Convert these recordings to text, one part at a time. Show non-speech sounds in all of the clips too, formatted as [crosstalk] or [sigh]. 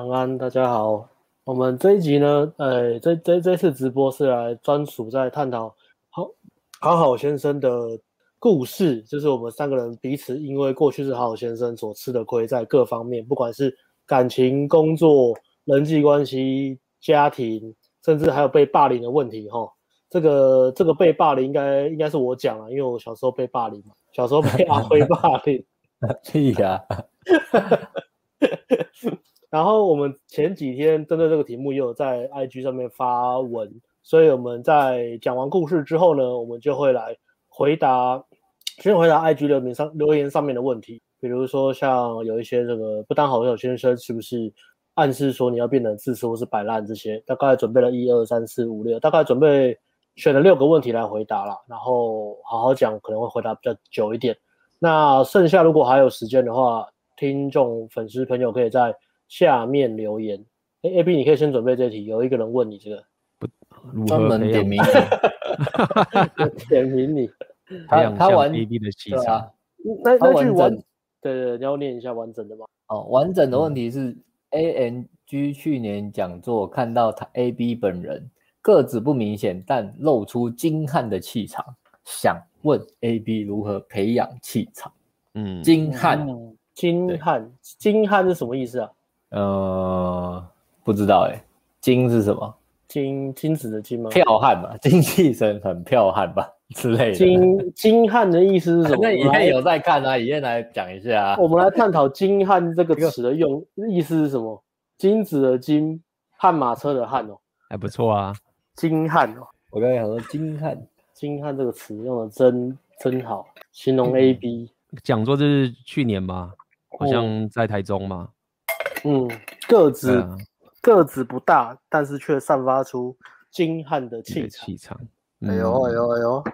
安安，大家好。我们这一集呢，呃，这这这次直播是来专属在探讨好好好先生的故事，就是我们三个人彼此因为过去是好好先生所吃的亏，在各方面，不管是感情、工作、人际关系、家庭，甚至还有被霸凌的问题，哈。这个这个被霸凌应该应该是我讲了，因为我小时候被霸凌嘛，小时候被阿辉霸凌。[laughs] 对呀！[laughs] 然后我们前几天针对这个题目也有在 IG 上面发文，所以我们在讲完故事之后呢，我们就会来回答，先回答 IG 留言上留言上面的问题，比如说像有一些这个不当好友先生是不是暗示说你要变得自私或是摆烂这些，大概准备了一二三四五六，大概准备选了六个问题来回答啦，然后好好讲可能会回答比较久一点。那剩下如果还有时间的话，听众粉丝朋友可以在下面留言。哎，A B，你可以先准备这题。有一个人问你这个，不专门点名你，[laughs] 点名你。[laughs] 他他玩 A B 的气场，那那句完，对对，你要念一下完整的吗？哦，完整的问题是 A N G 去年讲座看到他 A B 本人个子不明显，但露出精悍的气场，想。问 A B 如何培养气场？嗯，精悍，精悍，精悍是什么意思啊？呃，不知道哎、欸，精是什么？精，金子的金吗？剽悍嘛，[laughs] 精气神很剽悍吧 [laughs] 之类的。精，精汉的意思是什么？[laughs] 那以前有在看啊，以前来讲一下啊。我们来探讨“精汉”这个词的用意思是什么？金子的金，悍马车的悍哦，还不错啊。精悍哦，我刚才想说精悍。精悍这个词用的真真好，形容 A B 讲座就是去年吗？好像在台中吗？嗯，个子、啊、个子不大，但是却散发出精悍的气场。气场，嗯、哎呦哎呦哎呦，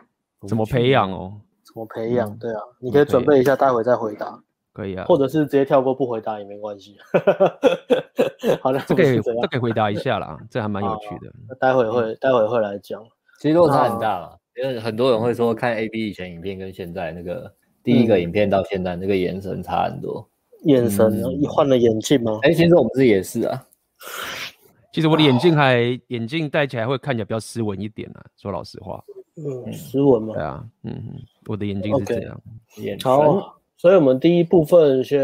怎么培养哦？怎么培养？嗯、对啊，你可以准备一下，待会再回答。可以啊，或者是直接跳过不回答也没关系。[laughs] 好的，这可以这可以回答一下啦，这还蛮有趣的。那待会会、嗯、待会会来讲，其实落差很大嘛。因为很多人会说，看 A B 以前影片跟现在那个第一个影片到现在那个眼神差很多，眼神你换了眼镜吗？哎，其实我们自己也是啊。[laughs] 其实我的眼镜还眼镜戴起来会看起来比较斯文一点啊，说老实话。嗯，斯文嘛。对啊，嗯嗯，我的眼镜是这样。眼好，所以我们第一部分先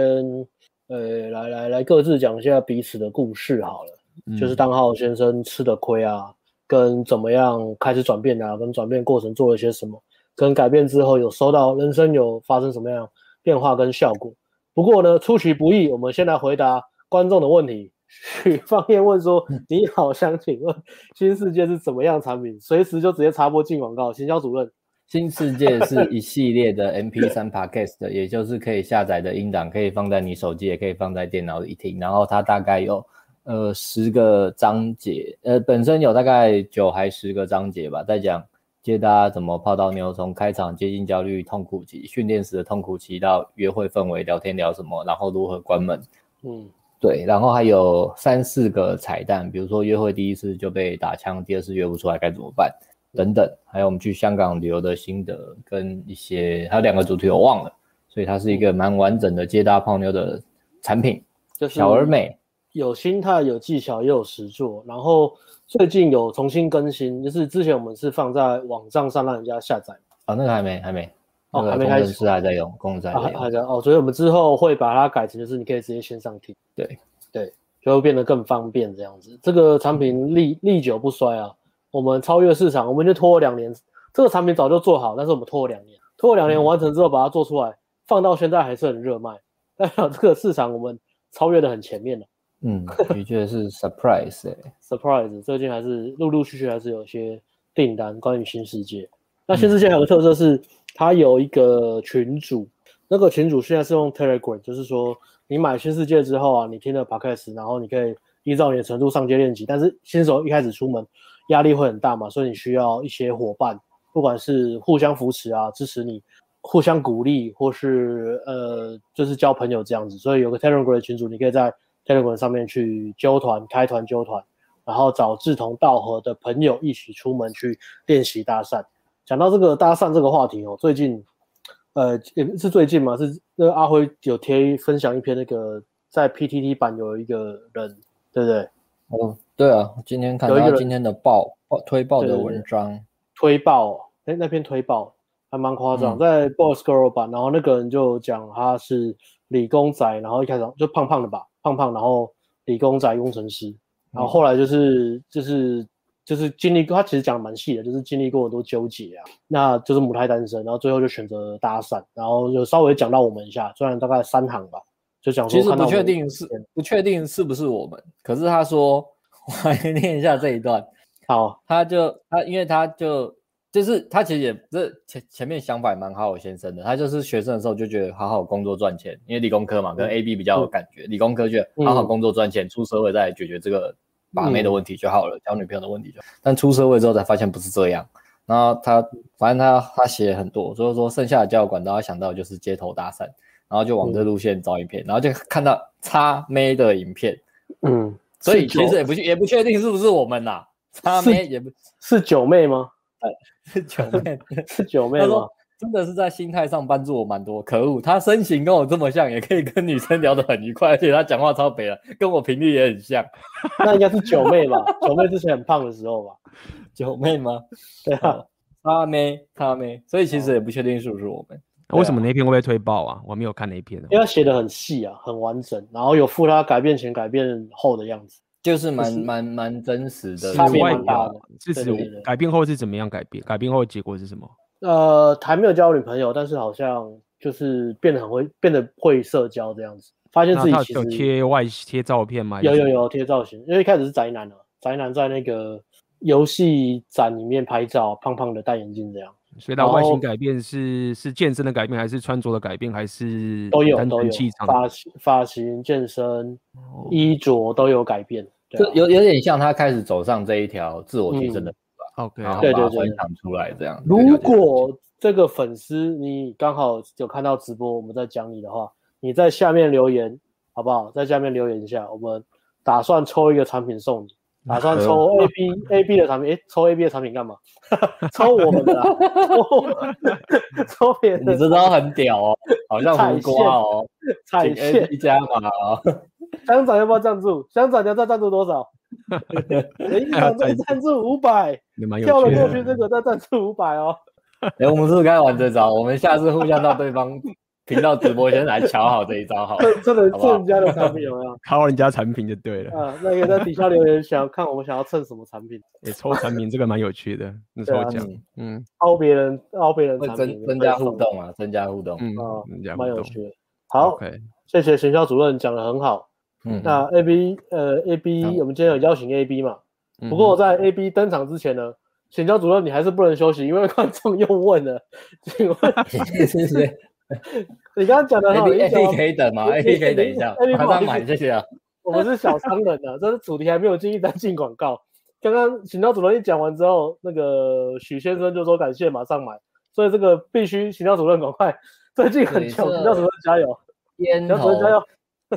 呃来来来各自讲一下彼此的故事好了，就是当浩先生吃的亏啊。跟怎么样开始转变啊？跟转变过程做了些什么？跟改变之后有收到人生有发生什么样变化跟效果？不过呢，出其不意，我们先来回答观众的问题。[laughs] 许方彦问说：“你好，想请问新世界是怎么样产品？随时就直接插播进广告。”行销主任，新世界是一系列的 MP3 Podcast，也就是可以下载的音档，可以放在你手机，也可以放在电脑里听。然后它大概有。呃，十个章节，呃，本身有大概九还十个章节吧，在讲接大家怎么泡到妞，从开场接近焦虑痛苦期、训练时的痛苦期到约会氛围、聊天聊什么，然后如何关门，嗯，对，然后还有三四个彩蛋，比如说约会第一次就被打枪，第二次约不出来该怎么办，等等，还有我们去香港旅游的心得跟一些，还有两个主题我忘了，所以它是一个蛮完整的接搭泡妞的产品，就是小而美。有心态，有技巧，也有实作。然后最近有重新更新，就是之前我们是放在网站上让人家下载。啊，那个还没，还没，哦，还没开始，还在用，公在用，还在哦。所以我们之后会把它改成，就是你可以直接线上听。对，对，就会变得更方便这样子。这个产品历历久不衰啊，我们超越市场，我们就拖了两年。这个产品早就做好，但是我们拖了两年，拖了两年完成之后把它做出来，放到现在还是很热卖。代表这个市场我们超越的很前面了。嗯，[laughs] 的确是 surprise 哎、欸、，surprise，最近还是陆陆续续还是有些订单关于新世界。那新世界还有个特色是，它有一个群组，那个群组现在是用 Telegram，就是说你买新世界之后啊，你听了 Podcast，然后你可以依照你的程度上街练习。但是新手一开始出门压力会很大嘛，所以你需要一些伙伴，不管是互相扶持啊，支持你，互相鼓励，或是呃，就是交朋友这样子。所以有个 Telegram 群组，你可以在 Telegram 上面去揪团、开团、揪团，然后找志同道合的朋友一起出门去练习搭讪。讲到这个搭讪这个话题哦，最近，呃，也是最近嘛，是那个阿辉有贴分享一篇那个在 PTT 版有一个人对不对？哦，对啊，今天看到今天的报报推报的文章，推报，哎，那篇推报还蛮夸张，嗯、在 Boss Girl 版，然后那个人就讲他是理工仔，然后一开始就胖胖的吧，胖胖，然后理工仔工程师，然后后来就是、嗯、就是就是经历过，他其实讲的蛮细的，就是经历过很多纠结啊，那就是母胎单身，然后最后就选择搭讪，然后就稍微讲到我们一下，虽然大概三行吧。就讲说其实不确定是不确定是不是我们，可是他说，[laughs] 我来念一下这一段。好，他就他因为他就就是他其实也这前前面想法也蛮好好先生的，他就是学生的时候就觉得好好工作赚钱，因为理工科嘛，跟 A B 比较有感觉，嗯、理工科觉得好好工作赚钱，嗯、出社会再来解决这个把妹的问题就好了，嗯、交女朋友的问题就好。但出社会之后才发现不是这样，然后他反正他他写很多，所以说剩下的交友管道他想到就是街头搭讪。然后就往这路线找影片，嗯、然后就看到叉妹的影片，嗯，所以其实也不也不确定是不是我们呐，叉妹也不是九妹吗？是 [laughs] 九妹，是 [laughs] 九妹吗？真的是在心态上帮助我蛮多。可恶，她身形跟我这么像，也可以跟女生聊得很愉快，而且她讲话超北了，跟我频率也很像。[laughs] 那应该是九妹吧？九妹之前很胖的时候吧？九妹吗？对啊，她妹，她妹，所以其实也不确定是不是我们。啊、为什么那篇会被推爆啊？我没有看那一篇，因为他写的很细啊，很完整，然后有附他改变前、改变后的样子，就是蛮蛮蛮真实的，差别蛮大的。是指改变后是怎么样改变？改变后的结果是什么？呃，还没有交女朋友，但是好像就是变得很会，变得会社交这样子。发现自己其实有贴外贴照片吗？有有有贴造型，因为一开始是宅男啊，宅男在那个游戏展里面拍照，胖胖的戴眼镜这样。所以它外形改变是是健身的改变，还是穿着的改变，还是都有都有发型发型、健身、哦、衣着都有改变，就有有点像他开始走上这一条自我提升的路吧。OK，对对对，分享出来这样。如果这个粉丝你刚好有看到直播，我们在讲你的话，你在下面留言好不好？在下面留言一下，我们打算抽一个产品送你。打算抽 A B A B 的产品，诶，抽 A B 的产品干嘛？[laughs] [laughs] 抽我们的，抽别人的。你这招很屌哦，好像胡瓜哦，彩线一加码哦。[laughs] 乡长要不要赞助？乡长你要再赞助多少？乡长再赞助五百，跳了过去这个再赞助五百哦。哎，我们是不是该玩这招？我们下次互相到对方。频道直播间来瞧好这一招，好，真的蹭人家的产品有没有？[laughs] 靠人家产品就对了。啊，那个在底下留言，想要看我们想要蹭什么产品？哎，抽产品这个蛮有趣的，[laughs] 那抽奖，嗯，凹别人，凹别人产品，增增加互动啊，增加互动，嗯，蛮有趣的。好，谢谢行销主任讲的很好。嗯，那 A B 呃 A B，我们今天有邀请 A B 嘛？不过在 A B 登场之前呢，行销主任你还是不能休息，因为观众又问了，请问谢谢。[laughs] 你刚刚讲的好 A B 可以等吗？A B 可以等一下，马上买，谢谢啊。[laughs] 我们是小商人的，这是主题还没有进一单进广告。[laughs] 刚刚行销主任一讲完之后，那个许先生就说感谢，马上买。所以这个必须行销主任赶快，最近很穷，行销主任加油，行销主任加油。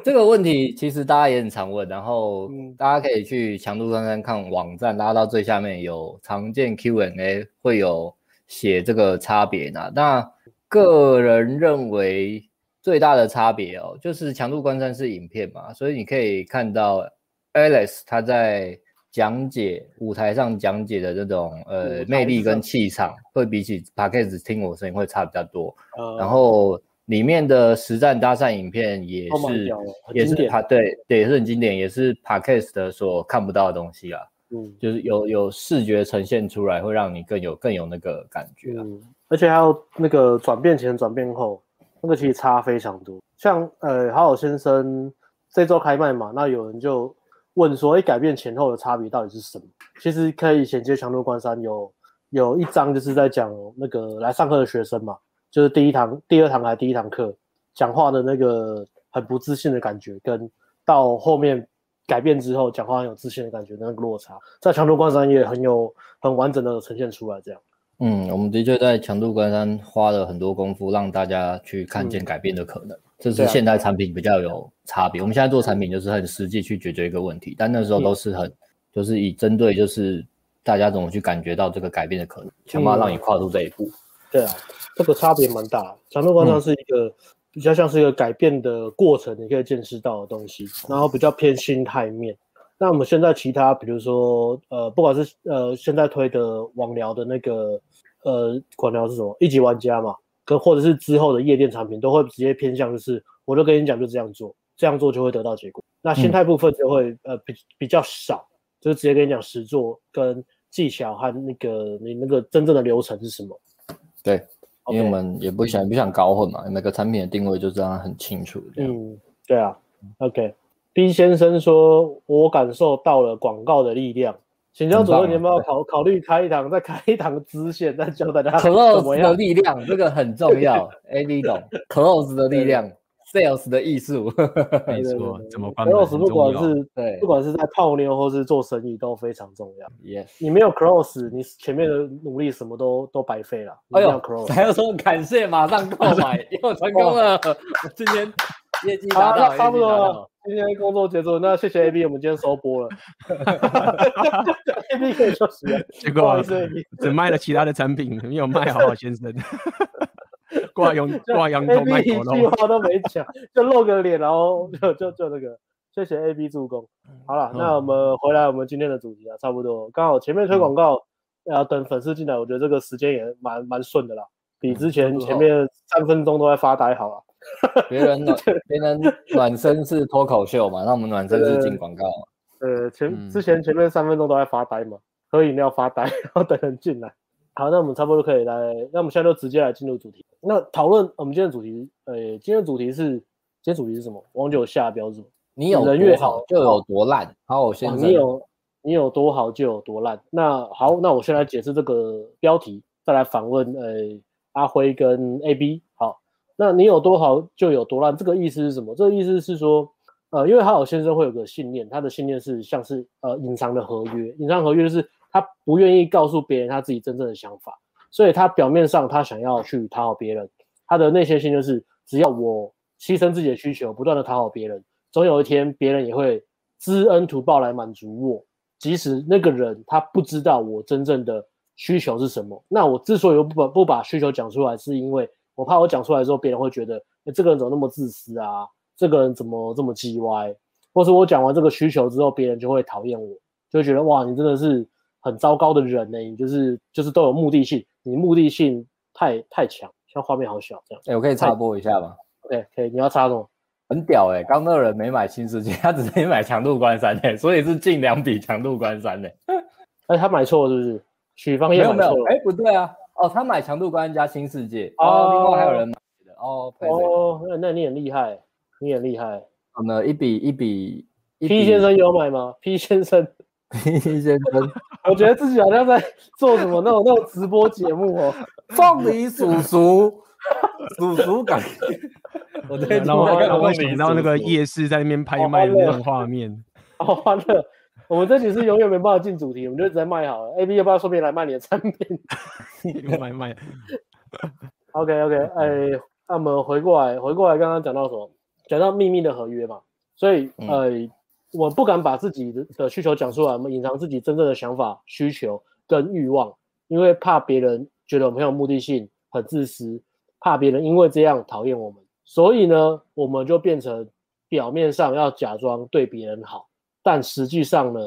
这个问题其实大家也很常问，然后大家可以去强度关山看网站，拉到最下面有常见 Q&A，会有写这个差别呢。那个人认为最大的差别哦，就是强度关山是影片嘛，所以你可以看到 Alex 他在讲解舞台上讲解的这种呃魅力跟气场，会比起 Podcast 听我声音会差比较多。呃、然后里面的实战搭讪影片也是也是他对对也是很经典，也是 Podcast 的所看不到的东西啊。嗯，就是有有视觉呈现出来，会让你更有更有那个感觉啊。嗯而且还有那个转变前、转变后，那个其实差非常多。像呃，好好先生这周开麦嘛，那有人就问说，哎，改变前后的差别到底是什么？其实可以衔接强度关山有有一章就是在讲那个来上课的学生嘛，就是第一堂、第二堂还第一堂课讲话的那个很不自信的感觉，跟到后面改变之后讲话很有自信的感觉那个落差，在强度关山也很有很完整的呈现出来，这样。嗯，我们的确在强度关山花了很多功夫，让大家去看见改变的可能。嗯、这是现代产品比较有差别。啊、我们现在做产品就是很实际去解决一个问题，但那时候都是很，嗯、就是以针对就是大家怎么去感觉到这个改变的可能，想办法让你跨出这一步。对啊，这个差别蛮大。强度关山是一个比较像是一个改变的过程，你可以见识到的东西，然后比较偏心态面。那我们现在其他，比如说呃，不管是呃现在推的网聊的那个呃管聊是什么一级玩家嘛，跟或者是之后的夜店产品，都会直接偏向就是，我就跟你讲就这样做，这样做就会得到结果。那心态部分就会、嗯、呃比比较少，就是直接跟你讲实做跟技巧和那个你那个真正的流程是什么。对，因为我们也不想不想搞混嘛，每个产品的定位就这样很清楚。嗯，对啊。OK。B 先生说：“我感受到了广告的力量，请教主任，你要不要考考虑开一堂，再开一堂支线，再教大家 [laughs] close 的力量，这个很重要。[laughs] AD 懂 close 的力量，sales 的艺术，没错，怎么办？close 不管是对，不管是在泡妞或是做生意都非常重要。Yes，你没有 close，你前面的努力什么都都白费了。哎呦，还要说感谢，马上购买，[laughs] 又成功了，今天业绩达到，差不多了。”今天工作结束，那谢谢 [laughs] AB，我们今天收播了。[laughs] AB 可以休息了。结果只卖了其他的产品，没有卖好好先生。[laughs] 挂羊挂羊头卖狗肉，一句话都没讲，就露个脸，然后就就就那个，谢谢 AB 助攻。好了，那我们回来我们今天的主题啊，差不多，刚好前面推广告，要等粉丝进来，我觉得这个时间也蛮蛮顺的啦，比之前前面三分钟都在发呆好了。[laughs] 别人暖，别人暖身是脱口秀嘛，那我们暖身是进广告嘛。呃，前之前前面三分钟都在发呆嘛，喝饮料发呆，[laughs] 然后等人进来。好，那我们差不多可以来，那我们现在就直接来进入主题。那讨论我们今天的主题，呃，今天的主题是，今天主题是什么？忘记我下标准？你有人越好就有多烂。好，我先、哦。你有你有多好就有多烂。那好，那我先来解释这个标题，再来访问呃阿辉跟 AB。那你有多好就有多烂，这个意思是什么？这个意思是说，呃，因为哈尔先生会有个信念，他的信念是像是呃隐藏的合约，隐藏合约就是他不愿意告诉别人他自己真正的想法，所以他表面上他想要去讨好别人，他的内心性就是只要我牺牲自己的需求，不断的讨好别人，总有一天别人也会知恩图报来满足我，即使那个人他不知道我真正的需求是什么。那我之所以不把不把需求讲出来，是因为。我怕我讲出来之后，别人会觉得，哎，这个人怎么那么自私啊？这个人怎么这么叽歪？或是我讲完这个需求之后，别人就会讨厌我，就会觉得哇，你真的是很糟糕的人呢。你就是就是都有目的性，你目的性太太强。像画面好小这样。哎，我可以插播一下吗？[laughs] OK，可以。你要插什么？很屌哎，刚那个人没买新世界，他只是买强度关山哎，所以是近两笔强度关山哎。[laughs] 哎，他买错了是不是？许方也买错了。没有没有，哎，不对啊。哦，他买强度关加新世界哦，另外还有人买的哦。哦，那那你很厉害，你很厉害。好呢，一笔一笔。P 先生有买吗？P 先生，[laughs] P 先生，我觉得自己好像在做什么那种那种直播节目哦。凤梨叔叔，[laughs] 叔叔感。[laughs] 我在然后我会想到那个夜市在那边拍卖的那种画面。好欢乐。我们这里是永远没办法进主题，我们就直接卖好了。A B 要不要顺便来卖你的产品？[laughs] 卖 [laughs] 卖。OK OK，哎，那我们回过来，回过来，刚刚讲到什么？讲到秘密的合约嘛。所以，呃，我不敢把自己的的需求讲出来，我们隐藏自己真正的想法、需求跟欲望，因为怕别人觉得我们很有目的性、很自私，怕别人因为这样讨厌我们。所以呢，我们就变成表面上要假装对别人好。但实际上呢，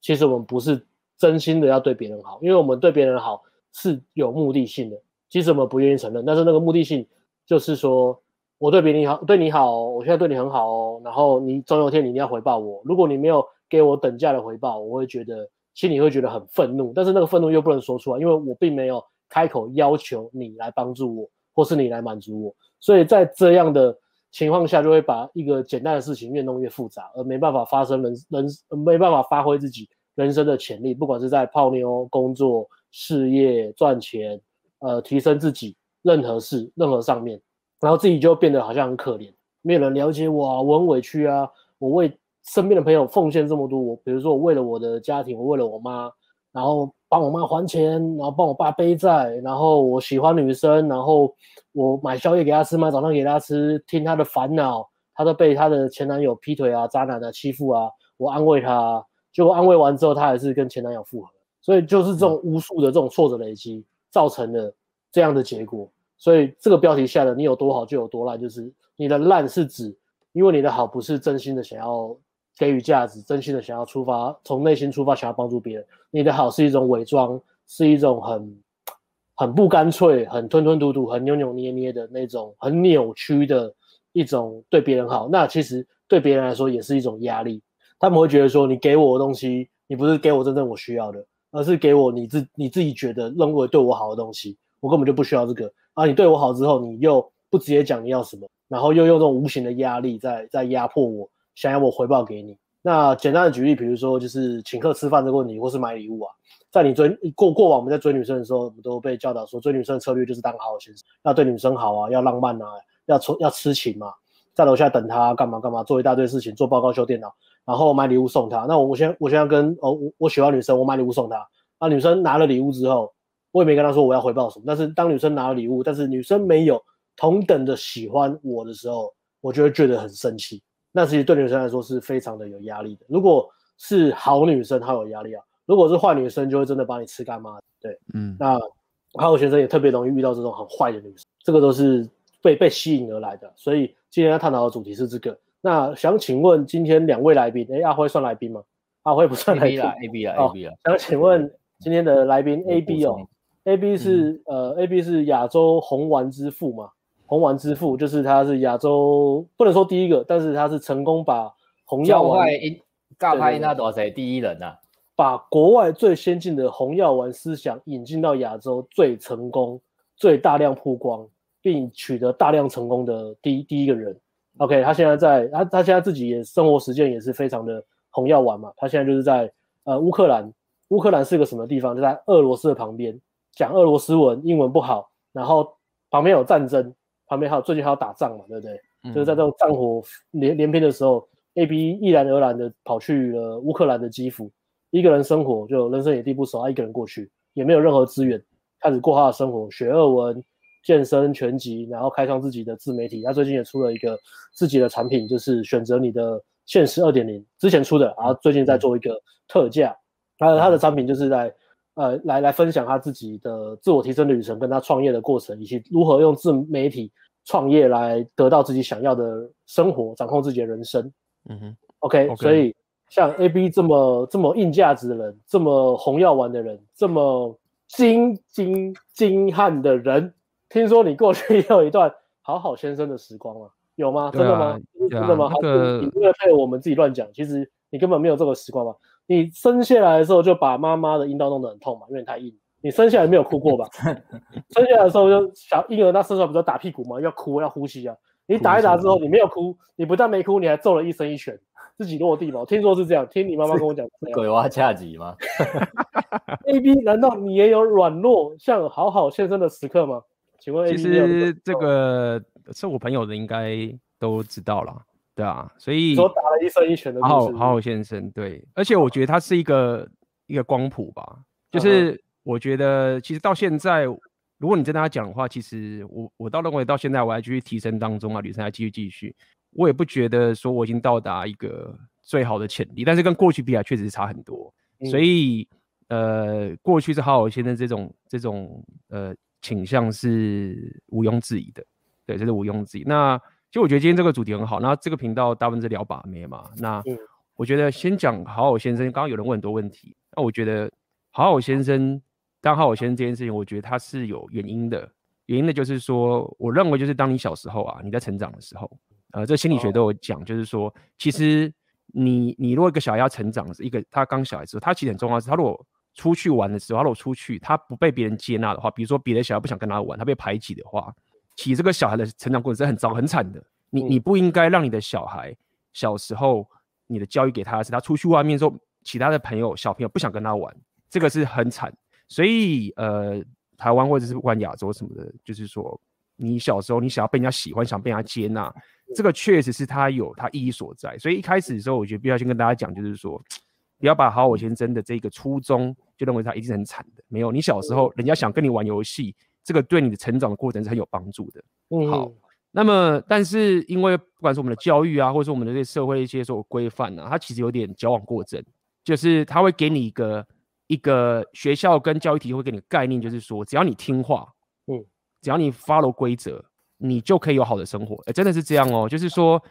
其实我们不是真心的要对别人好，因为我们对别人好是有目的性的。其实我们不愿意承认，但是那个目的性就是说，我对别人好，对你好，我现在对你很好哦。然后你总有一天你一定要回报我，如果你没有给我等价的回报，我会觉得心里会觉得很愤怒。但是那个愤怒又不能说出来，因为我并没有开口要求你来帮助我，或是你来满足我。所以在这样的。情况下就会把一个简单的事情越弄越复杂，而没办法发生人人没办法发挥自己人生的潜力，不管是在泡妞、工作、事业、赚钱，呃，提升自己任何事任何上面，然后自己就变得好像很可怜，没有人了解我啊，我很委屈啊，我为身边的朋友奉献这么多，我比如说我为了我的家庭，我为了我妈，然后。帮我妈还钱，然后帮我爸背债，然后我喜欢女生，然后我买宵夜给她吃，买早餐给她吃，听她的烦恼，她都被她的前男友劈腿啊、渣男啊欺负啊，我安慰她，结果安慰完之后，她还是跟前男友复合，所以就是这种无数的这种挫折累积，造成了这样的结果。所以这个标题下的你有多好就有多烂，就是你的烂是指，因为你的好不是真心的想要给予价值，真心的想要出发，从内心出发想要帮助别人。你的好是一种伪装，是一种很很不干脆、很吞吞吐吐、很扭扭捏捏的那种很扭曲的一种对别人好。那其实对别人来说也是一种压力。他们会觉得说，你给我的东西，你不是给我真正我需要的，而是给我你自你自己觉得认为对我好的东西。我根本就不需要这个。啊，你对我好之后，你又不直接讲你要什么，然后又用这种无形的压力在在压迫我。想要我回报给你，那简单的举例，比如说就是请客吃饭这个问题，或是买礼物啊，在你追过过往我们在追女生的时候，我们都被教导说，追女生的策略就是当好先生，要对女生好啊，要浪漫啊，要抽要痴情嘛，在楼下等她干嘛干嘛，做一大堆事情，做报告修电脑，然后买礼物送她。那我我先我先要跟哦我我喜欢女生，我买礼物送她。那女生拿了礼物之后，我也没跟她说我要回报什么，但是当女生拿了礼物，但是女生没有同等的喜欢我的时候，我就会觉得很生气。那其实对女生来说是非常的有压力的。如果是好女生，她有压力啊；如果是坏女生，就会真的把你吃干妈。对，嗯。那还有学生也特别容易遇到这种很坏的女生，这个都是被被吸引而来的。所以今天要探讨的主题是这个。那想请问今天两位来宾，哎，阿辉算来宾吗？阿辉不算来宾，A B 啦，A B 啦。想请问今天的来宾 A B 哦，A B 是、嗯、呃 A B 是亚洲红丸之父吗？红丸之父就是他，是亚洲不能说第一个，但是他是成功把红药丸教派那多谁第一人啊？把国外最先进的红药丸思想引进到亚洲，最成功、最大量曝光，并取得大量成功的第一第一个人。OK，他现在在他他现在自己也生活实践也是非常的红药丸嘛。他现在就是在呃乌克兰，乌克兰是个什么地方？就在俄罗斯的旁边，讲俄罗斯文，英文不好，然后旁边有战争。旁边还有最近还要打仗嘛，对不对？嗯、就是在这种战火连连篇的时候，AB 毅然而然的跑去了乌克兰的基辅，一个人生活，就人生也地不熟，他一个人过去，也没有任何资源，开始过他的生活，学俄文、健身、拳击，然后开创自己的自媒体。他最近也出了一个自己的产品，就是选择你的现实二点零，之前出的，然后最近在做一个特价。他的他的产品就是在。呃，来来分享他自己的自我提升的旅程，跟他创业的过程，以及如何用自媒体创业来得到自己想要的生活，掌控自己的人生。嗯哼，OK, okay. 所以像 AB 这么这么硬价值的人，这么红药丸的人，这么精精精悍的人，听说你过去也有一段好好先生的时光啊？有吗？真的吗？啊、真的吗？这个你不要配我们自己乱讲，其实你根本没有这个时光吧？你生下来的时候就把妈妈的阴道弄得很痛嘛，因为你太硬。你生下来没有哭过吧？[laughs] 生下来的时候就小婴儿，那生出来不是打屁股吗？要哭要呼吸啊。你打一打之后你没有哭，你不但没哭，你还揍了一身一拳，自己落地嘛。听说是这样，听你妈妈跟我讲。鬼娃恰吉吗？[laughs] AB，难道你也有软弱像好好先生的时刻吗？请问，其实这个是我朋友的，应该都知道了。对啊，所以说打了一生一拳的好好好好先生，对，而且我觉得他是一个一个光谱吧，就是我觉得其实到现在，如果你真的要讲的话，其实我我倒认为到现在我还继续提升当中啊，旅程还继续继续，我也不觉得说我已经到达一个最好的潜力，但是跟过去比起来确实是差很多，所以呃，过去是好好先生这种这种呃倾向是毋庸置疑的，对，这是毋庸置疑。那其实我觉得今天这个主题很好，那这个频道大部分是聊把妹嘛。那我觉得先讲好好先生，刚刚有人问很多问题，那我觉得好好先生当好好先生这件事情，我觉得他是有原因的。原因的就是说，我认为就是当你小时候啊，你在成长的时候，呃，这心理学都有讲，就是说，其实你你如果一个小孩要成长，是一个他刚小孩时候，他其实很重要是，他如果出去玩的时候，他如果出去他不被别人接纳的话，比如说别的小孩不想跟他玩，他被排挤的话。其实这个小孩的成长过程是很糟很惨的，你你不应该让你的小孩小时候你的教育给他的是他出去外面之后，其他的朋友小朋友不想跟他玩，这个是很惨。所以呃，台湾或者是不管亚洲什么的，就是说你小时候你想要被人家喜欢，想被人家接纳，这个确实是他有他意义所在。所以一开始的时候，我觉得必须要先跟大家讲，就是说不要把好我先生的这个初衷就认为他一定是很惨的，没有，你小时候人家想跟你玩游戏。这个对你的成长的过程是很有帮助的。嗯，好，那么但是因为不管是我们的教育啊，或者说我们的这些社会一些所谓规范啊，它其实有点矫枉过正，就是它会给你一个一个学校跟教育体系会给你概念，就是说只要你听话，嗯，只要你 follow 规则，你就可以有好的生活。哎，真的是这样哦，就是说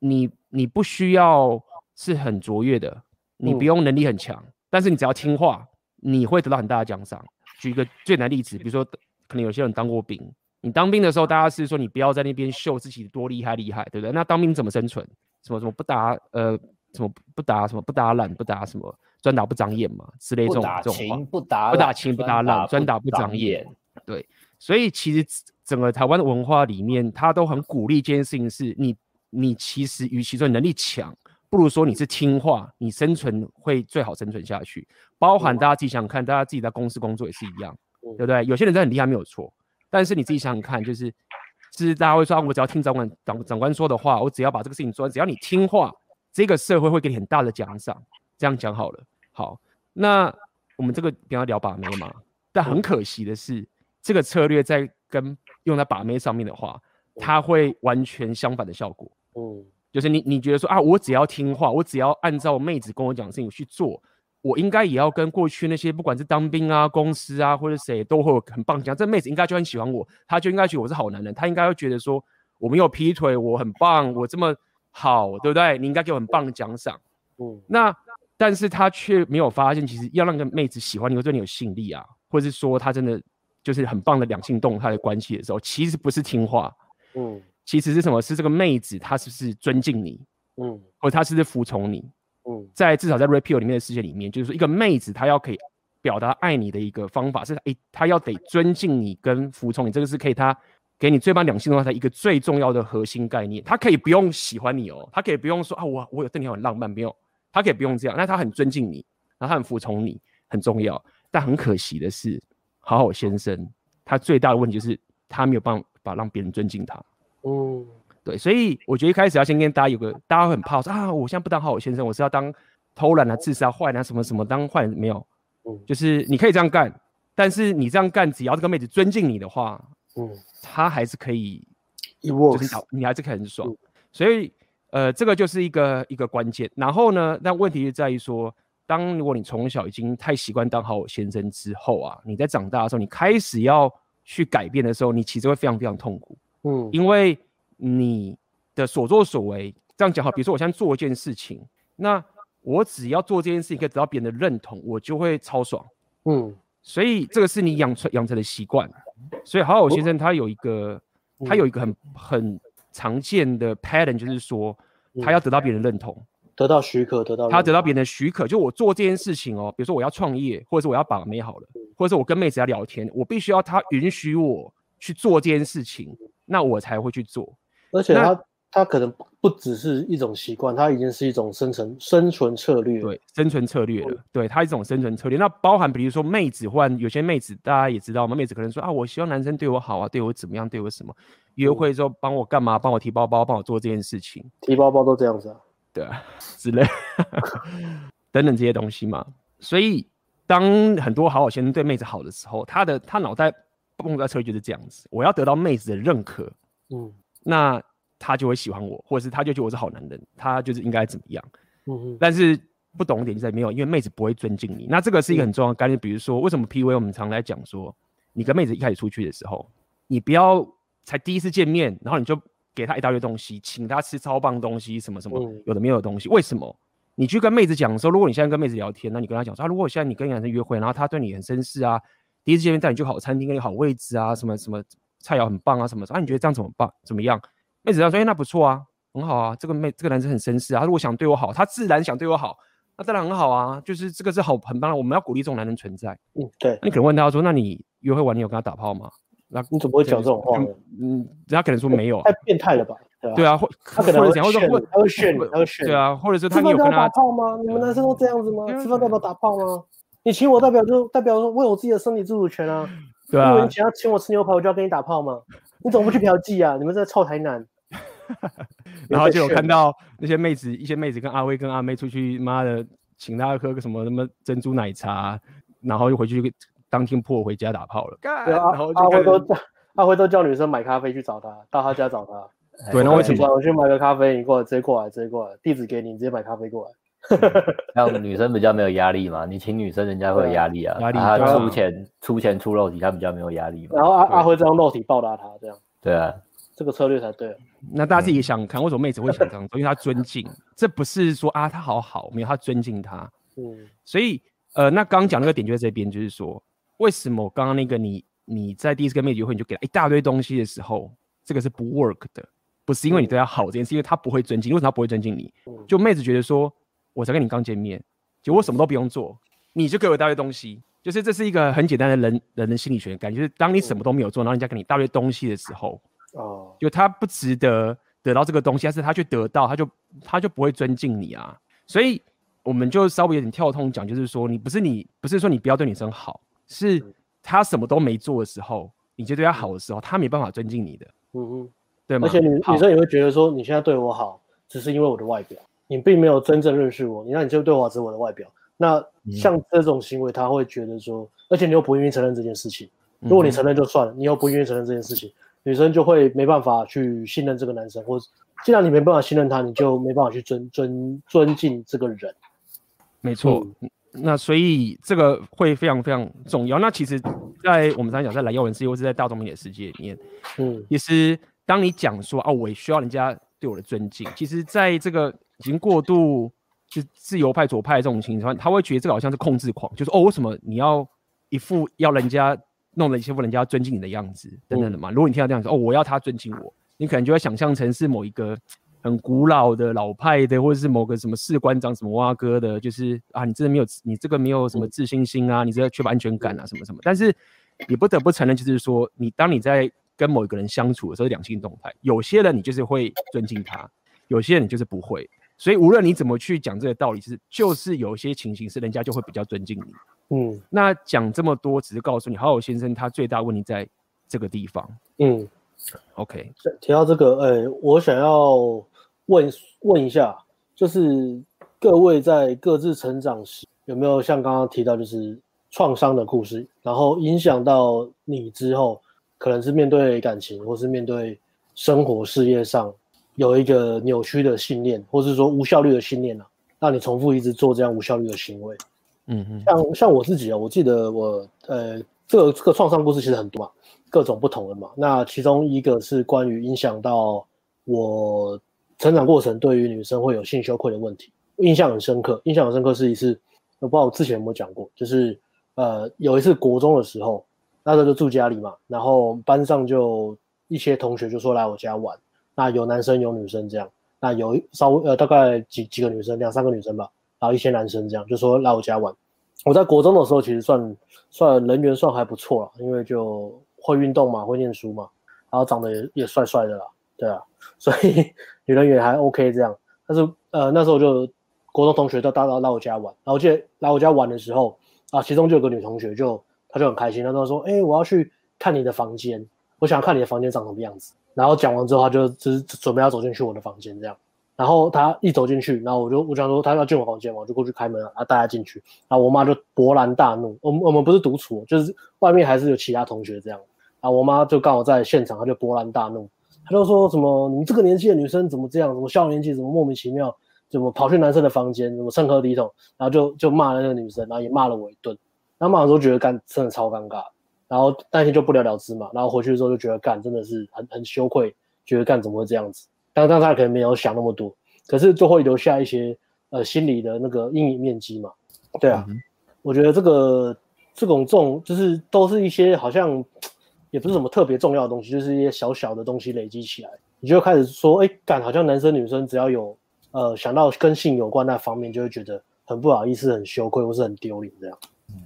你你不需要是很卓越的，你不用能力很强，嗯、但是你只要听话，你会得到很大的奖赏。举一个最难例子，比如说可能有些人当过兵，你当兵的时候，大家是说你不要在那边秀自己多厉害厉害，对不对？那当兵怎么生存？什么什么不打呃，什么不打什么不打懒不打什么专打不长眼嘛之类这种这种话，不打不打勤不打懒专打不长眼，对。所以其实整个台湾的文化里面，他都很鼓励这件事情：是你，你其实与其说能力强，不如说你是听话，你生存会最好生存下去。包含大家自己想想看，大家自己在公司工作也是一样，对不对？有些人真的很厉害，没有错。但是你自己想想看，就是，是大家会说，我只要听长官长长官说的话，我只要把这个事情做，只要你听话，这个社会会给你很大的奖赏。这样讲好了，好，那我们这个比较聊把妹嘛，但很可惜的是。这个策略在跟用在把妹上面的话，它会完全相反的效果。嗯，就是你你觉得说啊，我只要听话，我只要按照妹子跟我讲的事情去做，我应该也要跟过去那些不管是当兵啊、公司啊或者谁都会有很棒讲。这妹子应该就很喜欢我，她就应该觉得我是好男人，她应该会觉得说我没有劈腿，我很棒，我这么好，对不对？你应该给我很棒的奖赏。嗯，那但是她却没有发现，其实要让个妹子喜欢你，或对你有吸引力啊，或者是说她真的。就是很棒的两性动态的关系的时候，其实不是听话，嗯，其实是什么？是这个妹子她是不是尊敬你，嗯，或者她是不是服从你，嗯，在至少在 Red Pill 里面的世界里面，就是说一个妹子她要可以表达爱你的一个方法是，哎，她要得尊敬你跟服从你，这个是可以她给你最棒两性的话的一个最重要的核心概念。她可以不用喜欢你哦，她可以不用说啊，我我有对你很浪漫，没有，她可以不用这样，那她很尊敬你，然后她很服从你，很重要。但很可惜的是。好好先生，他最大的问题就是他没有办法让别人尊敬他。嗯，对，所以我觉得一开始要先跟大家有个，大家会很怕说啊，我现在不当好好先生，我是要当偷懒啊、自杀、坏人啊什么什么当坏人没有。嗯，就是你可以这样干，但是你这样干，只要这个妹子尊敬你的话，嗯，她还是可以，就是你还是可以很爽。嗯，所以呃，这个就是一个一个关键。然后呢，但问题就在于说。当如果你从小已经太习惯当好好先生之后啊，你在长大的时候，你开始要去改变的时候，你其实会非常非常痛苦。嗯，因为你的所作所为，这样讲好，比如说我现在做一件事情，那我只要做这件事情可以得到别人的认同，我就会超爽。嗯，所以这个是你养成养成的习惯。所以好好先生他有一个，他有一个很很常见的 pattern，就是说他要得到别人认同。得到许可，得到他得到别人的许可，就我做这件事情哦，比如说我要创业，或者是我要把妹好了，或者是我跟妹子要聊天，我必须要他允许我去做这件事情，那我才会去做。而且他他可能不只是一种习惯，他已经是一种生存生存策略，对，生存策略了，对，他一种生存策略。那包含比如说妹子，或有些妹子大家也知道嘛，妹子可能说啊，我希望男生对我好啊，对我怎么样，对我什么，约会之后帮我干嘛，帮我提包包，帮我做这件事情，提包包都这样子啊。[laughs] 对啊，之类 [laughs] 等等这些东西嘛，所以当很多好好先生对妹子好的时候，他的他脑袋蹦出来车就是这样子，我要得到妹子的认可，嗯，那他就会喜欢我，或者是他就觉得我是好男人，他就是应该怎么样，嗯嗯，但是不懂一点就在没有，因为妹子不会尊敬你，那这个是一个很重要的概念，比如说为什么 PUA 我们常来讲说，你跟妹子一开始出去的时候，你不要才第一次见面，然后你就。给她一大堆东西，请她吃超棒东西，什么什么，有的没有的东西。为什么？你去跟妹子讲说，如果你现在跟妹子聊天，那你跟她讲说，啊，如果现在你跟男生约会，然后他对你很绅士啊，第一次见面带你去好餐厅，跟你好位置啊，什么什么菜肴很棒啊，什么啊，你觉得这样怎么办？怎么样？妹子要说，哎，那不错啊，很好啊，这个妹这个男生很绅士啊，他如果想对我好，他自然想对我好，那当然很好啊，就是这个是好很棒的，我们要鼓励这种男人存在。嗯，对。那你可能问他说，那你约会完你有跟他打炮吗？那你怎么会讲这种话呢？嗯，人家可能说没有，太变态了吧？对啊，或他可能会讲，或者他会炫，他会炫。对啊，或者是他有跟他打炮吗？你们男生都这样子吗？吃饭代表打炮吗？你请我代表就代表说为我自己的身体自主权啊。对啊，你想要请我吃牛排，我就要跟你打炮吗？[laughs] 你怎么不去嫖妓啊？你们在臭台南。[laughs] 然后就有看到那些妹子，一些妹子跟阿威跟阿妹出去，妈的，请他喝个什么什么珍珠奶茶，然后又回去当天破回家打炮了。对啊，阿威都阿威都叫女生买咖啡去找他，到他家找他。对，那为什么？我去买个咖啡，你过来，直接过来，直接过来，地址给你，你直接买咖啡过来。[laughs] 让女生比较没有压力嘛？你请女生，人家会有压力啊。压力，他出钱出钱出肉体，他比较没有压力嘛。然后阿阿辉这样肉体报答他，这样。对啊，这个策略才对。那大家自己想看，为什么妹子会想这样做？因为她尊敬，这不是说啊她好好，没有她尊敬她。嗯，所以呃，那刚讲那个点就在这边，就是说为什么刚刚那个你你在第一次跟妹子约会你就给她一大堆东西的时候，这个是不 work 的，不是因为你对他好这件事，是因为他不会尊敬。为什么他不会尊敬你？就妹子觉得说，我才跟你刚见面，就我什么都不用做，你就给我一大堆东西。就是这是一个很简单的人人的心理学感觉，就是当你什么都没有做，然后人家给你一大堆东西的时候，哦，就他不值得得到这个东西，但是他却得到，他就他就不会尊敬你啊。所以我们就稍微有点跳通讲，就是说你不是你不是说你不要对女生好，是他什么都没做的时候，你就对他好的时候，他没办法尊敬你的。嗯嗯，对吗？而且女女生也会觉得说，你现在对我好，只是因为我的外表，你并没有真正认识我，你那你就对我好，只是我的外表。那像这种行为，他会觉得说，而且你又不愿意承认这件事情。如果你承认就算了，你又不愿意承认这件事情，女生就会没办法去信任这个男生，或者既然你没办法信任他，你就没办法去尊尊尊敬这个人。没错，嗯、那所以这个会非常非常重要。那其实，在我们常讲在蓝耀文世界，或是在大众媒体世界里面，嗯，也是当你讲说啊，我也需要人家对我的尊敬，其实在这个已经过度。就自由派、左派这种情况，他会觉得这个好像是控制狂，就是哦，为什么你要一副要人家弄了一副人家尊敬你的样子等等的嘛？如果你听到这样子，哦，我要他尊敬我，你可能就会想象成是某一个很古老的老派的，或者是某个什么士官长、什么蛙哥的，就是啊，你真的没有，你这个没有什么自信心啊，你这个缺乏安全感啊，什么什么。但是你不得不承认，就是说，你当你在跟某一个人相处的时候，两性动态，有些人你就是会尊敬他，有些人你就是不会。所以无论你怎么去讲这个道理，是就是有一些情形是人家就会比较尊敬你。嗯，那讲这么多，只是告诉你，好好先生他最大问题在这个地方。嗯，OK。提到这个，哎，我想要问问一下，就是各位在各自成长时，有没有像刚刚提到，就是创伤的故事，然后影响到你之后，可能是面对感情，或是面对生活事业上。有一个扭曲的信念，或是说无效率的信念啊，让你重复一直做这样无效率的行为。嗯嗯，像像我自己啊，我记得我呃，这个这个创伤故事其实很多嘛，各种不同的嘛。那其中一个是关于影响到我成长过程，对于女生会有性羞愧的问题，印象很深刻。印象很深刻是一次，我不知道我之前有没有讲过，就是呃有一次国中的时候，那时候就住家里嘛，然后班上就一些同学就说来我家玩。那有男生有女生这样，那有稍微呃大概几几个女生，两三个女生吧，然后一些男生这样，就说来我家玩。我在国中的时候其实算算人缘算还不错了，因为就会运动嘛，会念书嘛，然后长得也也帅帅的啦，对啊，所以女 [laughs] 人缘还 OK 这样。但是呃那时候就国中同学都大到来我家玩，然后我记得来我家玩的时候啊，其中就有个女同学就她就很开心，她就说，哎、我要去看你的房间，我想看你的房间长什么样子。然后讲完之后，他就只准备要走进去我的房间这样。然后他一走进去，然后我就我想说他要进我房间嘛，我就过去开门，然后带他进去。然后我妈就勃然大怒。我们我们不是独处，就是外面还是有其他同学这样。然后我妈就刚好在现场，她就勃然大怒，她就说什么你这个年纪的女生怎么这样？怎么校年纪怎么莫名其妙？怎么跑去男生的房间？怎么成何体统？然后就就骂了那个女生，然后也骂了我一顿。然后骂的时候觉得干真的超尴尬。然后那天就不了了之嘛，然后回去的时候就觉得干真的是很很羞愧，觉得干怎么会这样子？当当他可能没有想那么多，可是就会留下一些呃心理的那个阴影面积嘛。对啊，嗯、我觉得这个这种这种就是都是一些好像也不是什么特别重要的东西，就是一些小小的东西累积起来，你就开始说，哎，干好像男生女生只要有呃想到跟性有关那方面，就会觉得很不好意思、很羞愧或是很丢脸这样。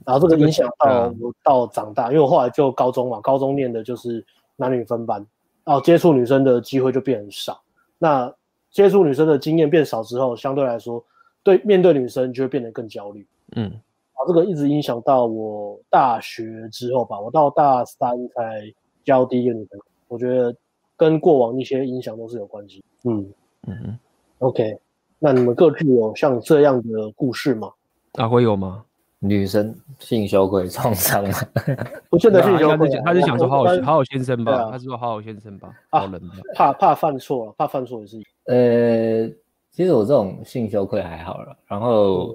然后这个影响到我到长大，因为我后来就高中嘛，高中念的就是男女分班，然后接触女生的机会就变很少。那接触女生的经验变少之后，相对来说，对面对女生就会变得更焦虑。嗯，啊，这个一直影响到我大学之后吧，我到大三才交第一个女朋友。我觉得跟过往一些影响都是有关系。嗯嗯嗯，OK，那你们各自有像这样的故事吗？大辉有吗？女生性羞愧创伤了，不见得性羞愧，他是想说好好好好先生吧，他是说好好先生吧，好人吧，怕怕犯错，怕犯错也是。呃，其实我这种性羞愧还好了，然后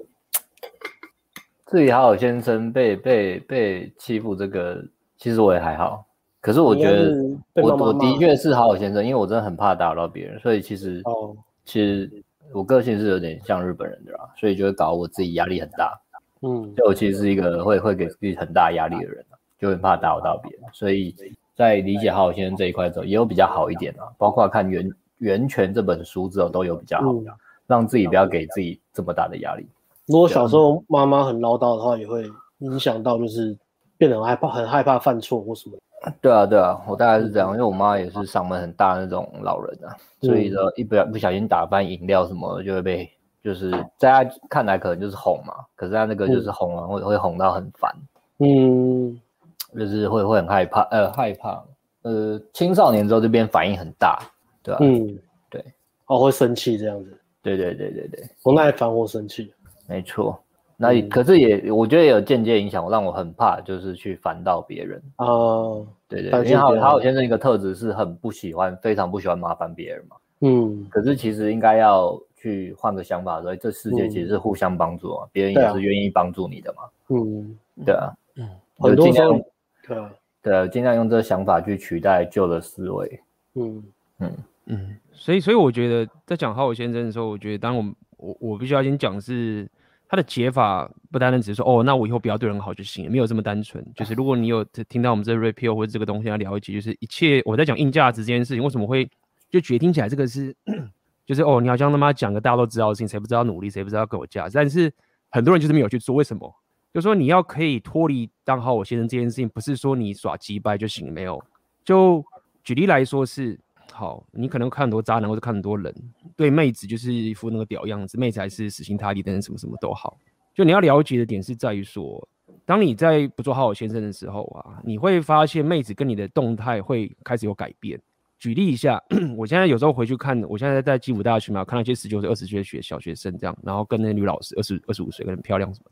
至于好好先生被被被欺负这个，其实我也还好。可是我觉得我我的确是好好先生，因为我真的很怕打扰到别人，所以其实哦，其实我个性是有点像日本人的啦，所以就会搞我自己压力很大。嗯，就我其实是一个会会给自己很大压力的人，就很怕打扰到别人，所以在理解好好先生这一块之后，也有比较好一点啊。包括看源源泉这本书之后，都有比较好，嗯、让自己不要给自己这么大的压力。如果小时候妈妈很唠叨的话，也会影响到，就是变得很害怕，很害怕犯错或什么。对啊，对啊，我大概是这样，因为我妈也是嗓门很大的那种老人啊，所以说一不不小心打翻饮料什么，就会被。就是在他看来可能就是哄嘛，可是他那个就是哄完会、嗯、会哄到很烦，嗯，就是会会很害怕，呃害怕，呃青少年之后这边反应很大，对吧、啊？嗯，对，哦会生气这样子，对对对对对，不耐烦或生气，没错，那、嗯、可是也我觉得也有间接影响，我让我很怕就是去烦到别人啊，哦、对对，因为好好先生一个特质是很不喜欢，非常不喜欢麻烦别人嘛，嗯，可是其实应该要。去换个想法，所以这世界其实是互相帮助啊，别、嗯、人也是愿意帮助你的嘛。嗯，对啊，嗯，很多时候，对啊，对啊，尽量用这个想法去取代旧的思维。嗯嗯嗯，所以所以我觉得在讲好好先生的时候，我觉得当我我我必须要先讲是他的解法，不单单只是说哦，那我以后不要对人好就行，没有这么单纯。就是如果你有听到我们这个 repeal 或者这个东西要了解，就是一切我在讲硬价值这件事情，为什么会就觉得听起来这个是。就是哦，你好像他妈讲个大家都知道的事情，谁不知道努力，谁不知道给我价值？但是很多人就是没有去做，为什么？就说你要可以脱离当好我先生这件事情，不是说你耍鸡掰就行，没有。就举例来说是，好，你可能看很多渣男或者看很多人，对妹子就是一副那个屌样子，妹子还是死心塌地，等等什么什么都好。就你要了解的点是在于说，当你在不做好我先生的时候啊，你会发现妹子跟你的动态会开始有改变。举例一下，我现在有时候回去看，我现在在基辅大学嘛，看到一些十九岁、二十岁的学小学生这样，然后跟那个女老师二十二十五岁，很漂亮什么，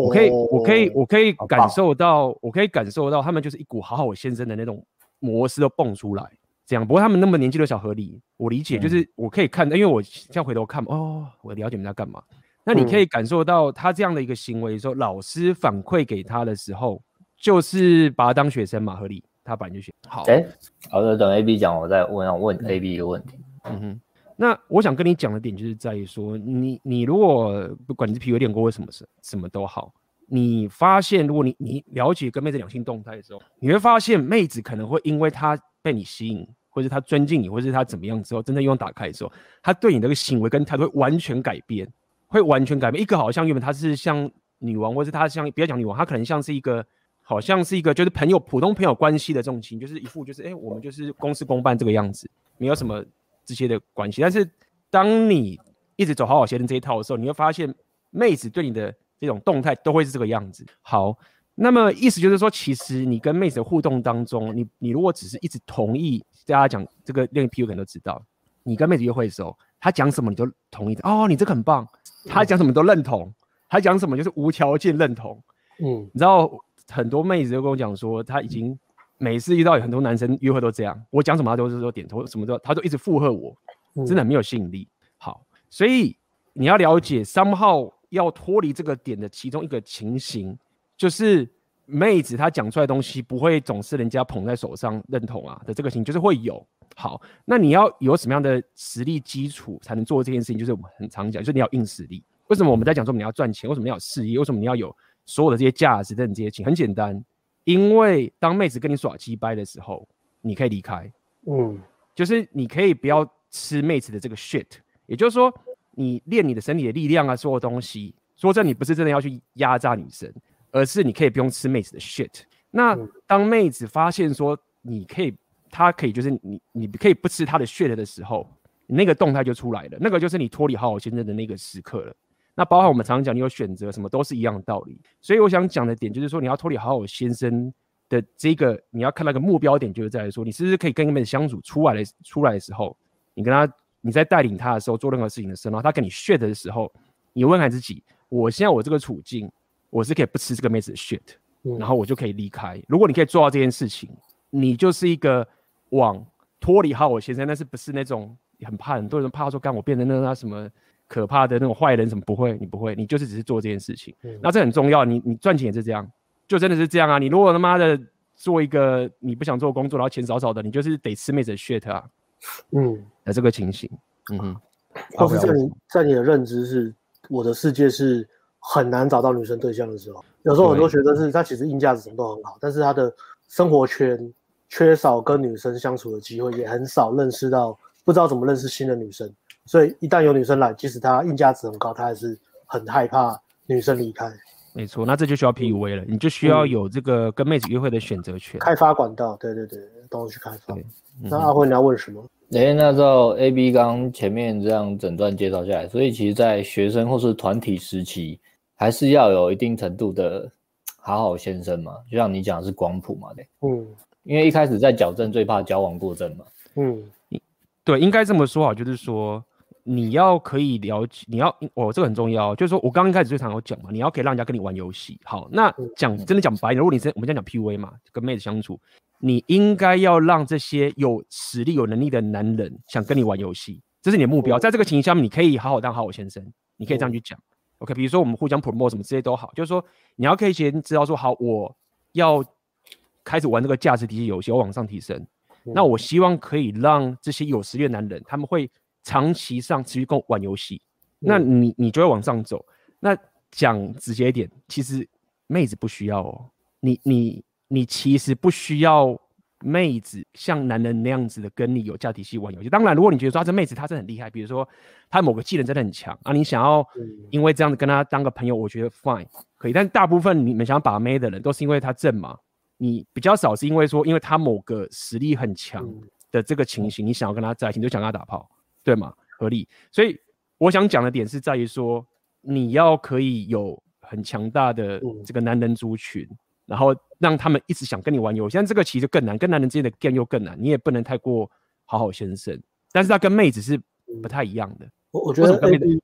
我可以，我可以，我可以感受到，我可以感受到他们就是一股好好先生的那种模式都蹦出来，这样。不过他们那么年纪的小合理，我理解，就是我可以看，因为我现在回头看，哦，我了解你们在干嘛。那你可以感受到他这样的一个行为，说老师反馈给他的时候，就是把他当学生嘛，合理。他本来就选好，哎、欸，好的，等 A B 讲，我再问，要问 A B 一个问题。嗯哼，那我想跟你讲的点就是在于说，你你如果不管你是 PUA 练过或什么事，什么都好，你发现如果你你了解跟妹子两性动态的时候，你会发现妹子可能会因为她被你吸引，或者她尊敬你，或者是她怎么样之后，真正用打开的时候，她对你那个行为跟态度会完全改变，会完全改变。一个好像原本她是像女王，或是她像不要讲女王，她可能像是一个。好像是一个就是朋友普通朋友关系的这种情，就是一副就是哎、欸，我们就是公事公办这个样子，没有什么这些的关系。但是当你一直走好好先生这一套的时候，你会发现妹子对你的这种动态都会是这个样子。好，那么意思就是说，其实你跟妹子的互动当中，你你如果只是一直同意，大家讲这个练 PU 可能都知道，你跟妹子约会的时候，她讲什么你都同意的哦，你这个很棒，她讲什么都认同，她讲什么就是无条件认同，嗯，你知道。很多妹子都跟我讲说，她已经每次遇到有很多男生约会都这样，我讲什么她都是说点头，什么都她都一直附和我，真的很没有吸引力。好，所以你要了解，somehow 要脱离这个点的其中一个情形，就是妹子她讲出来的东西不会总是人家捧在手上认同啊的这个情，就是会有。好，那你要有什么样的实力基础才能做这件事情？就是我们很常讲，就是你要硬实力。为什么我们在讲说你要赚钱？为什么你要有事业？为什么你要有？所有的这些价值等这些情很简单，因为当妹子跟你耍鸡掰的时候，你可以离开，嗯，就是你可以不要吃妹子的这个 shit，也就是说，你练你的身体的力量啊，所有东西，说真的，你不是真的要去压榨女生，而是你可以不用吃妹子的 shit。那当妹子发现说你可以，她可以就是你你可以不吃她的 shit 的时候，那个动态就出来了，那个就是你脱离好好先生的那个时刻了。那包含我们常常讲，你有选择什么都是一样的道理。所以我想讲的点就是说，你要脱离好好先生的这个，你要看那个目标点，就是在于说，你是不是可以跟妹子相处出来的出来的时候，你跟他你在带领他的时候做任何事情的时候，然后他跟你 shit 的时候，你问他自己，我现在我这个处境，我是可以不吃这个妹子的 shit，然后我就可以离开。如果你可以做到这件事情，你就是一个往脱离好好先生，但是不是那种很怕很多人怕说干我变成那那什么。可怕的那种坏人什么不会？你不会，你就是只是做这件事情。嗯、那这很重要，你你赚钱也是这样，就真的是这样啊！你如果他妈的做一个你不想做工作，然后钱少少的，你就是得吃妹子的 shit 啊。嗯，那这个情形，嗯哼，或是在你在你的认知是我的世界是很难找到女生对象的时候，有时候很多学生是他其实硬价值什么都很好，但是他的生活圈缺少跟女生相处的机会，也很少认识到不知道怎么认识新的女生，所以一旦有女生来，即使她硬价值很高，她还是很害怕女生离开。没错，那这就需要 PUA 了，嗯、你就需要有这个跟妹子约会的选择权，开发管道，对对对，都去开发。那阿辉你要问什么？哎、欸，那照 A B 刚前面这样整段介绍下来，所以其实，在学生或是团体时期，还是要有一定程度的好好先生嘛，就像你讲的是光谱嘛，对，嗯，因为一开始在矫正最怕矫枉过正嘛，嗯，对，应该这么说啊，就是说。你要可以了解，你要哦，这个很重要。就是说我刚刚一开始最常有讲嘛，你要可以让人家跟你玩游戏。好，那讲真的讲白了，如果你是我们这样讲 PUA 嘛，跟妹子相处，你应该要让这些有实力、有能力的男人想跟你玩游戏，这是你的目标。在这个情形下面，你可以好好当好好先生，你可以这样去讲。OK，比如说我们互相 promote 什么这些都好，就是说你要可以先知道说，好，我要开始玩这个价值体系游戏，我往上提升。那我希望可以让这些有实力的男人，他们会。长期上持续跟我玩游戏，那你你就会往上走。那讲直接一点，其实妹子不需要哦。你你你其实不需要妹子像男人那样子的跟你有价体系玩游戏。当然，如果你觉得说这妹子她真的很厉害，比如说她某个技能真的很强啊，你想要因为这样子跟她当个朋友，我觉得 fine 可以。但大部分你们想要把妹的人都是因为她正嘛，你比较少是因为说因为她某个实力很强的这个情形，你想要跟她在一起，你就想跟她打炮。对嘛，合理。所以我想讲的点是在于说，你要可以有很强大的这个男人族群，嗯、然后让他们一直想跟你玩游戏。现在这个其实更难，跟男人之间的 game 又更难。你也不能太过好好先生，但是他跟妹子是不太一样的。我我觉得跟妹子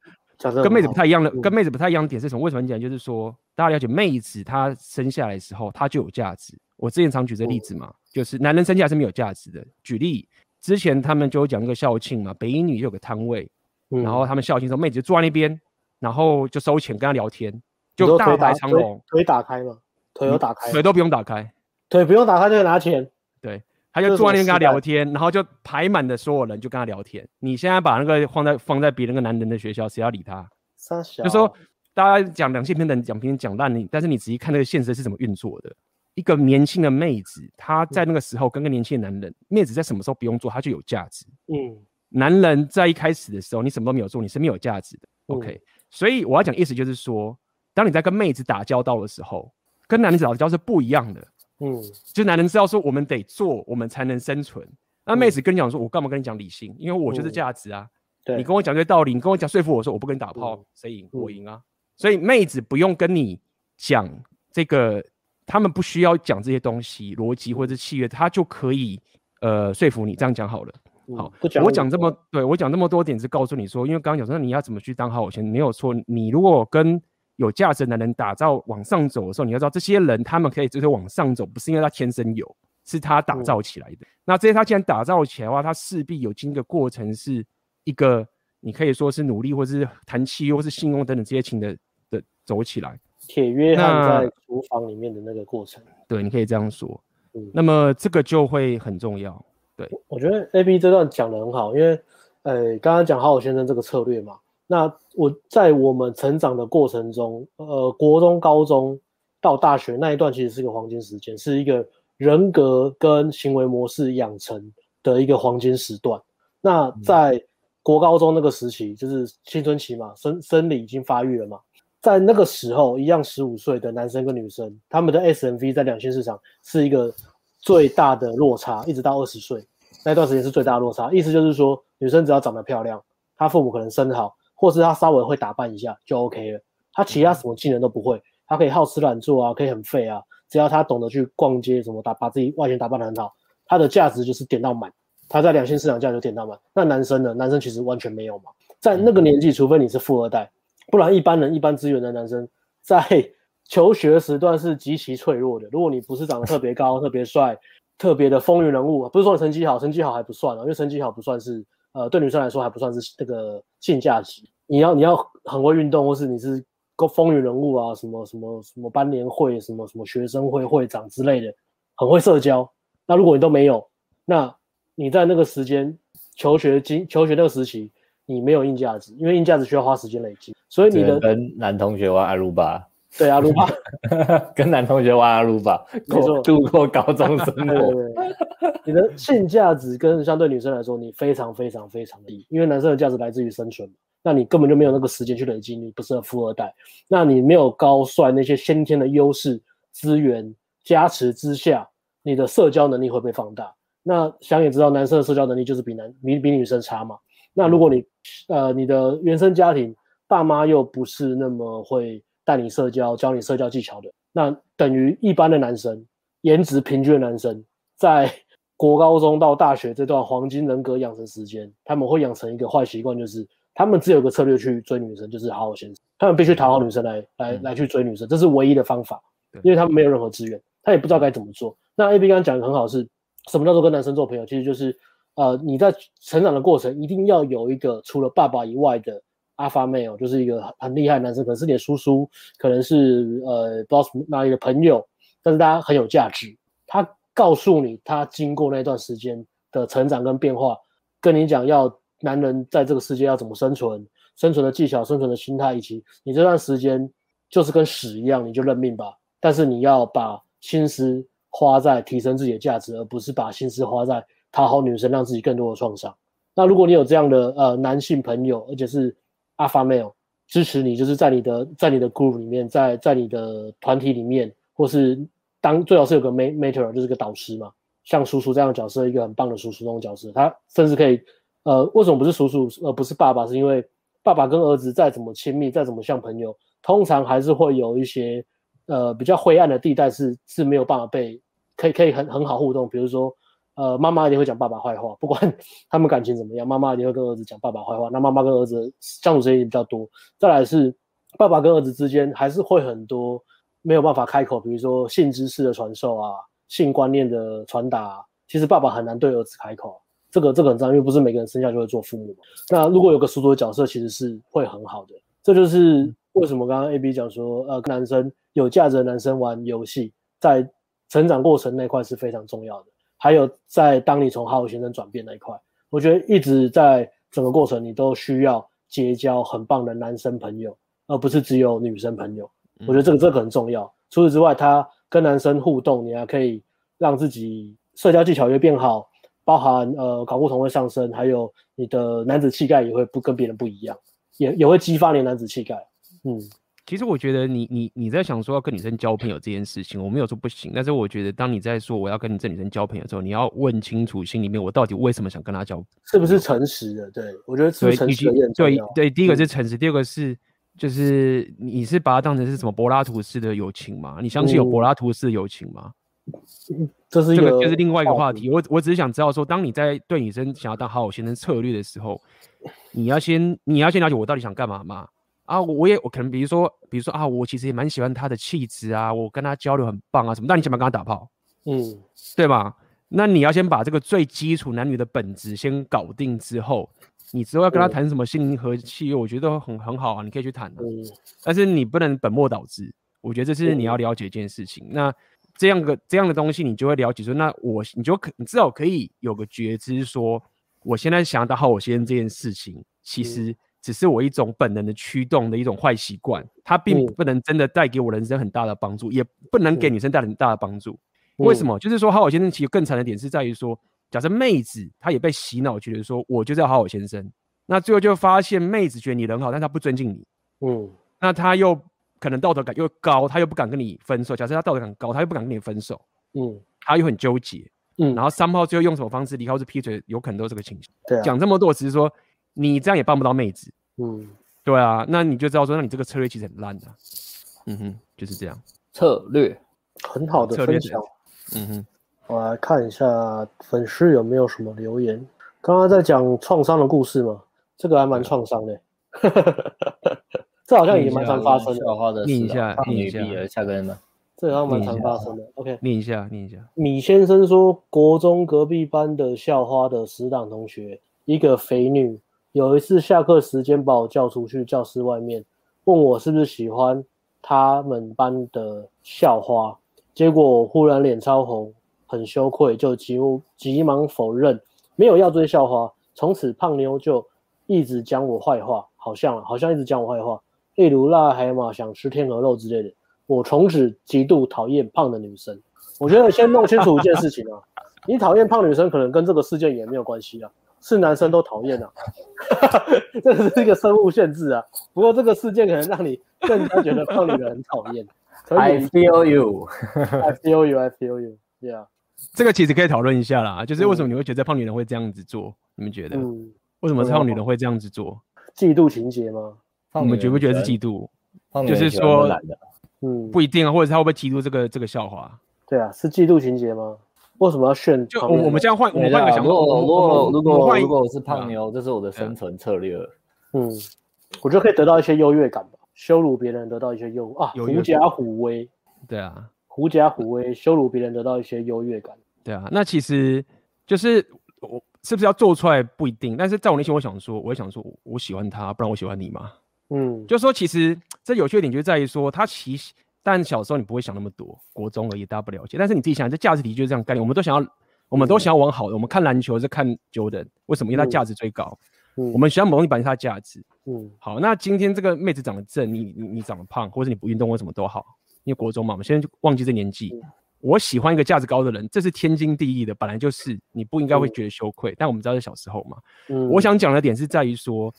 跟妹子不太一样的，跟妹子不太一样的点是什么？为什么你讲？就是说，大家了解妹子她生下来的时候，她就有价值。我之前常举这个例子嘛，嗯、就是男人生下来是没有价值的。举例。之前他们就讲那个校庆嘛，北一女就有个摊位，嗯、然后他们校庆的时候，妹子就坐在那边，然后就收钱跟他聊天，就大排长龙，腿打开嘛，腿都打开，腿都不用打开，腿不用打开就拿钱，对，他就坐在那边跟他聊天，然后就排满的所有人就跟他聊天。你现在把那个放在放在别人个男人的学校，谁要理他？小。就说大家讲两性平等，讲平等讲烂你，但是你仔细看那个现实是怎么运作的。一个年轻的妹子，她在那个时候跟个年轻的男人，妹子在什么时候不用做，她就有价值。嗯，男人在一开始的时候，你什么都没有做，你是没有价值的。OK，所以我要讲意思就是说，当你在跟妹子打交道的时候，跟男人打交道是不一样的。嗯，就男人知道说我们得做，我们才能生存。那妹子跟你讲说，我干嘛跟你讲理性？因为我就是价值啊。对，你跟我讲这些道理，你跟我讲说服我说我不跟你打炮，谁赢？我赢啊。所以妹子不用跟你讲这个。他们不需要讲这些东西，逻辑或者是契约，他就可以呃说服你。这样讲好了，好，我讲这么对我讲这么多点是告诉你说，因为刚刚讲说你要怎么去当好友先生，没有错。你如果跟有价值的男人打造往上走的时候，你要知道这些人他们可以就是往上走，不是因为他天生有，是他打造起来的。嗯、那这些他既然打造起来的话，他势必有经过过程，是一个你可以说是努力，或是谈契约，或是信用等等这些情的的走起来。铁约翰在厨房里面的那个过程，对，你可以这样说。嗯，那么这个就会很重要。对，我觉得 AB 这段讲的很好，因为，呃，刚刚讲好好先生这个策略嘛，那我在我们成长的过程中，呃，国中、高中到大学那一段，其实是一个黄金时间，是一个人格跟行为模式养成的一个黄金时段。那在国高中那个时期，就是青春期嘛，生生理已经发育了嘛。在那个时候，一样十五岁的男生跟女生，他们的 SMV 在两性市场是一个最大的落差，一直到二十岁那段时间是最大的落差。意思就是说，女生只要长得漂亮，她父母可能生得好，或是她稍微会打扮一下就 OK 了。她其他什么技能都不会，她可以好吃懒做啊，可以很废啊，只要她懂得去逛街，什么打把自己外形打扮得很好，她的价值就是点到满。她在两性市场价值就点到满。那男生呢？男生其实完全没有嘛，在那个年纪，除非你是富二代。不然，一般人一般资源的男生在求学时段是极其脆弱的。如果你不是长得特别高、特别帅、特别的风云人物，不是说你成绩好，成绩好还不算啊，因为成绩好不算是呃，对女生来说还不算是这个性价值。你要你要很会运动，或是你是个风云人物啊，什么什么什么班联会、什么什么学生会会长之类的，很会社交。那如果你都没有，那你在那个时间求学经求学那个时期。你没有硬价值，因为硬价值需要花时间累积，所以你的跟男同学玩阿鲁巴，对阿鲁巴，[laughs] 跟男同学玩阿鲁巴，没错，度过高中生 [laughs] 活。你的性价值跟相对女生来说，你非常非常非常低，因为男生的价值来自于生存，那你根本就没有那个时间去累积，你不是富二代，那你没有高帅那些先天的优势资源加持之下，你的社交能力会被放大。那想也知道，男生的社交能力就是比男比比女生差嘛。那如果你呃你的原生家庭爸妈又不是那么会带你社交、教你社交技巧的，那等于一般的男生，颜值平均的男生，在国高中到大学这段黄金人格养成时间，他们会养成一个坏习惯，就是他们只有个策略去追女生，就是好好先生，他们必须讨好女生来来来去追女生，这是唯一的方法，因为他们没有任何资源，他也不知道该怎么做。那 AB 刚刚讲的很好是，是什么叫做跟男生做朋友？其实就是。呃，你在成长的过程一定要有一个除了爸爸以外的 alpha male，就是一个很厉害男生，可能是你的叔叔，可能是呃不知道什么哪里的朋友，但是大家很有价值。他告诉你，他经过那段时间的成长跟变化，跟你讲要男人在这个世界要怎么生存，生存的技巧、生存的心态，以及你这段时间就是跟屎一样，你就认命吧。但是你要把心思花在提升自己的价值，而不是把心思花在。讨好女生，让自己更多的创伤。那如果你有这样的呃男性朋友，而且是 alpha male 支持你，就是在你的在你的 group 里面，在在你的团体里面，或是当最好是有个 mentor，就是个导师嘛，像叔叔这样的角色，一个很棒的叔叔那种角色，他甚至可以呃，为什么不是叔叔而不是爸爸？是因为爸爸跟儿子再怎么亲密，再怎么像朋友，通常还是会有一些呃比较灰暗的地带是是没有办法被可以可以很很好互动，比如说。呃，妈妈一定会讲爸爸坏话，不管 [laughs] 他们感情怎么样，妈妈一定会跟儿子讲爸爸坏话。那妈妈跟儿子相处时间也比较多。再来是爸爸跟儿子之间还是会很多没有办法开口，比如说性知识的传授啊，性观念的传达啊，其实爸爸很难对儿子开口。这个这个很重要，因为不是每个人生下就会做父母嘛。那如果有个叔叔的角色，其实是会很好的。这就是为什么刚刚 AB 讲说，呃，跟男生有价值的男生玩游戏，在成长过程那块是非常重要的。还有在当你从好好先生转变那一块，我觉得一直在整个过程，你都需要结交很棒的男生朋友，而不是只有女生朋友。我觉得这个这个很重要。除此之外，他跟男生互动，你还可以让自己社交技巧也变好，包含呃睾固酮会上升，还有你的男子气概也会不跟别人不一样，也也会激发你的男子气概。嗯。其实我觉得你你你在想说要跟女生交朋友这件事情，我没有说不行。但是我觉得当你在说我要跟你这女生交朋友之后，你要问清楚心里面我到底为什么想跟她交，是不是诚实的？对，我觉得是诚实的。对对，第一个是诚实，第二个是就是你是把它当成是什么柏拉图式的友情吗？你相信有柏拉图式的友情吗？嗯，这是一个，这个就是另外一个话题。我我只是想知道说，当你在对女生想要当好好先生策略的时候，你要先你要先了解我到底想干嘛吗？啊，我也我可能比如说，比如说啊，我其实也蛮喜欢他的气质啊，我跟他交流很棒啊什么。那你想不想跟他打炮？嗯，对吧？那你要先把这个最基础男女的本质先搞定之后，你之后要跟他谈什么心灵和气，我觉得很很好啊，你可以去谈的。嗯，但是你不能本末倒置，我觉得这是你要了解一件事情。嗯，那这样个这样的东西，你就会了解说，那我你就可你至少可以有个觉知说，我现在想要打好我先生这件事情，其实。嗯只是我一种本能的驱动的一种坏习惯，它并不能真的带给我人生很大的帮助，嗯、也不能给女生带来很大的帮助。嗯、为什么？就是说，好好先生其实更惨的点是在于说，假设妹子她也被洗脑，觉得说我就是要好好先生，那最后就发现妹子觉得你人好，但她不尊敬你，嗯，那她又可能道德感又高，她又不敢跟你分手。假设她道德感高，她又不敢跟你分手，嗯，她又很纠结，嗯，然后三炮最后用什么方式离开或是劈腿，有可能都是这个情形。对、啊，讲这么多，只是说。你这样也帮不到妹子，嗯，对啊，那你就知道说，那你这个策略其实很烂的，嗯哼，就是这样，策略很好的分享，嗯哼，我来看一下粉丝有没有什么留言。刚刚在讲创伤的故事嘛，这个还蛮创伤的，[laughs] 这好像也蛮常发生的。念一下，念一下，下。个人吗？这好像蛮常发生的。OK，念一下，念一下。米先生说，国中隔壁班的校花的死党同学。一个肥女，有一次下课时间把我叫出去教室外面，问我是不是喜欢他们班的校花，结果我忽然脸超红，很羞愧，就急急忙否认，没有要追校花。从此胖妞就一直讲我坏话，好像好像一直讲我坏话，例如癞海马想吃天鹅肉之类的。我从此极度讨厌胖的女生。我觉得先弄清楚一件事情啊，你讨厌胖女生可能跟这个事件也没有关系啊，是男生都讨厌啊，[laughs] 这是一个生物限制啊。不过这个事件可能让你更加觉得胖女人很讨厌。[laughs] I feel you, I feel you, I feel you. Yeah，这个其实可以讨论一下啦，就是为什么你会觉得胖女人会这样子做？你们觉得？嗯，为什么胖女人会这样子做？嫉妒情节吗？你们觉不觉得是嫉妒？就是说，嗯，不一定啊，或者是他会不会嫉妒这个这个笑话？对啊，是嫉妒情节吗？为什么要炫？就我们这样换，我们换个想法。如果如果如果如果我是胖妞，这是我的生存策略。嗯，我觉得可以得到一些优越感吧，羞辱别人得到一些优啊，狐假虎威。对啊，狐假虎威，羞辱别人得到一些优越感。对啊，那其实就是我是不是要做出来不一定，但是在我内心，我想说，我会想说，我喜欢他，不然我喜欢你吗？嗯，就是说其实这有缺点就在于说，他其实，但小时候你不会想那么多，国中而已，大家不了解。但是你自己想，这价值体就是这样概念，我们都想要，我们都想要往好的。我们看篮球是看 Jordan，为什么？因为它价值最高。嗯，我们喜欢某东西，反映它的价值。嗯，好，那今天这个妹子长得正，你你你长得胖，或者你不运动，或什么都好。因为国中嘛，我们现在就忘记这年纪。我喜欢一个价值高的人，这是天经地义的，本来就是，你不应该会觉得羞愧。但我们知道是小时候嘛。嗯，我想讲的点是在于说，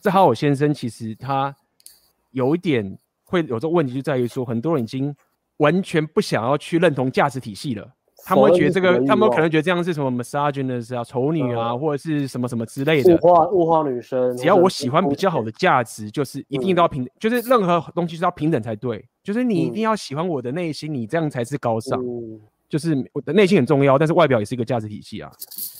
这好友先生其实他有一点会有这个问题，就在于说，很多人已经完全不想要去认同价值体系了。他们会觉得这个，他们可能觉得这样是什么 misogynist 啊，丑女啊，或者是什么什么之类的。物化物化女生。只要我喜欢比较好的价值，就是一定都要平，就是任何东西是要平等才对。就是你一定要喜欢我的内心，你这样才是高尚。就是我的内心很重要，但是外表也是一个价值体系啊。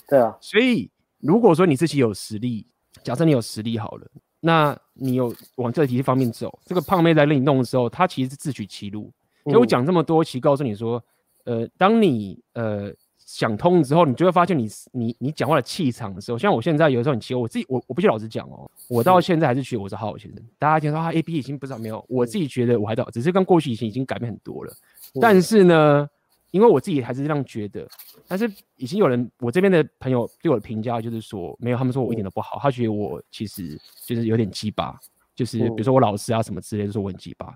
对啊。所以如果说你自己有实力，假设你有实力好了，那你有往这个体系方面走，这个胖妹在跟你弄的时候，她其实是自取其辱。所以我讲这么多，其实告诉你说。呃，当你呃想通之后，你就会发现你你你讲话的气场的时候，像我现在有的时候很奇怪，我自己我我必须老实讲哦，我到现在还是觉得我是好好先生。大家听说啊，A B 已经不知道没有，我自己觉得我还到，只是跟过去以前已经改变很多了。但是呢，因为我自己还是这样觉得，但是已经有人我这边的朋友对我的评价就是说，没有，他们说我一点都不好，他觉得我其实就是有点鸡巴，就是比如说我老师啊什么之类的说我很鸡巴，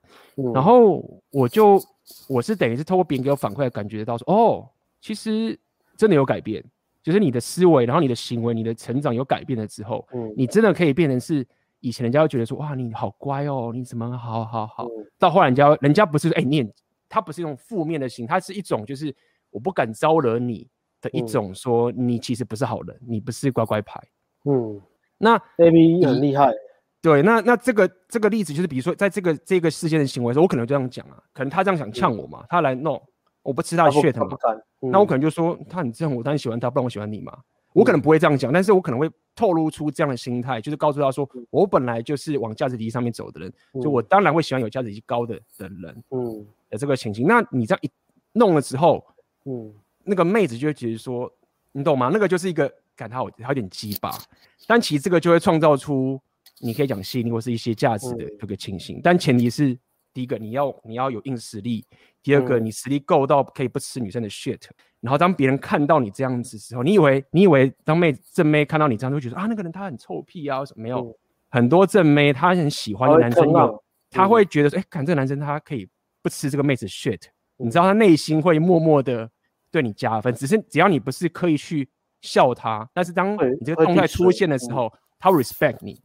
然后我就。我是等于是透过别人给我反馈，感觉到说，哦，其实真的有改变，就是你的思维，然后你的行为，你的成长有改变了之后，嗯，你真的可以变成是以前人家会觉得说，哇，你好乖哦，你怎么好好好，嗯、到后来人家人家不是说，哎、欸，你他不是一种负面的心，他是一种就是我不敢招惹你的一种说，你其实不是好人，你不是乖乖牌，嗯，那 AB 很厉害。对，那那这个这个例子就是，比如说，在这个这个事件的行为的时候，我可能这样讲啊，可能他这样想呛我嘛，他来弄，我不吃他的 shit 嘛，那我可能就说，他很正，我当然喜欢他，不然我喜欢你嘛，我可能不会这样讲，但是我可能会透露出这样的心态，就是告诉他说，我本来就是往价值体系上面走的人，就我当然会喜欢有价值体系高的的人，嗯，的这个情形，那你这样一弄了之后，嗯，那个妹子就会觉得说，你懂吗？那个就是一个感他有他有点鸡巴，但其实这个就会创造出。你可以讲吸引力或是一些价值的这个情形，嗯、但前提是第一个你要你要有硬实力，第二个你实力够到可以不吃女生的 shit，、嗯、然后当别人看到你这样子的时候，你以为你以为当妹正妹看到你这样，就会觉得啊那个人他很臭屁啊什么没有，嗯、很多正妹她很喜欢的男生，他会觉得说哎，看、欸、这个男生他可以不吃这个妹子 shit，、嗯、你知道他内心会默默的对你加分，只是只要你不是刻意去笑他，但是当你这个动态出现的时候，嗯、他 respect 你。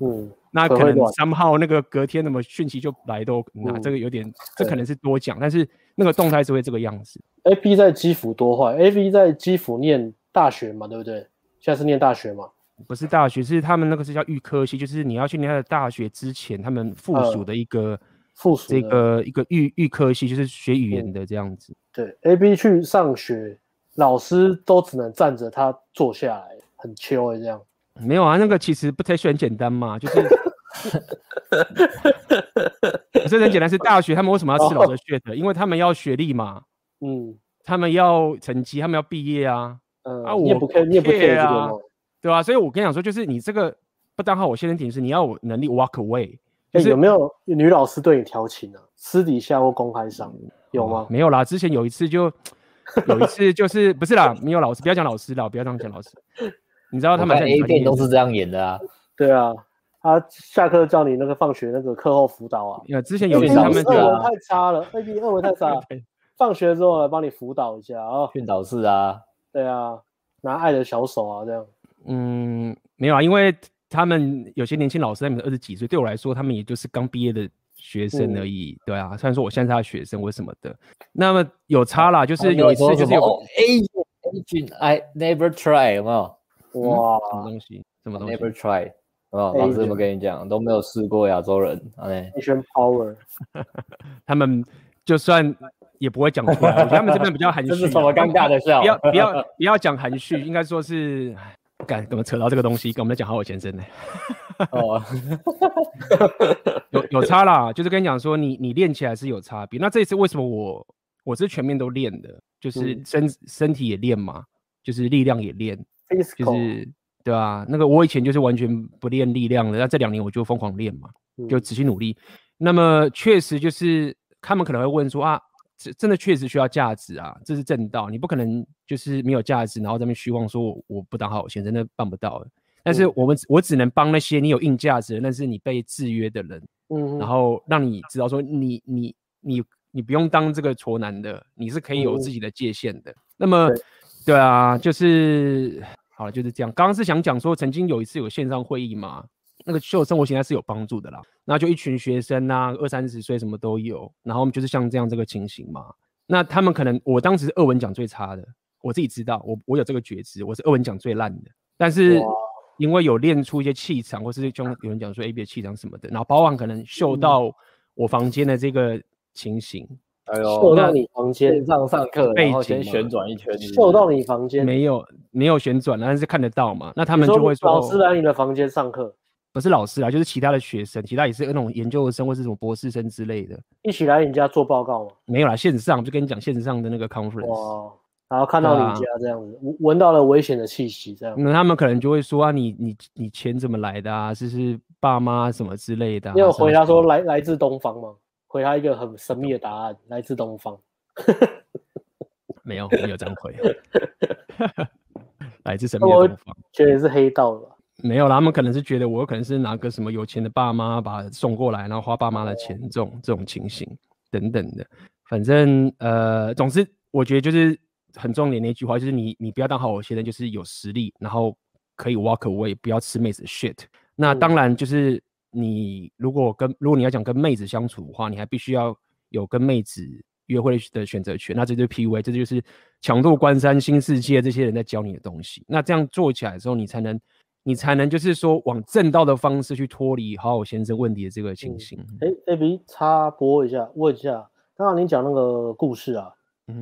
嗯，那可能 somehow 那个隔天那么讯息就来都，那、嗯、这个有点，这可能是多讲，但是那个动态是会这个样子。A P 在基辅多坏，A V 在基辅念大学嘛，对不对？现在是念大学嘛？不是大学，是他们那个是叫预科系，就是你要去念他的大学之前，他们附属的一个附属这个一个预预科系，就是学语言的这样子。嗯、对，A B 去上学，老师都只能站着，他坐下来，很秋这样。没有啊，那个其实不太是很简单嘛，就是，[laughs] 这很简单，是大学他们为什么要吃老师的血的？因为他们要学历嘛，嗯，他们要成绩，他们要毕业啊，嗯，啊，我也不 care，你也不 care 啊，对吧？所以我跟你讲说，就是你这个不当好，我先生点是你要有能力 walk away，就是有没有女老师对你调情啊？私底下或公开上有吗？没有啦，之前有一次就有一次就是不是啦，没有老师，不要讲老师啦，不要这样讲老师。你知道他们 A 片都是这样演的啊？对啊，他下课叫你那个放学那个课后辅导啊。呃，之前有一次他们二文太差了，A B 二文太差了，放学之后来帮你辅导一下啊。训导室啊，对啊，拿爱的小手啊这样。嗯，没有啊，因为他们有些年轻老师，他们二十几岁，对我来说，他们也就是刚毕业的学生而已。嗯、对啊，虽然说我现在是他的学生，我什么的，那么有差啦，就是有一次就是有 Agent I never try，有没有？哇，什么东西？什么东西？Never try，哦，老师怎么跟你讲？都没有试过亚洲人。Asian power，[laughs] 他们就算也不会讲出来。我觉得他们这边比较含蓄。[laughs] 这是什么尴尬的笑？不要不要不要讲含蓄，应该说是，干怎么扯到这个东西？跟我们在讲好好先生呢？[laughs] 哦，[laughs] 有有差啦，就是跟你讲说，你你练起来是有差别。那这一次为什么我我是全面都练的？就是身、嗯、身体也练嘛，就是力量也练。就是对啊，那个我以前就是完全不练力量的，那这两年我就疯狂练嘛，就持续努力。嗯、那么确实就是他们可能会问说啊，这真的确实需要价值啊，这是正道，你不可能就是没有价值，然后在那边虚妄说我我不当好先生，那办不到的。但是我们、嗯、我只能帮那些你有硬价值，但是你被制约的人，嗯，然后让你知道说你你你你不用当这个挫男的，你是可以有自己的界限的。嗯、那么对，对啊，就是。好了，就是这样。刚刚是想讲说，曾经有一次有线上会议嘛，那个秀生活形态是有帮助的啦。那就一群学生啊，二三十岁什么都有，然后我们就是像这样这个情形嘛。那他们可能，我当时是俄文讲最差的，我自己知道，我我有这个觉知，我是二文讲最烂的。但是因为有练出一些气场，或是就有人讲说 A B 的气场什么的，然后包含可能嗅到我房间的这个情形。嗯哎呦，秀到你房间线上上课，然后先旋转一圈，秀到你房间没有没有旋转，但是看得到嘛？那他们就会说，老师来你的房间上课，不是老师啊，就是其他的学生，其他也是那种研究生或是什么博士生之类的，一起来你家做报告吗？没有啦，线上就跟你讲线上的那个 conference，哇，然后看到你家这样子，闻、啊、到了危险的气息这样，那他们可能就会说啊，你你你钱怎么来的啊？是是爸妈什么之类的、啊？你有回答说来来自东方吗？回答一个很神秘的答案，来自东方。没有没有这样回 [laughs] [laughs] 来自神秘的东方，觉得是黑道了。没有啦，他们可能是觉得我可能是拿个什么有钱的爸妈把他送过来，然后花爸妈的钱，这种这种情形等等的。反正呃，总之我觉得就是很重点的一句话，就是你你不要当好我先生，就是有实力，然后可以 walk away，不要吃妹子 shit。那当然就是你如果跟如果你要讲跟妹子相处的话，你还必须要有跟妹子。约会的选择权，那这就是 PUA，这就是强度关山新世界这些人在教你的东西。那这样做起来的时候，你才能，你才能就是说往正道的方式去脱离好好先生问题的这个情形。哎、嗯、，AB 插播一下，问一下，刚刚你讲那个故事啊，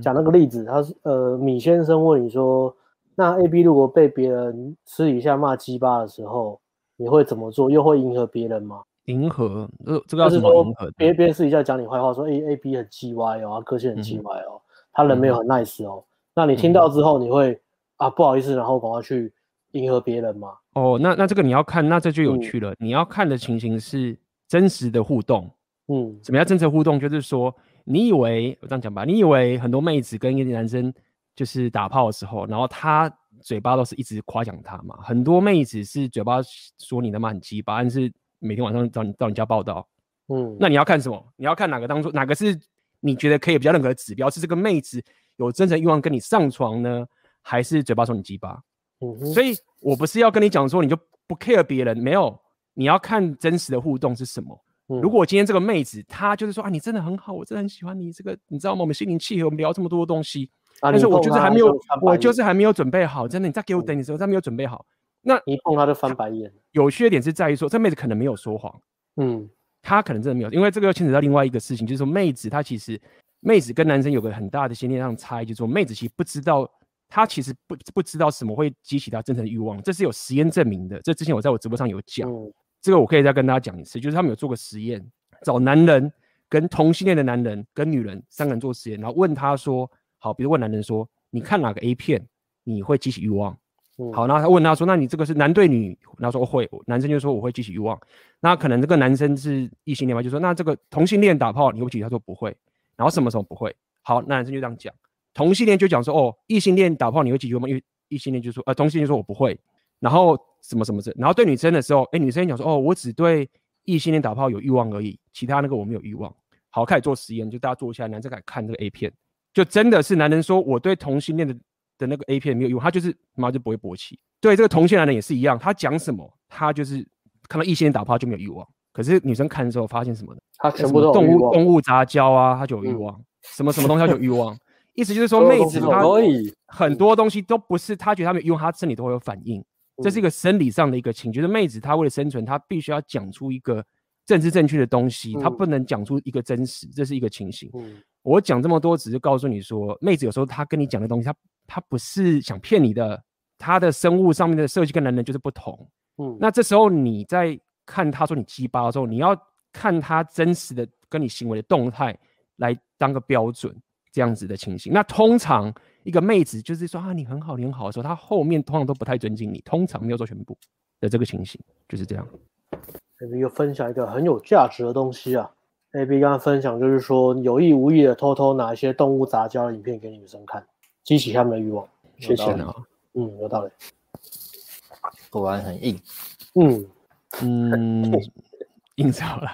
讲那个例子，他是呃米先生问你说，那 AB 如果被别人私底下骂鸡巴的时候，你会怎么做？又会迎合别人吗？迎合，呃这个要怎么迎合？别别人私底下讲你坏话，说 A A B 很叽歪哦，个性很叽歪哦，他人没有很 nice 哦。那你听到之后，你会啊不好意思，然后赶快去迎合别人吗？哦，那那这个你要看，那这就有趣了。你要看的情形是真实的互动。嗯，什么叫真实互动？就是说，你以为我这样讲吧，你以为很多妹子跟一个男生就是打炮的时候，然后他嘴巴都是一直夸奖他嘛。很多妹子是嘴巴说你他妈很鸡巴，但是。每天晚上到你到你家报道，嗯，那你要看什么？你要看哪个当中哪个是你觉得可以比较认可的指标？是这个妹子有真诚欲望跟你上床呢，还是嘴巴说你鸡巴？嗯，所以我不是要跟你讲说你就不 care 别人，没有，你要看真实的互动是什么。嗯、如果今天这个妹子她就是说啊，你真的很好，我真的很喜欢你，这个你知道吗？我们心灵契合，我们聊这么多东西，啊、但是我就是还没有，我就是还没有准备好，真的，你再给我等你的时候，再没有准备好。那一碰他就翻白眼。有趣的点是在于说，这妹子可能没有说谎，嗯，她可能真的没有，因为这个又牵扯到另外一个事情，就是说妹子她其实，妹子跟男生有个很大的先天上差异，就是说妹子其实不知道，她其实不不知道什么会激起他真诚的欲望，这是有实验证明的。这之前我在我直播上有讲，嗯、这个我可以再跟大家讲一次，就是他们有做过实验，找男人跟同性恋的男人跟女人三个人做实验，然后问他说，好，比如问男人说，你看哪个 A 片你会激起欲望？好，然后他问他说：“那你这个是男对女？”然后说：“我会。”男生就说：“我会激起欲望。”那可能这个男生是异性恋嘛？就说：“那这个同性恋打炮你会不会激起？”他说：“不会。”然后什么时候不会？好，那男生就这样讲。同性恋就讲说：“哦，异性恋打炮你会激起欲望吗？”因为异性恋就说：“呃，同性恋就说我不会。”然后什么什么的，然后对女生的时候，哎，女生讲说，哦，我只对异性恋打炮有欲望而已，其他那个我没有欲望。好，开始做实验，就大家坐下来，男生开始看这个 A 片，就真的是男人说我对同性恋的的那个 A 片没有欲望，他就是妈就不会勃起。对这个同性男人也是一样，他讲什么，他就是看到异性恋打炮就没有欲望。可是女生看的时候发现什么呢？他全部都有动物动物杂交啊，他就有欲望。嗯、什么什么东西他就有欲望？意思就是说，妹子她很多东西都不是她觉得她没有欲望，她身体都会有反应。这是一个生理上的一个情，就是妹子她为了生存，她必须要讲出一个。政治正确的东西，她不能讲出一个真实，嗯、这是一个情形。嗯、我讲这么多，只是告诉你说，妹子有时候她跟你讲的东西，她她不是想骗你的，她的生物上面的设计跟男人就是不同。嗯，那这时候你在看她说你鸡巴的时候，你要看她真实的跟你行为的动态来当个标准，这样子的情形。那通常一个妹子就是说啊，你很好，你很好的时候，她后面通常都不太尊敬你，通常没有做全部的这个情形，就是这样。A B 又分享一个很有价值的东西啊！A B 刚刚分享就是说有意无意的偷偷拿一些动物杂交的影片给女生看，激起他们的欲望。谢谢啊，嗯，有道理。果然很硬。嗯嗯，[laughs] 硬着了。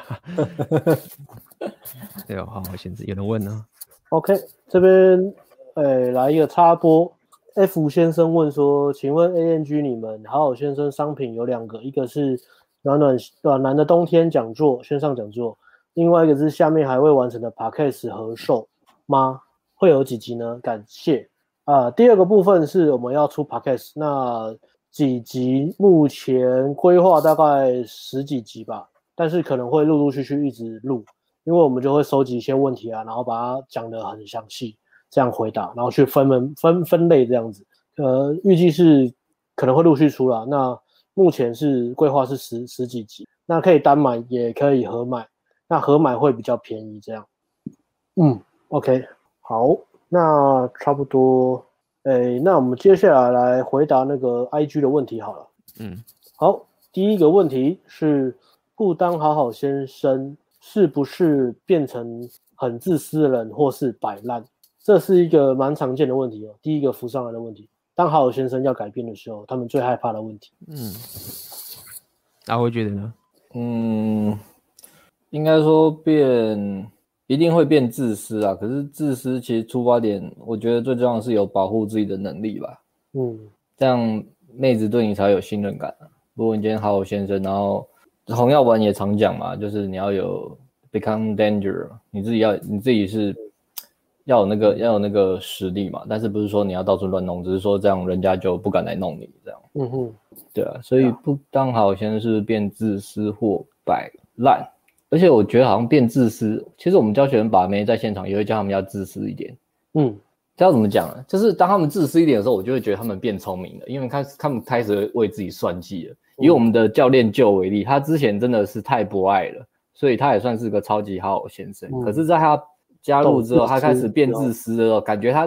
[laughs] 对哦，好我先生，有人问呢。OK，这边哎、欸，来一个插播。F 先生问说：“请问 A N G 你们好好先生商品有两个，一个是。”暖暖暖男的冬天讲座线上讲座，另外一个是下面还未完成的 Podcast 合售吗？会有几集呢？感谢啊、第二个部分是我们要出 Podcast，那几集目前规划大概十几集吧，但是可能会陆陆续续一直录，因为我们就会收集一些问题啊，然后把它讲得很详细，这样回答，然后去分门分分类这样子。呃，预计是可能会陆续出了那。目前是规划是十十几集，那可以单买也可以合买，那合买会比较便宜这样。嗯，OK，好，那差不多，哎，那我们接下来来回答那个 IG 的问题好了。嗯，好，第一个问题是不当好好先生是不是变成很自私的人或是摆烂？这是一个蛮常见的问题哦，第一个浮上来的问题。当好友先生要改变的时候，他们最害怕的问题。嗯，大家会觉得呢？嗯，应该说变一定会变自私啊。可是自私其实出发点，我觉得最重要的是有保护自己的能力吧。嗯，这样妹子对你才有信任感啊。如果你今天好好先生，然后红药丸也常讲嘛，就是你要有 become danger，你自己要你自己是。要有那个要有那个实力嘛，但是不是说你要到处乱弄，只是说这样人家就不敢来弄你这样。嗯哼，对啊，所以不当好先是变自私或摆烂，而且我觉得好像变自私，其实我们教学生把妹在现场也会教他们要自私一点。嗯，这要怎么讲呢？就是当他们自私一点的时候，我就会觉得他们变聪明了，因为开始他们开始为自己算计了。以我们的教练就为例，他之前真的是太博爱了，所以他也算是个超级好好先生。嗯、可是，在他加入之后，他开始变自私的时候，感觉他，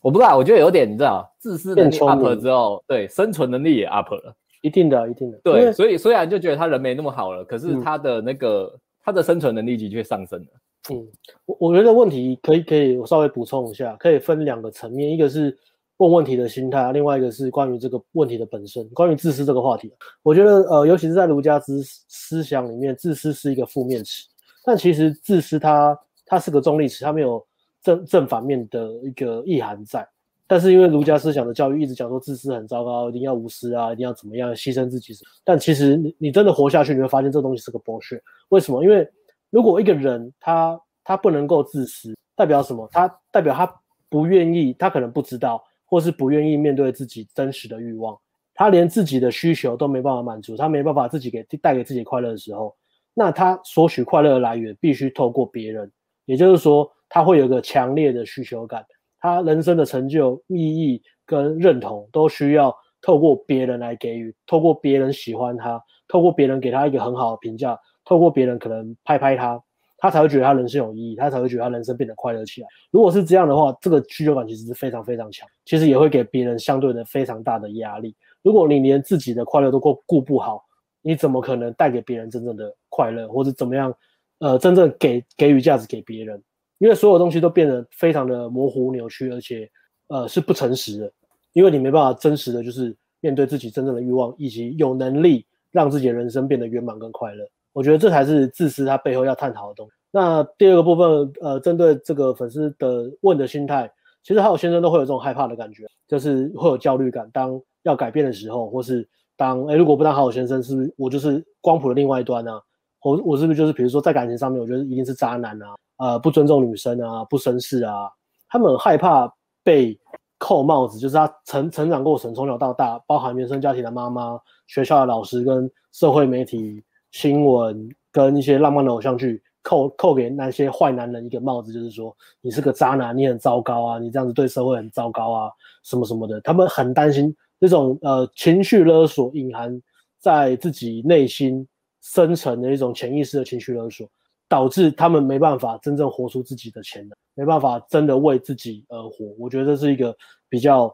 我不知道，我觉得有点，你知道，自私能力 up 了之后，对，生存能力也 up 了，一定的，一定的，对，所以虽然就觉得他人没那么好了，可是他的那个他的生存能力的确上升了。嗯，我我觉得问题可以可以我稍微补充一下，可以分两个层面，一个是问问题的心态，另外一个是关于这个问题的本身，关于自私这个话题，我觉得呃，尤其是在儒家思思想里面，自私是一个负面词，但其实自私它。它是个中立词，它没有正正反面的一个意涵在。但是因为儒家思想的教育一直讲说自私很糟糕，一定要无私啊，一定要怎么样牺牲自己。但其实你你真的活下去，你会发现这东西是个剥削。为什么？因为如果一个人他他不能够自私，代表什么？他代表他不愿意，他可能不知道，或是不愿意面对自己真实的欲望。他连自己的需求都没办法满足，他没办法自己给带给自己快乐的时候，那他索取快乐的来源必须透过别人。也就是说，他会有个强烈的需求感，他人生的成就、意义跟认同都需要透过别人来给予，透过别人喜欢他，透过别人给他一个很好的评价，透过别人可能拍拍他，他才会觉得他人生有意义，他才会觉得他人生变得快乐起来。如果是这样的话，这个需求感其实是非常非常强，其实也会给别人相对的非常大的压力。如果你连自己的快乐都顾顾不好，你怎么可能带给别人真正的快乐，或者怎么样？呃，真正给给予价值给别人，因为所有东西都变得非常的模糊扭曲，而且呃是不诚实的，因为你没办法真实的就是面对自己真正的欲望，以及有能力让自己的人生变得圆满跟快乐。我觉得这才是自私他背后要探讨的东西。那第二个部分，呃，针对这个粉丝的问的心态，其实好友先生都会有这种害怕的感觉，就是会有焦虑感。当要改变的时候，或是当哎，如果不当好友先生，是不是我就是光谱的另外一端呢、啊？我我是不是就是比如说在感情上面，我觉得一定是渣男啊，呃，不尊重女生啊，不绅士啊，他们害怕被扣帽子，就是他成成长过程从小到大，包含原生家庭的妈妈、学校的老师跟社会媒体新闻跟一些浪漫的偶像剧扣扣给那些坏男人一个帽子，就是说你是个渣男，你很糟糕啊，你这样子对社会很糟糕啊，什么什么的，他们很担心这种呃情绪勒索隐含在自己内心。深层的一种潜意识的情绪勒索，导致他们没办法真正活出自己的潜能，没办法真的为自己而活。我觉得这是一个比较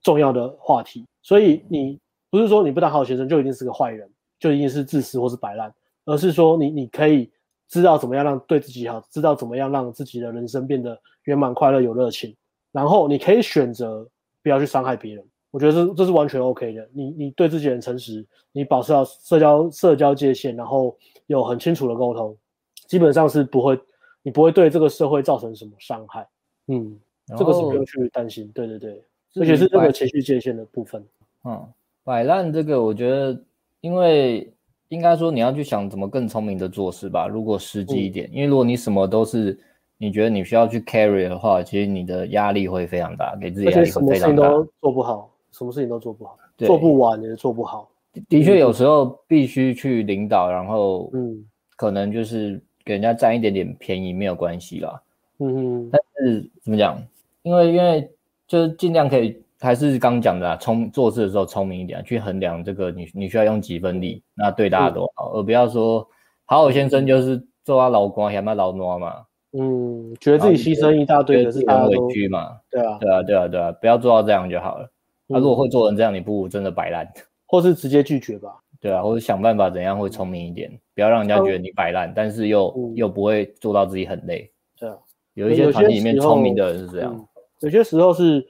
重要的话题。所以你不是说你不当好学生就一定是个坏人，就一定是自私或是摆烂，而是说你你可以知道怎么样让对自己好，知道怎么样让自己的人生变得圆满、快乐、有热情，然后你可以选择不要去伤害别人。我觉得这这是完全 OK 的。你你对自己很诚实，你保持好社交社交界限，然后有很清楚的沟通，基本上是不会，你不会对这个社会造成什么伤害。嗯，这个是不用去担心。对对对，而且是这个情绪界限的部分。嗯，摆烂这个，我觉得，因为应该说你要去想怎么更聪明的做事吧。如果实际一点，嗯，因为如果你什么都是你觉得你需要去 carry 的话，其实你的压力会非常大，给自己压力会非常大，事情都做不好。什么事情都做不好，做不完也做不好。的确，有时候必须去领导，然后嗯，可能就是给人家占一点点便宜没有关系啦。嗯嗯，但是怎么讲？因为因为就是尽量可以，还是刚讲的啊，聪做事的时候聪明一点，去衡量这个你你需要用几分力，那对大家都好，而不要说好好先生就是做他老公，还蛮老挪嘛。嗯，觉得自己牺牲一大堆，可是很委屈嘛。对啊，对啊，对啊，对啊，不要做到这样就好了。他、啊、如果会做成这样，你不如真的摆烂，或是直接拒绝吧。对啊，或者想办法怎样会聪明一点，不要让人家觉得你摆烂，但是又、嗯、又不会做到自己很累。对啊，有一些团体里面聪明的人是这样。有，有些时候是，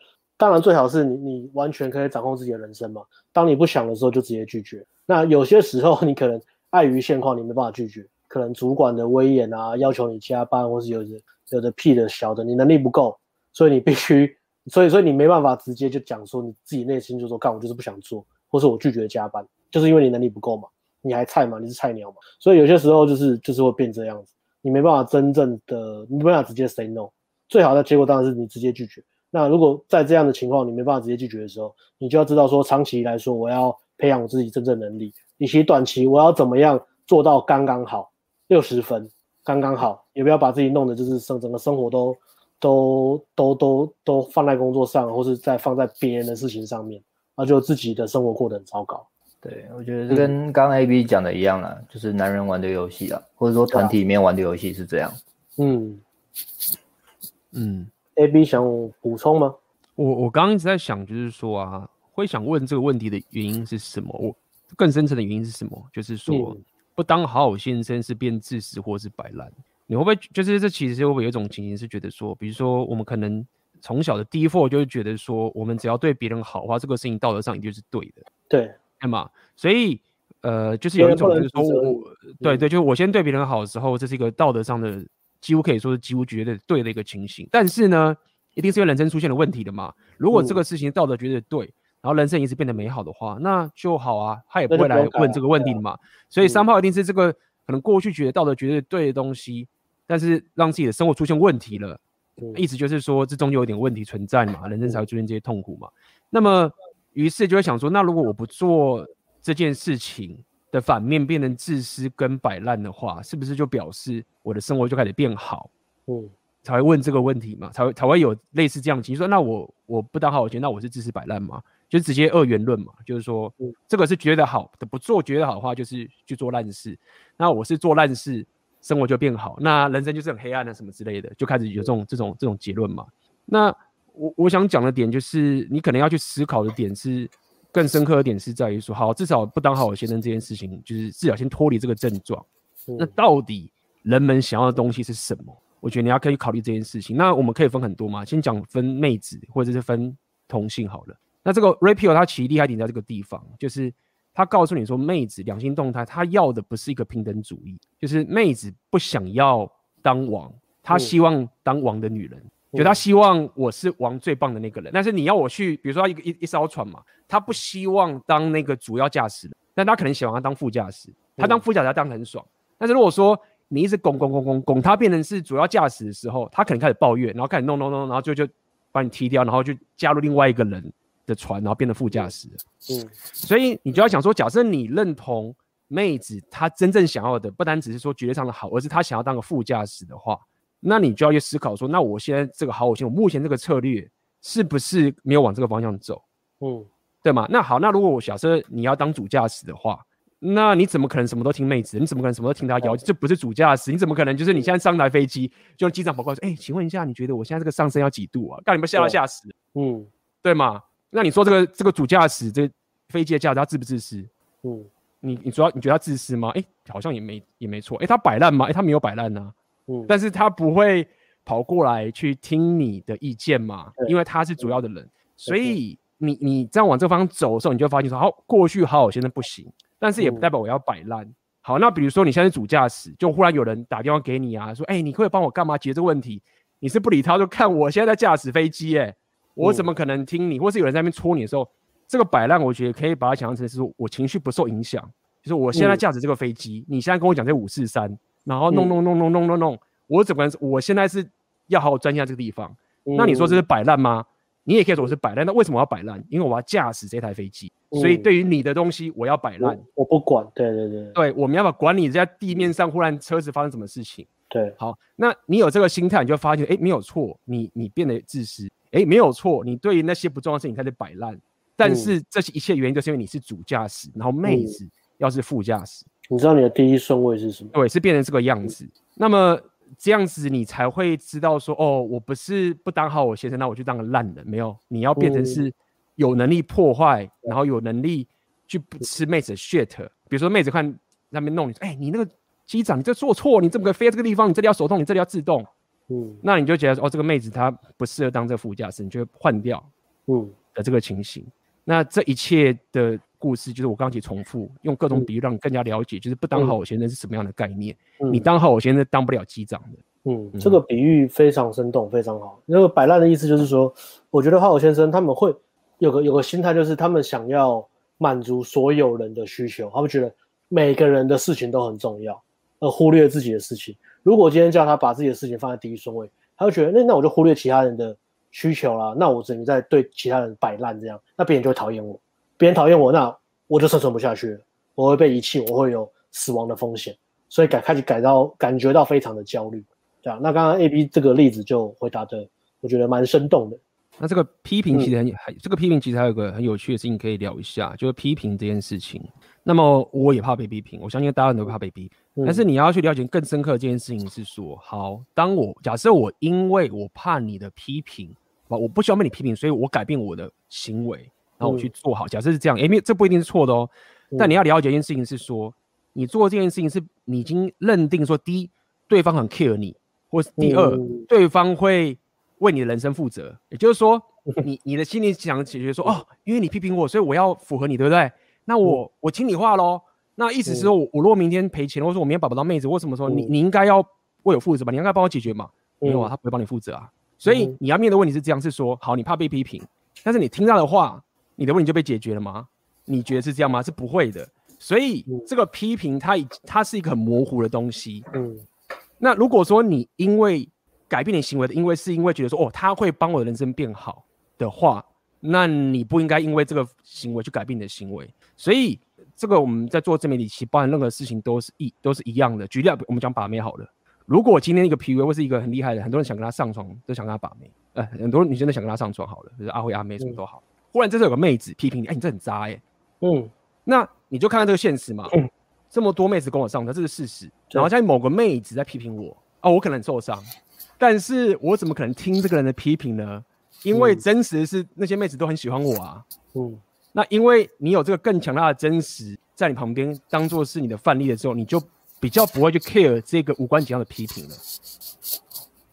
当然最好是你你完全可以掌控自己的人生嘛。当你不想的时候就直接拒绝。那有些时候 [laughs] 你可能碍于现况，你没办法拒绝，可能主管的威严啊，要求你加班，或是有的有的屁的小的，你能力不够，所以你必须。所以，所以你没办法直接就讲说你自己内心就说，干我就是不想做，或是我拒绝加班，就是因为你能力不够嘛，你还菜嘛，你是菜鸟嘛，所以有些时候就是就是会变这样子，你没办法真正的，你没办法直接 say no，最好的结果当然是你直接拒绝。那如果在这样的情况你没办法直接拒绝的时候，你就要知道说，长期来说我要培养我自己真正能力，以及短期我要怎么样做到刚刚好六十分，刚刚好，也不要把自己弄得就是生整个生活都。都都都都放在工作上，或是在放在别人的事情上面，那就自己的生活过得很糟糕。对，我觉得这跟刚刚 AB 讲的一样啦，嗯、就是男人玩的游戏啊，或者说团体里面玩的游戏是这样。嗯嗯，AB 想补充吗？我我刚刚一直在想，就是说啊，会想问这个问题的原因是什么？我更深层的原因是什么？就是说，嗯、不当好好先生是变自私或是摆烂。你会不会就是这？其实会不会有一种情形是觉得说，比如说我们可能从小的 default 就是觉得说，我们只要对别人好的话，这个事情道德上一定是对的，对，对吗？所以呃，就是有一种就是说我，我对对，就是我先对别人好的时候，这是一个道德上的几乎可以说是几乎绝对对的一个情形。但是呢，一定是因为人生出现了问题的嘛。如果这个事情道德绝对对，然后人生一直变得美好的话，那就好啊，他也不会来问这个问题的嘛。所以三炮一定是这个可能过去觉得道德绝对对的东西。但是让自己的生活出现问题了，意思就是说这中间有点问题存在嘛，人生才会出现这些痛苦嘛。那么于是就会想说，那如果我不做这件事情的反面变成自私跟摆烂的话，是不是就表示我的生活就开始变好？嗯，才会问这个问题嘛，才会才会有类似这样的情绪。说那我我不当好我觉得，那我是自私摆烂吗？就直接二元论嘛，就是说这个是觉得好的，不做觉得好的话就是去做烂事。那我是做烂事。生活就变好，那人生就是很黑暗的什么之类的，就开始有这种这种这种结论嘛。那我我想讲的点就是，你可能要去思考的点是更深刻的点是在于说，好，至少不当好我先生这件事情，就是至少先脱离这个症状。那到底人们想要的东西是什么？我觉得你要可以考虑这件事情。那我们可以分很多嘛，先讲分妹子或者是分同性好了。那这个 Rapio 它其实厉害点在这个地方，就是他告诉你说，妹子两性动态，他要的不是一个平等主义，就是妹子不想要当王，她希望当王的女人，嗯、就他希望我是王最棒的那个人。但是你要我去，比如说一个一一艘船嘛，他不希望当那个主要驾驶人，但他可能喜欢他当副驾驶，他当副驾驶她当得很爽。但是如果说你一直拱拱拱拱拱，他变成是主要驾驶的时候，他可能开始抱怨，然后开始弄弄弄，然后就就把你踢掉，然后就加入另外一个人。的船，然后变成副驾驶。嗯，所以你就要想说，假设你认同妹子她真正想要的，不单只是说绝对上的好，而是她想要当个副驾驶的话，那你就要去思考说，那我现在这个好，我现我目前这个策略是不是没有往这个方向走？嗯，对吗？那好，那如果我假设你要当主驾驶的话，那你怎么可能什么都听妹子？你怎么可能什么都听她要求？这不是主驾驶，你怎么可能就是你现在上台飞机，就机长跑过来说，哎，请问一下，你觉得我现在这个上升要几度啊？让你们吓到吓死。嗯，对吗？那你说这个这个主驾驶这飞机的驾驶他自不自私？嗯，你你主要你觉得他自私吗？哎、欸，好像也没也没错。哎、欸，他摆烂吗？哎、欸，他没有摆烂呐。嗯，但是他不会跑过来去听你的意见嘛，嗯、因为他是主要的人。嗯、所以你你这样往这个方向走的时候，你就发现说，好，过去好好先生不行，但是也不代表我要摆烂。嗯、好，那比如说你现在是主驾驶，就忽然有人打电话给你啊，说，哎、欸，你可以帮我干嘛解决这个问题？你是不理他，就看我现在在驾驶飞机，哎。我怎么可能听你？或是有人在那边戳你的时候，这个摆烂，我觉得可以把它想象成是说我情绪不受影响。就是我现在驾驶这个飞机，你现在跟我讲这五四三，然后弄弄弄弄弄弄弄，我怎么我现在是要好好钻研这个地方。那你说这是摆烂吗？你也可以说我是摆烂。那为什么我要摆烂？因为我要驾驶这台飞机，所以对于你的东西，我要摆烂。我不管。对对对。对，我们要把管你在地面上忽然车子发生什么事情。对。好，那你有这个心态，你就发现，哎，没有错，你你变得自私。哎，没有错，你对于那些不重要的事情开始摆烂，但是这些一切原因就是因为你是主驾驶，然后妹子要是副驾驶。你知道你的第一顺位是什么？对，是变成这个样子。那么这样子你才会知道说，哦，我不是不当好我先生，那我就当个烂人。没有，你要变成是有能力破坏，然后有能力去吃妹子的 shit。比如说妹子看那边弄你，哎，你那个机长你这做错，你怎么可以飞这个地方？你这里要手动，你这里要自动。嗯，那你就觉得哦，这个妹子她不适合当这个副驾驶，你就会换掉，嗯的这个情形。嗯、那这一切的故事，就是我刚刚去重复，用各种比喻让你更加了解，嗯、就是不当好我先生是什么样的概念。嗯、你当好我先生当不了机长的。嗯，嗯这个比喻非常生动，非常好。那个摆烂的意思就是说，我觉得好我先生他们会有个有个心态，就是他们想要满足所有人的需求，他们觉得每个人的事情都很重要，而忽略自己的事情。如果今天叫他把自己的事情放在第一顺位，他就觉得那那我就忽略其他人的需求啦，那我只能在对其他人摆烂这样，那别人就会讨厌我，别人讨厌我，那我就生存不下去了，我会被遗弃，我会有死亡的风险，所以改开始改到感觉到非常的焦虑，这样。那刚刚 AB 这个例子就回答的，我觉得蛮生动的。那这个批评其实很很，嗯、这个批评其实还有个很有趣的事情可以聊一下，就是批评这件事情。那么我也怕被批评，我相信大家都怕被批评。但是你要去了解更深刻的这件事情是说，好，当我假设我因为我怕你的批评，我不希望被你批评，所以我改变我的行为，然后我去做好。假设是这样，诶，这不一定是错的哦。但你要了解一件事情是说，你做这件事情是你已经认定说，第一，对方很 care 你，或是第二，对方会为你的人生负责。也就是说，[laughs] 你你的心里想解决说，哦，因为你批评我，所以我要符合你，对不对？那我我听你话喽。那意思是说，我我如果明天赔钱，或者说我明天保不到妹子，或什么时候，你你应该要为我负责吧？你应该帮我解决嘛？没有啊，他不会帮你负责啊。所以你要面对问题是这样：是说，好，你怕被批评，但是你听到的话，你的问题就被解决了吗？你觉得是这样吗？是不会的。所以这个批评它它是一个很模糊的东西。嗯。那如果说你因为改变你行为的，因为是因为觉得说哦，他会帮我的人生变好的话，那你不应该因为这个行为去改变你的行为。所以。这个我们在做自媒体，其实包含任何事情都是一都是一样的。举例，我们讲把妹好了。如果今天一个 PV 或是一个很厉害的，很多人想跟他上床，都想跟他把妹。呃，很多女生都想跟他上床好了，就是阿辉阿妹什么都好。嗯、忽然这时候有个妹子批评你，哎，你这很渣哎。嗯。那你就看看这个现实嘛。嗯。这么多妹子跟我上床，这是事实。然后在某个妹子在批评我，啊，我可能很受伤，但是我怎么可能听这个人的批评呢？因为真实是那些妹子都很喜欢我啊。嗯。那因为你有这个更强大的真实在你旁边，当做是你的范例的时候，你就比较不会去 care 这个无关紧要的批评了。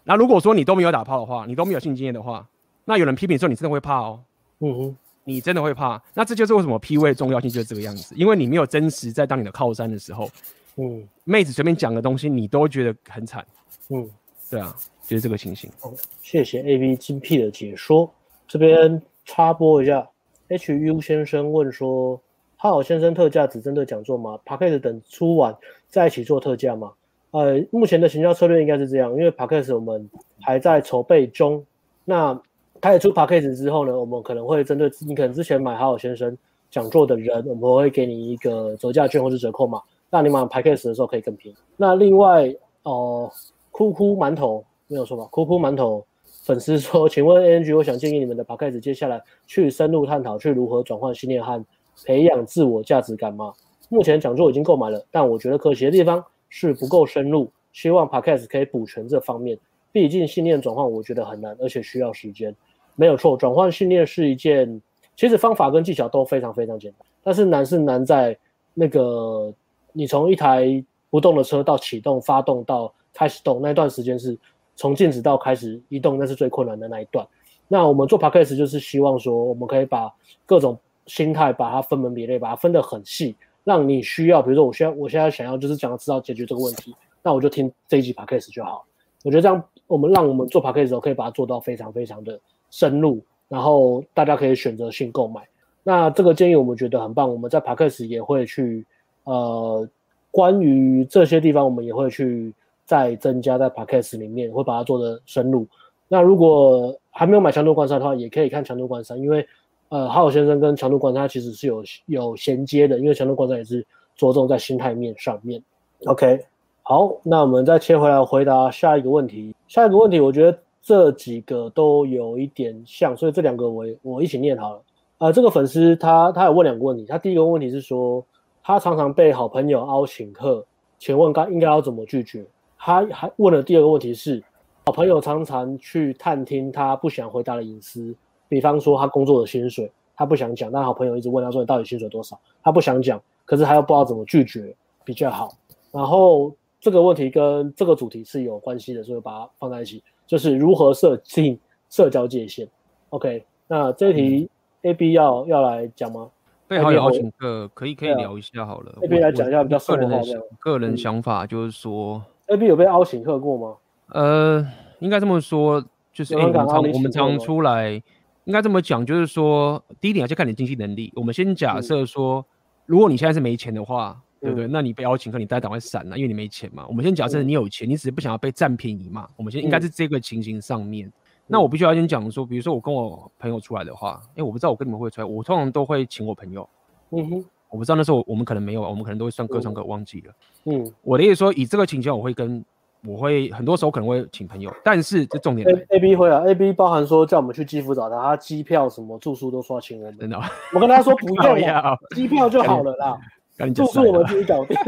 那如果说你都没有打炮的话，你都没有性经验的话，那有人批评的时候，你真的会怕哦。嗯哼，你真的会怕。那这就是为什么 P 位重要性就是这个样子，因为你没有真实在当你的靠山的时候，嗯，妹子随便讲的东西你都觉得很惨，嗯，对啊，就是这个情形。哦，谢谢 A B 精辟的解说。这边插播一下，H U 先生问说，哈好先生特价只针对讲座吗？Podcast 等出完再一起做特价吗？呃，目前的行销策略应该是这样，因为 Podcast 我们还在筹备中。那开始出 Podcast 之后呢，我们可能会针对你可能之前买好好先生讲座的人，我们会给你一个折价券或是折扣码，那你买 Podcast 的时候可以更便宜。那另外哦、呃，哭哭馒头没有错吧？哭哭馒头粉丝说，请问 ANG，我想建议你们的 Podcast 接下来去深入探讨去如何转换信念和培养自我价值感吗？目前讲座已经购买了，但我觉得可惜的地方。是不够深入，希望 Podcast 可以补全这方面。毕竟信念转换，我觉得很难，而且需要时间。没有错，转换训练是一件，其实方法跟技巧都非常非常简单，但是难是难在那个你从一台不动的车到启动、发动到开始动那段时间，是从静止到开始移动，那是最困难的那一段。那我们做 Podcast 就是希望说，我们可以把各种心态把它分门别类，把它分得很细。让你需要，比如说我需要，我现在想要就是想要知道解决这个问题，那我就听这一集 podcast 就好。我觉得这样，我们让我们做 podcast 的时候可以把它做到非常非常的深入，然后大家可以选择性购买。那这个建议我们觉得很棒，我们在 podcast 也会去，呃，关于这些地方我们也会去再增加在 podcast 里面，会把它做的深入。那如果还没有买强度关山的话，也可以看强度关山，因为。呃，哈好先生跟强度关山其实是有有衔接的，因为强度关山也是着重在心态面上面。OK，好，那我们再切回来回答下一个问题。下一个问题，我觉得这几个都有一点像，所以这两个我我一起念好了。呃，这个粉丝他他有问两个问题，他第一个问题是说，他常常被好朋友邀请客，请问该应该要怎么拒绝？他还问了第二个问题是，好朋友常常去探听他不想回答的隐私。比方说他工作的薪水，他不想讲，但好朋友一直问他说，你到底薪水多少？他不想讲，可是他又不知道怎么拒绝比较好。然后这个问题跟这个主题是有关系的，所以把它放在一起，就是如何设定社交界限。OK，那这一题 A B 要、嗯、要来讲吗？对，好友邀请客可以可以聊一下好了。A B 来讲一下比较个人的个人想法，就是说 A B 有被邀请客过吗？呃，应该这么说，就是、欸、我们常我们常出来。应该这么讲，就是说，第一点要先看你经济能力。我们先假设说、嗯，如果你现在是没钱的话，嗯、对不对？那你被邀请客，你大概赶快闪了，因为你没钱嘛。我们先假设你有钱，你只是不想要被占便宜嘛。我们先应该是这个情形上面。嗯、那我必须要先讲说，比如说我跟我朋友出来的话，因为，我不知道我跟你们会出来，我通常都会请我朋友。嗯哼，我不知道那时候我们可能没有，我们可能都会算各算各，忘记了。嗯，我的意思说，以这个情况，我会跟。我会很多时候可能会请朋友，但是这重点 A A B 会啊，A B 包含说叫我们去基辅找他，他机票什么住宿都说要请我们。真的，我跟他说不用 [laughs] 呀，机票就好了啦，[laughs] 住宿我们自己搞定。[laughs]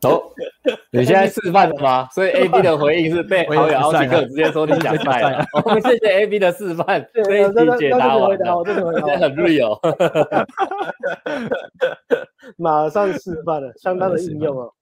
走，你现在示范了吗？所以 [laughs] A B 的回应是被好友邀请客直接说你想赛了。[laughs] 我们谢谢 A B 的示范，这一题解答完了，真的很 real，马上示范了，相当的应用哦。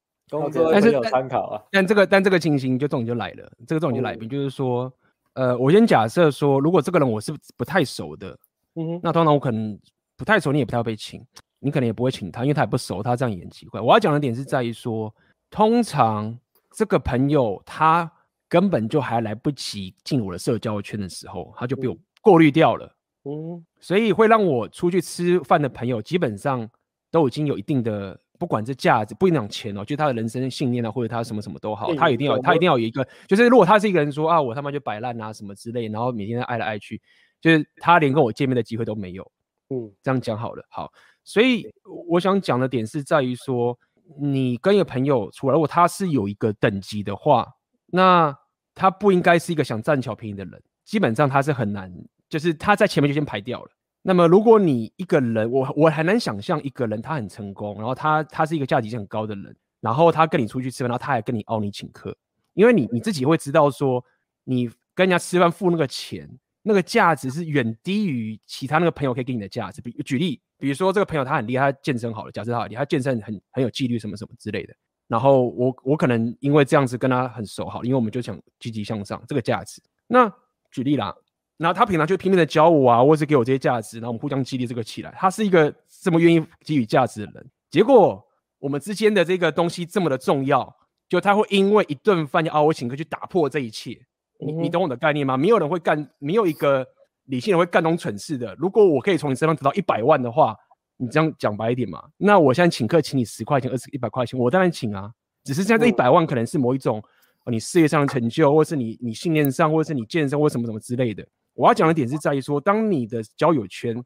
但是有参考啊，但这个但这个情形就重点就来了，这个重点就来宾就是说，呃，我先假设说，如果这个人我是不太熟的，嗯哼，那通常我可能不太熟，你也不太会被请，你可能也不会请他，因为他也不熟，他这样也很奇怪。我要讲的点是在于说，通常这个朋友他根本就还来不及进我的社交圈的时候，他就被我过滤掉了，嗯，所以会让我出去吃饭的朋友，基本上都已经有一定的。不管是价值，不一定讲钱哦，就他的人生信念啊，或者他什么什么都好，他一定要，他一定要有一个，就是如果他是一个人说啊，我他妈就摆烂啊什么之类，然后每天爱来爱去，就是他连跟我见面的机会都没有。嗯，这样讲好了，好，所以我想讲的点是在于说，你跟一个朋友出来，如果他是有一个等级的话，那他不应该是一个想占小便宜的人，基本上他是很难，就是他在前面就先排掉了。那么，如果你一个人，我我很难想象一个人他很成功，然后他他是一个价值很高的人，然后他跟你出去吃饭，然后他还跟你邀你请客，因为你你自己会知道说，你跟人家吃饭付那个钱，那个价值是远低于其他那个朋友可以给你的价值。比举例，比如说这个朋友他很厉害，他健身好了，假设他很厉害，他健身很很有纪律，什么什么之类的。然后我我可能因为这样子跟他很熟好，因为我们就想积极向上这个价值。那举例啦。然后他平常就拼命的教我啊，或是给我这些价值，然后我们互相激励这个起来。他是一个这么愿意给予价值的人，结果我们之间的这个东西这么的重要，就他会因为一顿饭就啊我请客去打破这一切。你你懂我的概念吗？没有人会干，没有一个理性人会干这种蠢事的。如果我可以从你身上得到一百万的话，你这样讲白一点嘛，那我现在请客请你十块钱、二十、一百块钱，我当然请啊。只是现在这一百万可能是某一种。你事业上的成就，或是你你信念上，或者是你健身或什么什么之类的。我要讲的点是在于说，当你的交友圈、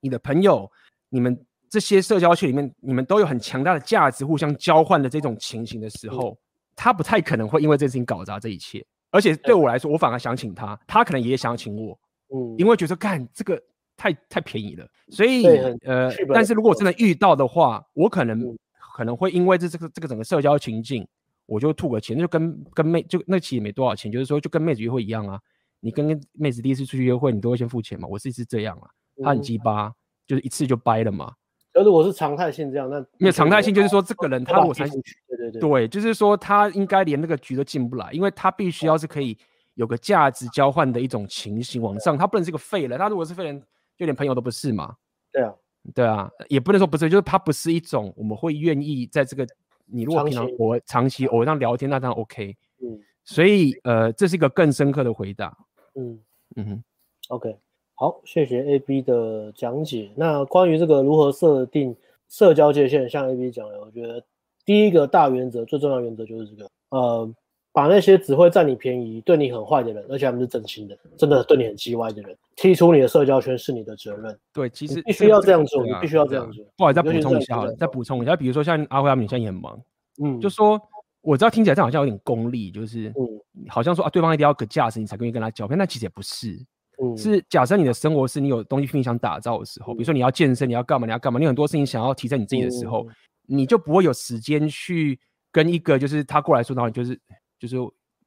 你的朋友、你们这些社交圈里面，你们都有很强大的价值互相交换的这种情形的时候，他不太可能会因为这事情搞砸这一切。而且对我来说，我反而想请他，他可能也想请我，嗯，因为觉得干这个太太便宜了。所以呃，但是如果真的遇到的话，我可能可能会因为这这个这个整个社交情境。我就吐个钱，就跟跟妹就那期也没多少钱，就是说就跟妹子约会一样啊。你跟妹子第一次出去约会，你都会先付钱嘛。我是一直这样啊，他很鸡巴，就是一次就掰了嘛。而如果是常态性这样，那因为常态性就是说这个人他如果才对对对，对，就是说他应该连那个局都进不来，因为他必须要是可以有个价值交换的一种情形往上，他不能是个废人。他如果是废人，就连朋友都不是嘛。对啊，对啊，也不能说不是，就是他不是一种我们会愿意在这个。你如果平常我长期偶这样聊天，那当然 OK。嗯，所以呃，这是一个更深刻的回答。嗯嗯哼，OK，好，谢谢 AB 的讲解。那关于这个如何设定社交界限，像 AB 讲的，我觉得第一个大原则，最重要的原则就是这个，呃。把那些只会占你便宜、对你很坏的人，而且他们是真心的，真的对你很叽歪的人，踢出你的社交圈是你的责任。对，其实必须要这样做，你必须要这样做。不好意思，再补充一下了，再补充一下，比如说像阿辉他们现在也很忙，嗯，就说我知道听起来这好像有点功利，就是嗯，好像说啊，对方一定要个价值你才愿意跟他交朋友，但其实也不是，嗯，是假设你的生活是你有东西拼命想打造的时候，比如说你要健身，你要干嘛，你要干嘛，你有很多事情想要提升你自己的时候，你就不会有时间去跟一个就是他过来说，然后就是就是。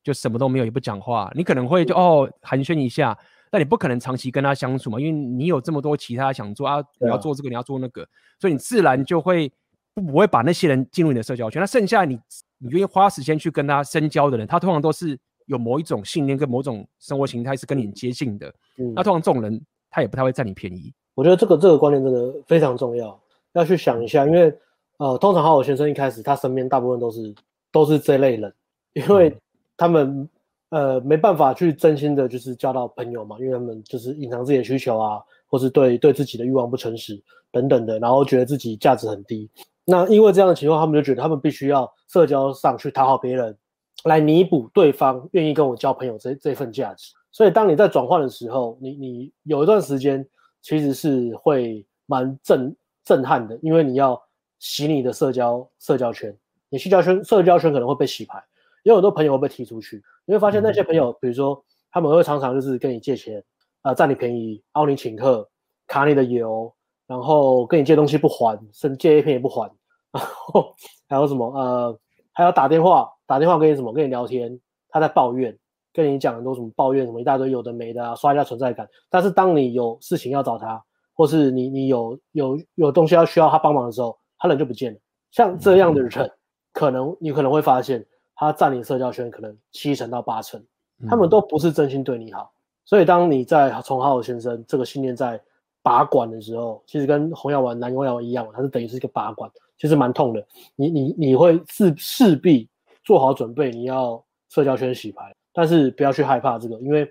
就什么都没有，也不讲话，你可能会就哦寒暄一下，但你不可能长期跟他相处嘛，因为你有这么多其他想做啊，你要做这个，你要做那个，所以你自然就会不不会把那些人进入你的社交圈。那剩下你你愿意花时间去跟他深交的人，他通常都是有某一种信念跟某种生活形态是跟你接近的。嗯，那通常这种人他也不太会占你便宜。我觉得这个这个观念真的非常重要，要去想一下，因为呃，通常好友先生一开始他身边大部分都是都是这类人，因为。嗯他们呃没办法去真心的，就是交到朋友嘛，因为他们就是隐藏自己的需求啊，或是对对自己的欲望不诚实等等的，然后觉得自己价值很低。那因为这样的情况，他们就觉得他们必须要社交上去讨好别人，来弥补对方愿意跟我交朋友这这份价值。所以当你在转换的时候，你你有一段时间其实是会蛮震震撼的，因为你要洗你的社交社交圈，你社交圈社交圈可能会被洗牌。有很多朋友会被踢出去，你会发现那些朋友，比如说他们会常常就是跟你借钱，啊、呃，占你便宜，邀你请客，卡你的油，然后跟你借东西不还，甚至借一片也不还，[laughs] 然后还有什么呃，还要打电话打电话跟你什么跟你聊天，他在抱怨，跟你讲很多什么抱怨什么一大堆有的没的啊，刷一下存在感。但是当你有事情要找他，或是你你有有有东西要需要他帮忙的时候，他人就不见了。像这样的人，[laughs] 可能你可能会发现。他占领社交圈可能七成到八成，他们都不是真心对你好。所以当你在从好友先生这个信念在拔管的时候，其实跟红药丸、蓝红药丸一样，它是等于是一个拔管，其实蛮痛的。你你你会势势必做好准备，你要社交圈洗牌，但是不要去害怕这个，因为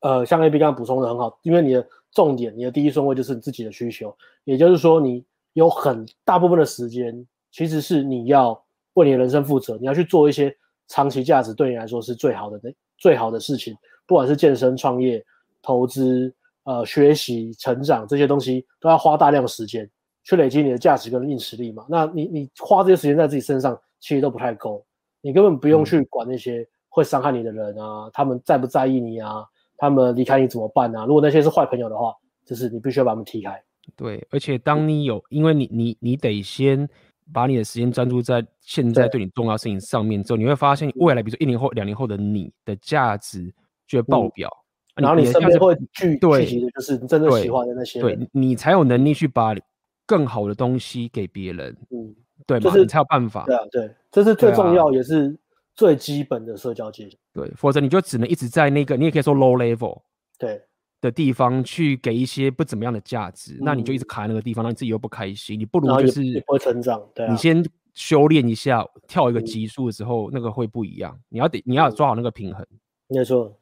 呃，像 AB 刚刚补充的很好，因为你的重点，你的第一顺位就是你自己的需求，也就是说，你有很大部分的时间其实是你要。为你的人生负责，你要去做一些长期价值对你来说是最好的、最好的事情，不管是健身、创业、投资、呃学习、成长这些东西，都要花大量的时间去累积你的价值跟硬实力嘛。那你你花这些时间在自己身上，其实都不太够，你根本不用去管那些会伤害你的人啊，嗯、他们在不在意你啊，他们离开你怎么办啊？如果那些是坏朋友的话，就是你必须要把他们踢开。对，而且当你有，因为你你你得先。把你的时间专注在现在对你重要事情上面之后，你会发现未来，比如说一年后、两年后的你的价值就会爆表。嗯、然后你身边会聚聚集的就是你真正喜欢的那些对，对你才有能力去把更好的东西给别人。嗯，对嘛，就是你才有办法。对啊，对，这是最重要也是最基本的社交技巧。对，否则你就只能一直在那个，你也可以说 low level。对，的地方去给一些不怎么样的价值，嗯、那你就一直卡在那个地方，让你自己又不开心。你不如就是不会成长，对、啊，你先修炼一下，跳一个级数的时候，嗯、那个会不一样。你要得，你要抓好那个平衡。没错。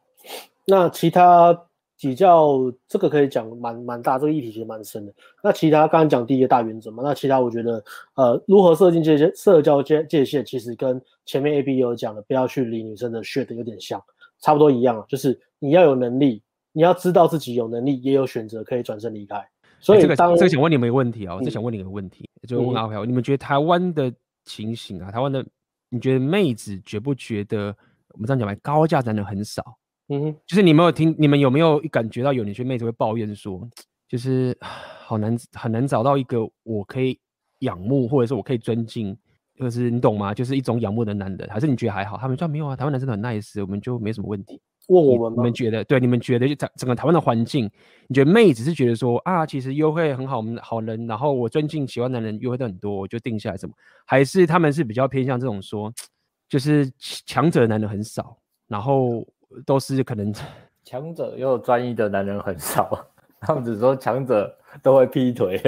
那其他比较这个可以讲蛮蛮大，这个议题其实蛮深的。那其他刚刚讲第一个大原则嘛，那其他我觉得呃，如何设定界限、社交界界限，其实跟前面 A B 有讲的不要去理女生的 shit 有点像，差不多一样啊，就是你要有能力。你要知道自己有能力，也有选择可以转身离开。所以这个这个想问你们一个问题啊、喔，我、嗯、想问你一个问题，就问阿飘，嗯、你们觉得台湾的情形啊，台湾的，你觉得妹子觉不觉得我们这样讲来，高价男人很少？嗯哼，就是你没有听，你们有没有感觉到有哪些妹子会抱怨说，就是好难很难找到一个我可以仰慕，或者是我可以尊敬，就是你懂吗？就是一种仰慕的男人，还是你觉得还好？他们说没有啊，台湾男生都很 nice，我们就没什么问题。问我们吗？你们觉得对？你们觉得就整整个台湾的环境，你觉得妹子是觉得说啊，其实优惠很好，我们好人，然后我尊敬喜欢男人，优惠的很多，我就定下来什么？还是他们是比较偏向这种说，就是强者的男人很少，然后都是可能 [laughs] 强者又专一的男人很少，[laughs] 他们只说强者都会劈腿。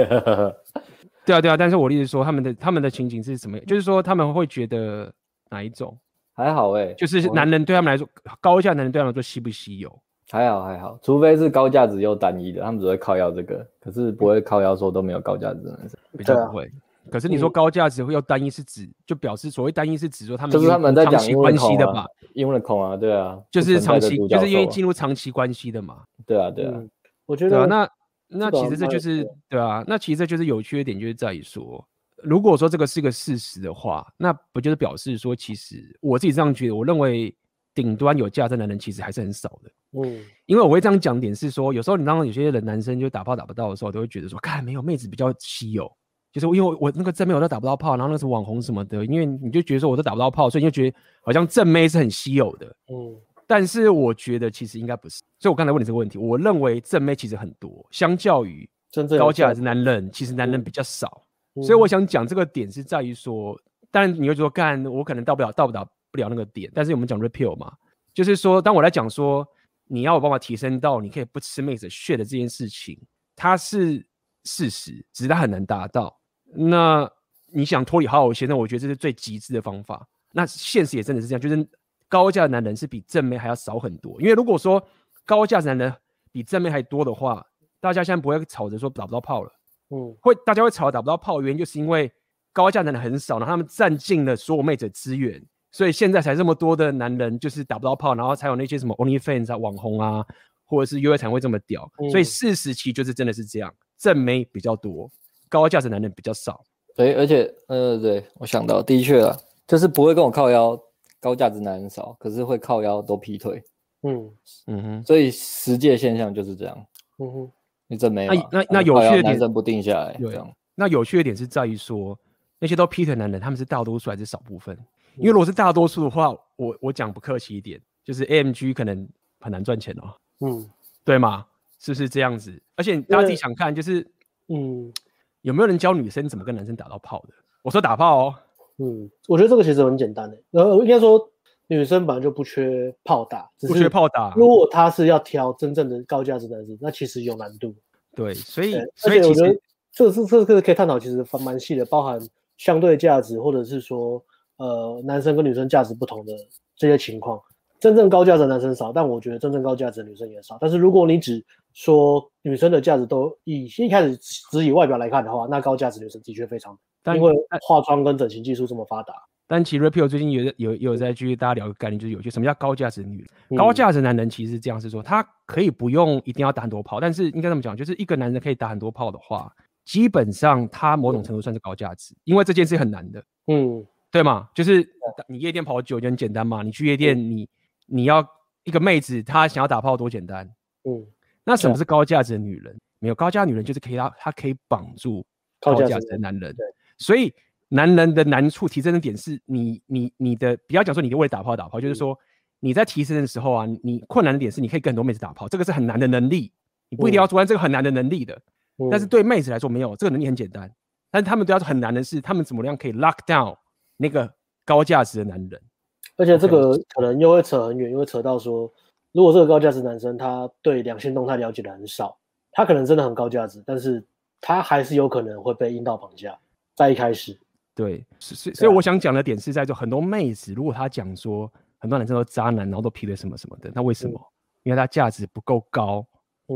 对啊对啊，但是我的意思说他们的他们的情景是什么？就是说他们会觉得哪一种？还好哎、欸，就是男人对他们来说，我高价男人对他们来说稀不稀有？还好还好，除非是高价值又单一的，他们只会靠要这个，可是不会靠要说都没有高价值的男生，比较不会。啊、可是你说高价值会又单一，是指、嗯、就表示所谓单一是指说他们就是他们在期关系的嘛？因为空啊，对啊，就是长期就是因为进入长期关系的嘛？对啊对啊，嗯、我觉得、啊、那那其实这就是对啊，那其实这就是有趣的点，就是在于说。如果说这个是个事实的话，那不就是表示说，其实我自己这样觉得，我认为顶端有价值的男人其实还是很少的。嗯，因为我会这样讲点是说，有时候你当有些人男生就打炮打不到的时候，都会觉得说，看没有妹子比较稀有，就是因为我，我那个正妹我都打不到炮，然后那是网红什么的，因为你就觉得说我都打不到炮，所以你就觉得好像正妹是很稀有的。嗯，但是我觉得其实应该不是，所以我刚才问你这个问题，我认为正妹其实很多，相较于高价值男人，其实男人比较少。所以我想讲这个点是在于说，当然你会说干，我可能到不了，到不了不了那个点。但是我们讲 repeal 嘛，就是说，当我来讲说你要有办法提升到你可以不吃妹子血的这件事情，它是事实，只是它很难达到。那你想脱离好好先生我觉得这是最极致的方法。那现实也真的是这样，就是高价的男人是比正妹还要少很多。因为如果说高价值男人比正妹还多的话，大家现在不会吵着说打不到炮了。嗯，会大家会吵打不到炮，原因就是因为高价男人很少，然后他们占尽了所有妹子的资源，所以现在才这么多的男人就是打不到炮，然后才有那些什么 OnlyFans 啊、网红啊，或者是约会才会这么屌。嗯、所以事实其实就是真的是这样，正妹比较多，高价值男人比较少。对，而且呃，对我想到的确啊，就是不会跟我靠腰，高价值男人少，可是会靠腰都劈腿。嗯嗯哼，所以实际现象就是这样。嗯哼。你真没有？那那那有趣的点，真不定下来。对，那有趣的点是在于说，那些都劈腿男人，他们是大多数还是少部分？因为如果是大多数的话，我我讲不客气一点，就是 AMG 可能很难赚钱哦。嗯，对吗？是不是这样子？而且大家自己想看，就是嗯，有没有人教女生怎么跟男生打到炮的？我说打炮哦。嗯，我觉得这个其实很简单的。然后应该说，女生本来就不缺炮打，不缺炮打。如果她是要挑真正的高价值男生，那其实有难度。对，所以所以我觉得这个是这个可以探讨，其实蛮细的，包含相对价值，或者是说呃男生跟女生价值不同的这些情况。真正高价值的男生少，但我觉得真正高价值的女生也少。但是如果你只说女生的价值都以一开始只以外表来看的话，那高价值女生的确非常，但因为化妆跟整形技术这么发达。但其实 Repeal 最近有有有在继续大家聊个概念，就是有些什么叫高价值女人？嗯、高价值男人其实是这样，是说他可以不用一定要打很多炮，但是应该这么讲，就是一个男人可以打很多炮的话，基本上他某种程度算是高价值，嗯、因为这件事很难的，嗯，对嘛？就是你夜店跑久就很简单嘛，你去夜店你，你、嗯、你要一个妹子她想要打炮多简单，嗯，那什么是高价值的女人？嗯、没有高价女人就是可以她她可以绑住高价值的男人，所以。男人的难处提升的点是你，你，你的不要讲说你为了打炮打炮，就是说你在提升的时候啊，你困难的点是你可以跟很多妹子打炮，这个是很难的能力，你不一定要做完这个很难的能力的。但是对妹子来说没有这个能力很简单，但是他们都要很难的是他们怎么样可以 lock down 那个高价值的男人。而且这个可能又会扯很远，因为扯到说如果这个高价值男生他对两性动态了解的很少，他可能真的很高价值，但是他还是有可能会被阴道绑架，在一开始。对，所以所以我想讲的点是在说，很多妹子如果她讲说很多男生都渣男，然后都劈腿什么什么的，那为什么？嗯、因为他价值不够高，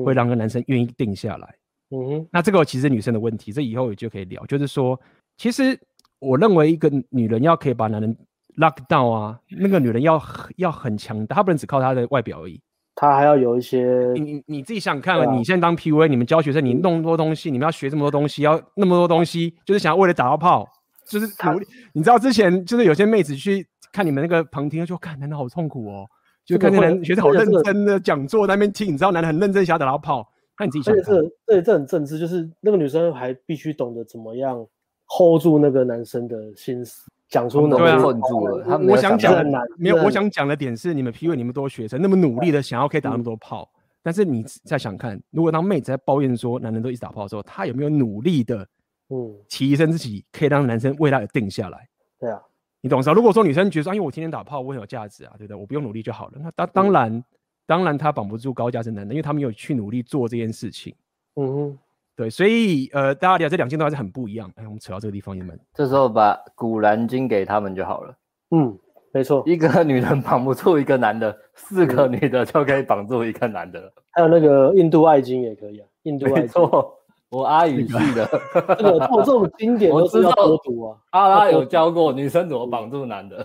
会让个男生愿意定下来。嗯哼，那这个其实女生的问题，这以后也就可以聊，就是说，其实我认为一个女人要可以把男人 lock down 啊，那个女人要要很强大，她不能只靠她的外表而已，她还要有一些。你你你自己想看，啊、你现在当 PUA，你们教学生，你弄多东西，你们要学这么多东西，要那么多东西，就是想要为了打到炮。就是努力，你知道之前就是有些妹子去看你们那个旁听，就看男的好痛苦哦，就看那男学生好认真的讲座在那边听，你知道男的很认真想要打到炮，那你自己想。而且这这这很政治，就是那个女生还必须懂得怎么样 hold 住那个男生的心思，讲出那个困住了。他我想讲的没有，我想讲的点是，你们 PUA 你们多学生那么努力的想要可以打那么多炮，但是你再想看，如果当妹子在抱怨说男人都一直打炮的时候，她有没有努力的？嗯，提升自己可以让男生为她而定下来。对啊，你懂啥？如果说女生觉得说，因为我天天打炮，我很有价值啊，对不对？我不用努力就好了。那当当然，嗯、当然她绑不住高价值男人，因为他没有去努力做这件事情。嗯哼，对，所以呃，大家聊这两件都还是很不一样。哎，我们扯到这个地方，也蛮这时候把古兰经给他们就好了。嗯，没错，一个女人绑不住一个男的，四个女的就可以绑住一个男的了。还有那个印度爱经也可以啊，印度爱经。我阿语系的，这个这种经典都是要多读啊。阿拉有教过女生怎么绑住男的。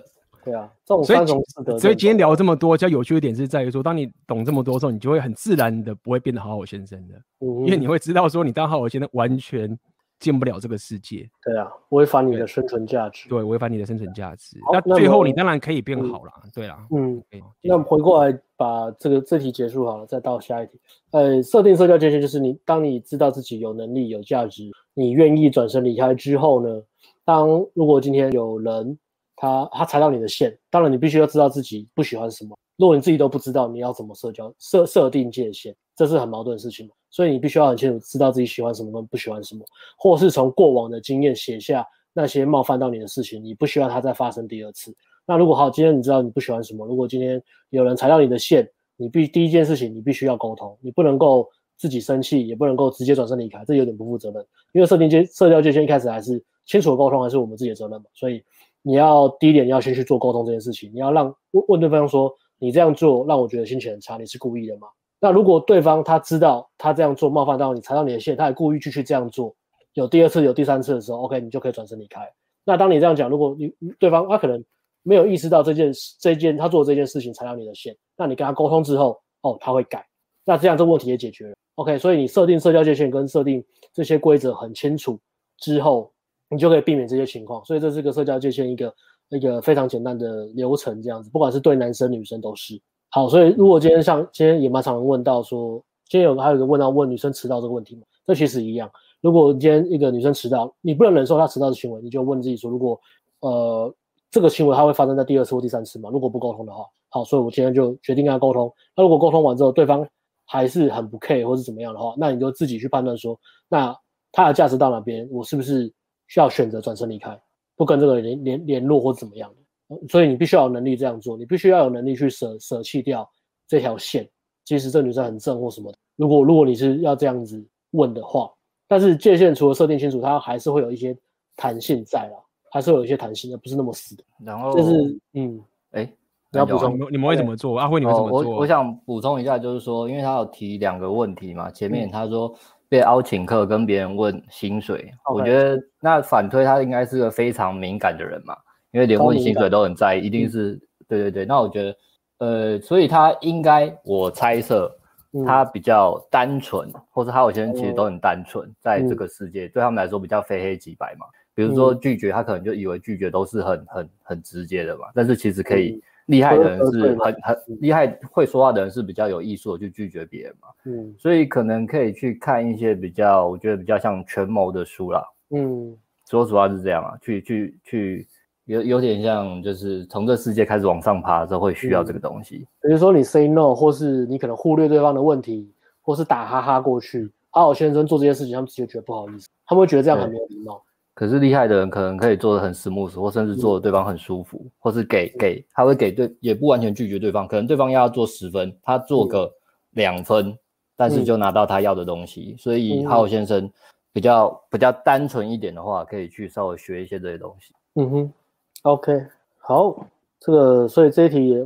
对啊，这种三从四德。所以今天聊这么多，比较有趣的点是在于说，当你懂这么多之后，你就会很自然的不会变得好好先生的，因为你会知道说，你当好好先生完全进不了这个世界。对啊，违反你的生存价值。对，违反你的生存价值。那最后你当然可以变好了。对啊，嗯，那我们回过来把这个这题结束好了，再到下一题。呃，设定社交界限就是你，当你知道自己有能力、有价值，你愿意转身离开之后呢，当如果今天有人他他踩到你的线，当然你必须要知道自己不喜欢什么。如果你自己都不知道你要怎么社交设设定界限，这是很矛盾的事情。所以你必须要很清楚知道自己喜欢什么跟不喜欢什么，或是从过往的经验写下那些冒犯到你的事情，你不希望它再发生第二次。那如果好，今天你知道你不喜欢什么，如果今天有人踩到你的线。你必第一件事情，你必须要沟通，你不能够自己生气，也不能够直接转身离开，这有点不负责任。因为设定界社交界限一开始还是清楚的沟通，还是我们自己的责任嘛。所以你要第一点，你要先去做沟通这件事情。你要让问问对方说，你这样做让我觉得心情很差，你是故意的吗？那如果对方他知道他这样做冒犯到你，踩到你的线，他也故意继续这样做，有第二次有第三次的时候，OK，你就可以转身离开。那当你这样讲，如果你对方他可能没有意识到这件事这件他做的这件事情踩到你的线。那你跟他沟通之后，哦，他会改，那这样这问题也解决了。OK，所以你设定社交界限跟设定这些规则很清楚之后，你就可以避免这些情况。所以这是个社交界限一个一个非常简单的流程，这样子，不管是对男生女生都是。好，所以如果今天像今天也蛮常问到说，今天有还有一个问到问女生迟到这个问题嘛？这其实一样。如果今天一个女生迟到，你不能忍受她迟到的行为，你就问自己说，如果呃这个行为它会发生在第二次或第三次吗？如果不沟通的话。好，所以我今天就决定跟她沟通。那如果沟通完之后，对方还是很不 care 或是怎么样的话，那你就自己去判断说，那他的价值到哪边，我是不是需要选择转身离开，不跟这个人联联联络或怎么样的？所以你必须要有能力这样做，你必须要有能力去舍舍弃掉这条线。即使这女生很正或什么的，如果如果你是要这样子问的话，但是界限除了设定清楚，它还是会有一些弹性在啦，还是会有一些弹性的，不是那么死的。然后就是嗯，哎、欸。你要补充，你们会怎么做？阿辉，你会怎么做？我我想补充一下，就是说，因为他有提两个问题嘛，前面他说被邀请客跟别人问薪水，我觉得那反推他应该是个非常敏感的人嘛，因为连问薪水都很在意，一定是对对对。那我觉得，呃，所以他应该，我猜测他比较单纯，或者他有些人其实都很单纯，在这个世界对他们来说比较非黑即白嘛。比如说拒绝，他可能就以为拒绝都是很很很直接的嘛，但是其实可以。厉害的人是很很厉害，会说话的人是比较有艺术的去拒绝别人嘛。嗯，所以可能可以去看一些比较，我觉得比较像权谋的书啦。嗯，说实话是这样啊，去去去，有有点像，就是从这世界开始往上爬的时候会需要这个东西。比如说你 say no，或是你可能忽略对方的问题，或是打哈哈过去，好好先生做这些事情，他们直接觉得不好意思，他们会觉得这样很没有礼貌。可是厉害的人可能可以做的很 smooth，或甚至做的对方很舒服，嗯、或是给给他会给对，也不完全拒绝对方。可能对方要做十分，他做个两分，嗯、但是就拿到他要的东西。嗯、所以浩先生比较比较单纯一点的话，可以去稍微学一些这些东西。嗯哼，OK，好，这个所以这一题也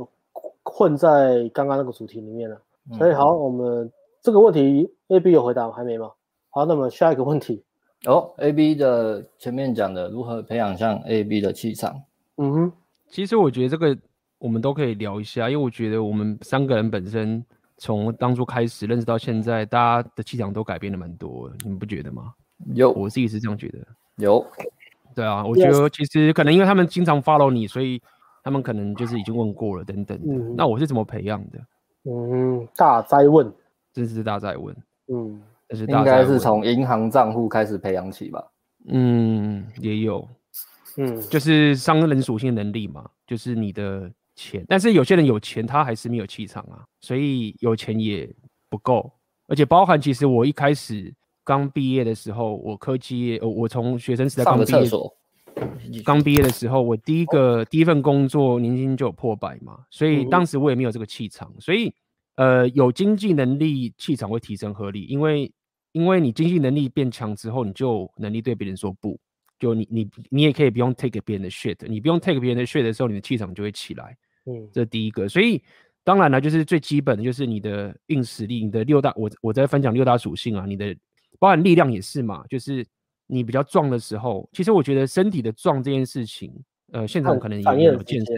混在刚刚那个主题里面了。所以好，我们这个问题 A B 有回答还没吗？好，那么下一个问题。哦，A B 的前面讲的如何培养像 A B 的气场。嗯哼，其实我觉得这个我们都可以聊一下，因为我觉得我们三个人本身从当初开始认识到现在，大家的气场都改变了蛮多，你们不觉得吗？有，我自己是这样觉得。有，对啊，我觉得其实可能因为他们经常 follow 你，所以他们可能就是已经问过了等等的。嗯，那我是怎么培养的？嗯，大灾问，真是大灾问。嗯。是应该是从银行账户开始培养起吧。嗯，也有，嗯，就是商人属性能力嘛，就是你的钱。但是有些人有钱，他还是没有气场啊，所以有钱也不够。而且包含其实我一开始刚毕业的时候，我科技业，我从学生时代刚毕业，刚毕业的时候，我第一个第一份工作年薪就有破百嘛，所以当时我也没有这个气场，所以呃，有经济能力，气场会提升合理，因为。因为你经济能力变强之后，你就能力对别人说不，就你你你也可以不用 take 别人的 shit，你不用 take 别人的 shit 的时候，你的气场就会起来。嗯，这是第一个。所以当然了，就是最基本的就是你的硬实力，你的六大，我我在分享六大属性啊，你的包含力量也是嘛，就是你比较壮的时候，其实我觉得身体的壮这件事情，呃，现场可能也有健身，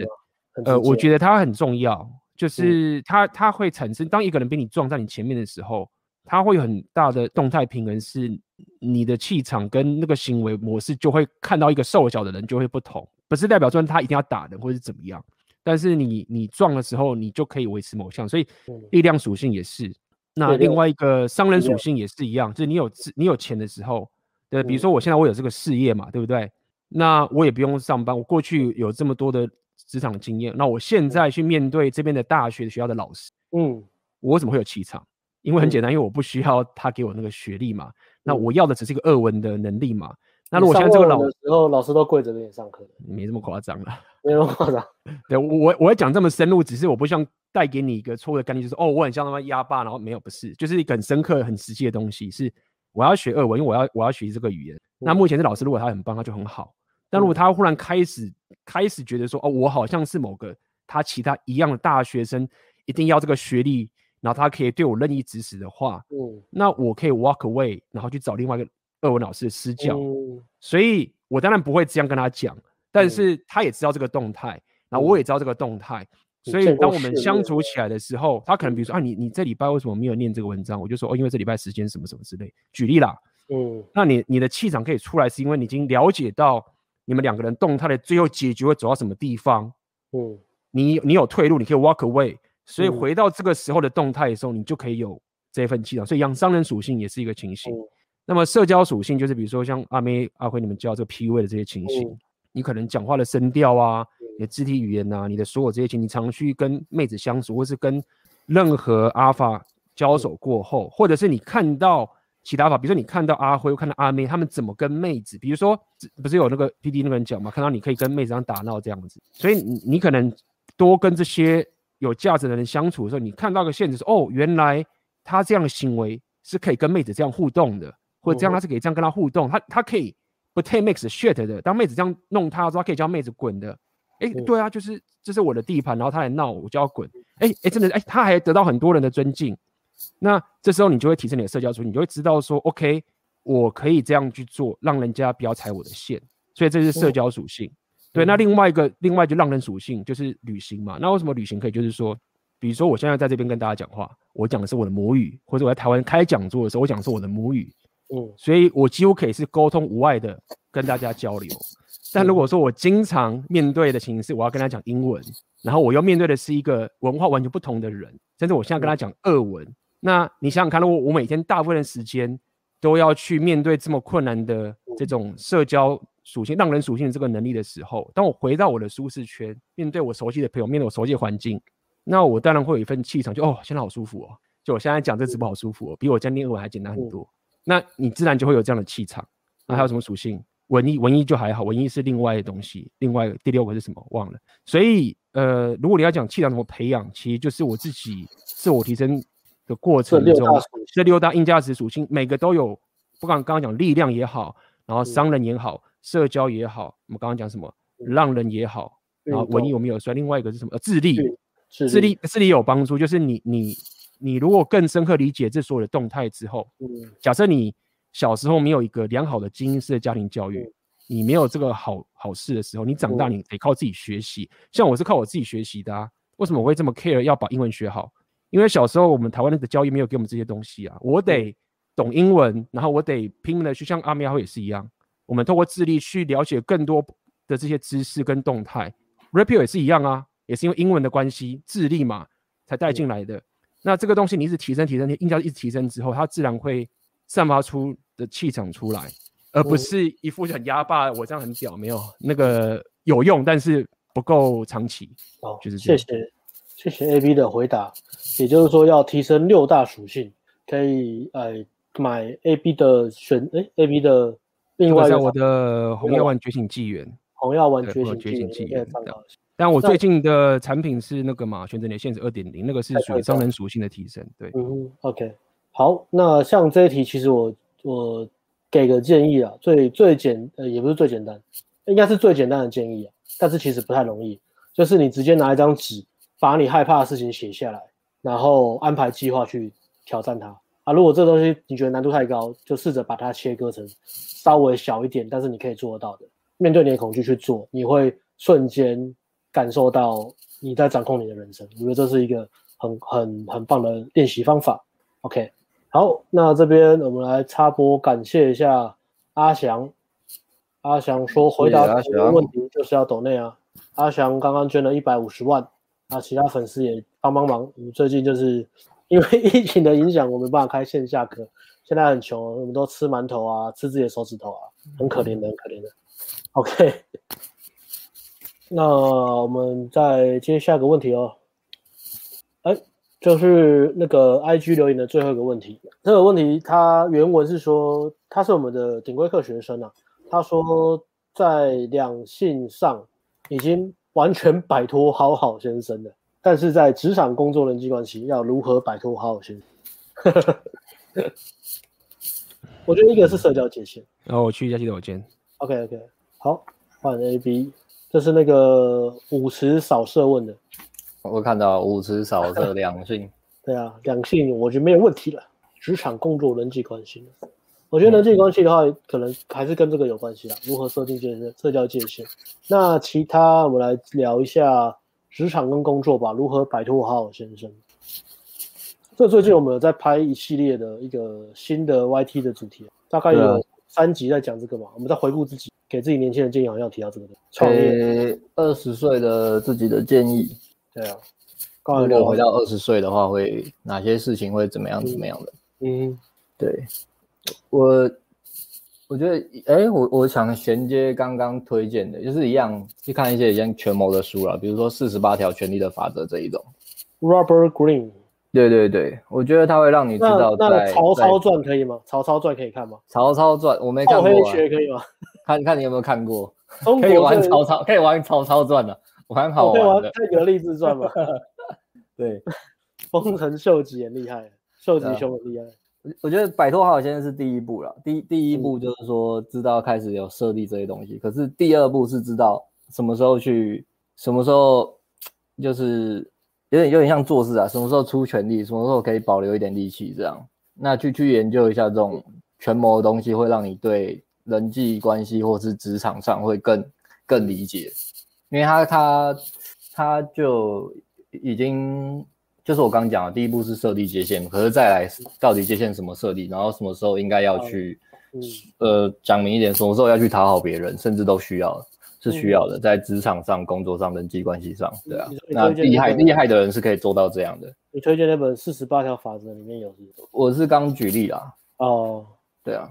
呃，我觉得它很重要，就是它它会产生，当一个人比你壮在你前面的时候。它会有很大的动态平衡，是你的气场跟那个行为模式就会看到一个瘦小的人就会不同，不是代表说他一定要打人或是怎么样，但是你你撞的时候你就可以维持某项，所以力量属性也是。那另外一个商人属性也是一样，就是你有你有钱的时候，对，比如说我现在我有这个事业嘛，对不对？那我也不用上班，我过去有这么多的职场经验，那我现在去面对这边的大学学校的老师，嗯，我怎么会有气场？因为很简单，因为我不需要他给我那个学历嘛，嗯、那我要的只是一个二文的能力嘛。那如果现在这个老师，老师都跪着给你上课，没这么夸张了，没那么夸张。[laughs] 对，我我会讲这么深入，只是我不希望带给你一个错误的概念，就是哦，我很像他妈鸭霸，然后没有，不是，就是一个很深刻、很实际的东西。是我要学二文，因为我要我要学习这个语言。嗯、那目前是老师如果他很棒，他就很好。但如果他忽然开始开始觉得说，哦，我好像是某个他其他一样的大学生，一定要这个学历。然后他可以对我任意指使的话，嗯，那我可以 walk away，然后去找另外一个俄文老师的私教。嗯、所以我当然不会这样跟他讲，但是他也知道这个动态，然后我也知道这个动态。嗯、所以当我们相处起来的时候，他可能比如说啊，你你这礼拜为什么没有念这个文章？我就说哦，因为这礼拜时间什么什么之类，举例啦。嗯，那你你的气场可以出来，是因为你已经了解到你们两个人动态的最后结局会走到什么地方。嗯，你你有退路，你可以 walk away。所以回到这个时候的动态的时候，你就可以有这份气场。所以养商人属性也是一个情形。那么社交属性就是比如说像阿妹、阿辉你们教这个 PUA 的这些情形，你可能讲话的声调啊，你的肢体语言啊，你的所有这些情，你常去跟妹子相处，或是跟任何阿法交手过后，或者是你看到其他法，比如说你看到阿辉，看到阿妹，他们怎么跟妹子，比如说不是有那个 PD 那个人讲嘛，看到你可以跟妹子这样打闹这样子，所以你你可能多跟这些。有价值的人相处的时候，你看到个现实说，哦，原来他这样的行为是可以跟妹子这样互动的，或者这样他是可以这样跟他互动，他他可以不 take makes shit 的，当妹子这样弄他的时候，他可以叫妹子滚的。哎，对啊，就是这是我的地盘，然后他来闹，我就要滚。哎哎，真的哎，他还得到很多人的尊敬。那这时候你就会提升你的社交属性，你就会知道说，OK，我可以这样去做，让人家不要踩我的线。所以这是社交属性。对，那另外一个，另外一个让人属性就是旅行嘛。那为什么旅行可以？就是说，比如说我现在在这边跟大家讲话，我讲的是我的母语，或者我在台湾开讲座的时候，我讲的是我的母语。嗯，所以我几乎可以是沟通无碍的跟大家交流。但如果说我经常面对的情形是我要跟他讲英文，然后我又面对的是一个文化完全不同的人，甚至我现在跟他讲俄文，那你想想看，如果我每天大部分的时间都要去面对这么困难的这种社交。属性让人属性的这个能力的时候，当我回到我的舒适圈，面对我熟悉的朋友，面对我熟悉的环境，那我当然会有一份气场，就哦，现在好舒服哦，就我现在讲这直播好舒服哦，比我讲英文还简单很多。嗯、那你自然就会有这样的气场。那还有什么属性？文艺文艺就还好，文艺是另外的东西。另外第六个是什么？忘了。所以呃，如果你要讲气场怎么培养，其实就是我自己自我提升的过程中，这六大硬价值属性每个都有。不管刚刚讲力量也好，然后商人也好，嗯、社交也好，我们刚刚讲什么浪人也好，嗯、然后文艺我们有说，另外一个是什么？呃，智力，智力，智力有帮助，就是你你你如果更深刻理解这所有的动态之后，嗯，假设你。小时候没有一个良好的精英式的家庭教育，你没有这个好好事的时候，你长大你得靠自己学习。像我是靠我自己学习的啊。为什么我会这么 care 要把英文学好？因为小时候我们台湾的教育没有给我们这些东西啊。我得懂英文，然后我得拼命的去像阿米亚也是一样，我们透过智力去了解更多的这些知识跟动态。Rapio 也是一样啊，也是因为英文的关系，智力嘛才带进来的。那这个东西你一直提升提升，硬价一直提升之后，它自然会散发出。的气场出来，而不是一副很压霸，我这样很屌，没有那个有用，但是不够长期。哦，就是谢谢谢谢 A B 的回答，也就是说要提升六大属性，可以呃买 A B 的选哎 A B 的另外像我的红药丸觉醒纪元，红药丸觉醒纪元，但我最近的产品是那个嘛，选择你的现实二点零，那个是属于商人属性的提升。对，嗯，OK，好，那像这一题，其实我。我给个建议啊，最最简呃也不是最简单，应该是最简单的建议啊，但是其实不太容易。就是你直接拿一张纸，把你害怕的事情写下来，然后安排计划去挑战它啊。如果这东西你觉得难度太高，就试着把它切割成稍微小一点，但是你可以做得到的。面对你的恐惧去做，你会瞬间感受到你在掌控你的人生。我觉得这是一个很很很棒的练习方法。OK。好，那这边我们来插播，感谢一下阿翔。阿翔说回答这个问题就是要抖内啊。阿翔刚刚捐了一百五十万，啊，其他粉丝也帮帮忙。我们最近就是因为 [laughs] 疫情的影响，我没办法开线下课，现在很穷，我们都吃馒头啊，吃自己的手指头啊，很可怜的，很可怜的。OK，[laughs] 那我们再接下一个问题哦。哎。就是那个 IG 留言的最后一个问题，这个问题他原文是说，他是我们的顶规课学生啊，他说在两性上已经完全摆脱好好先生了，但是在职场工作人际关系要如何摆脱好好先生？[laughs] 我觉得一个是社交界限，然后我去一下洗手间。OK OK，好，换 AB，这是那个五十扫射问的。我看到五十扫射两性，[laughs] 对啊，两性我觉得没有问题了。职场工作人际关系，我觉得人际关系的话，嗯、可能还是跟这个有关系啦。如何设定界限，社交界限。那其他我们来聊一下职场跟工作吧。如何摆脱好好先生？这最近我们有在拍一系列的一个新的 YT 的主题，大概有三集在讲这个嘛。我们在回顾自己，给自己年轻人建议，好像要提到这个创业二十岁的自己的建议。对啊，如果回到二十岁的话，会哪些事情会怎么样怎么样的？嗯，对，我我觉得，哎，我我想衔接刚刚推荐的，就是一样去看一些像权谋的书了，比如说《四十八条权力的法则》这一种。Robert Greene。对对对，我觉得他会让你知道在。那曹操传可以吗？曹操传可以看吗？曹操传我没看过。黑学可以吗？[laughs] 看看你有没有看过？可以玩曹操，可以玩曹操传的。我很好玩的，太格励志传嘛。对，[laughs] 丰臣秀吉也厉害，秀吉兄很厉害。我我觉得摆脱好好先生是第一步了，第第一步就是说知道开始有设立这些东西，可是第二步是知道什么时候去，什么时候就是有点有点像做事啊，什么时候出全力，什么时候可以保留一点力气这样。那去去研究一下这种权谋的东西，会让你对人际关系或是职场上会更更理解。因为他他他就已经就是我刚刚讲的，第一步是设立界限，可是再来到底界限什么设立，然后什么时候应该要去，嗯、呃讲明一点，什么时候要去讨好别人，甚至都需要是需要的，在职场上、工作上、人际关系上，对啊，那厉害厉害的人是可以做到这样的。你推荐那本四十八条法则里面有是是？我是刚举例啦。哦，对啊，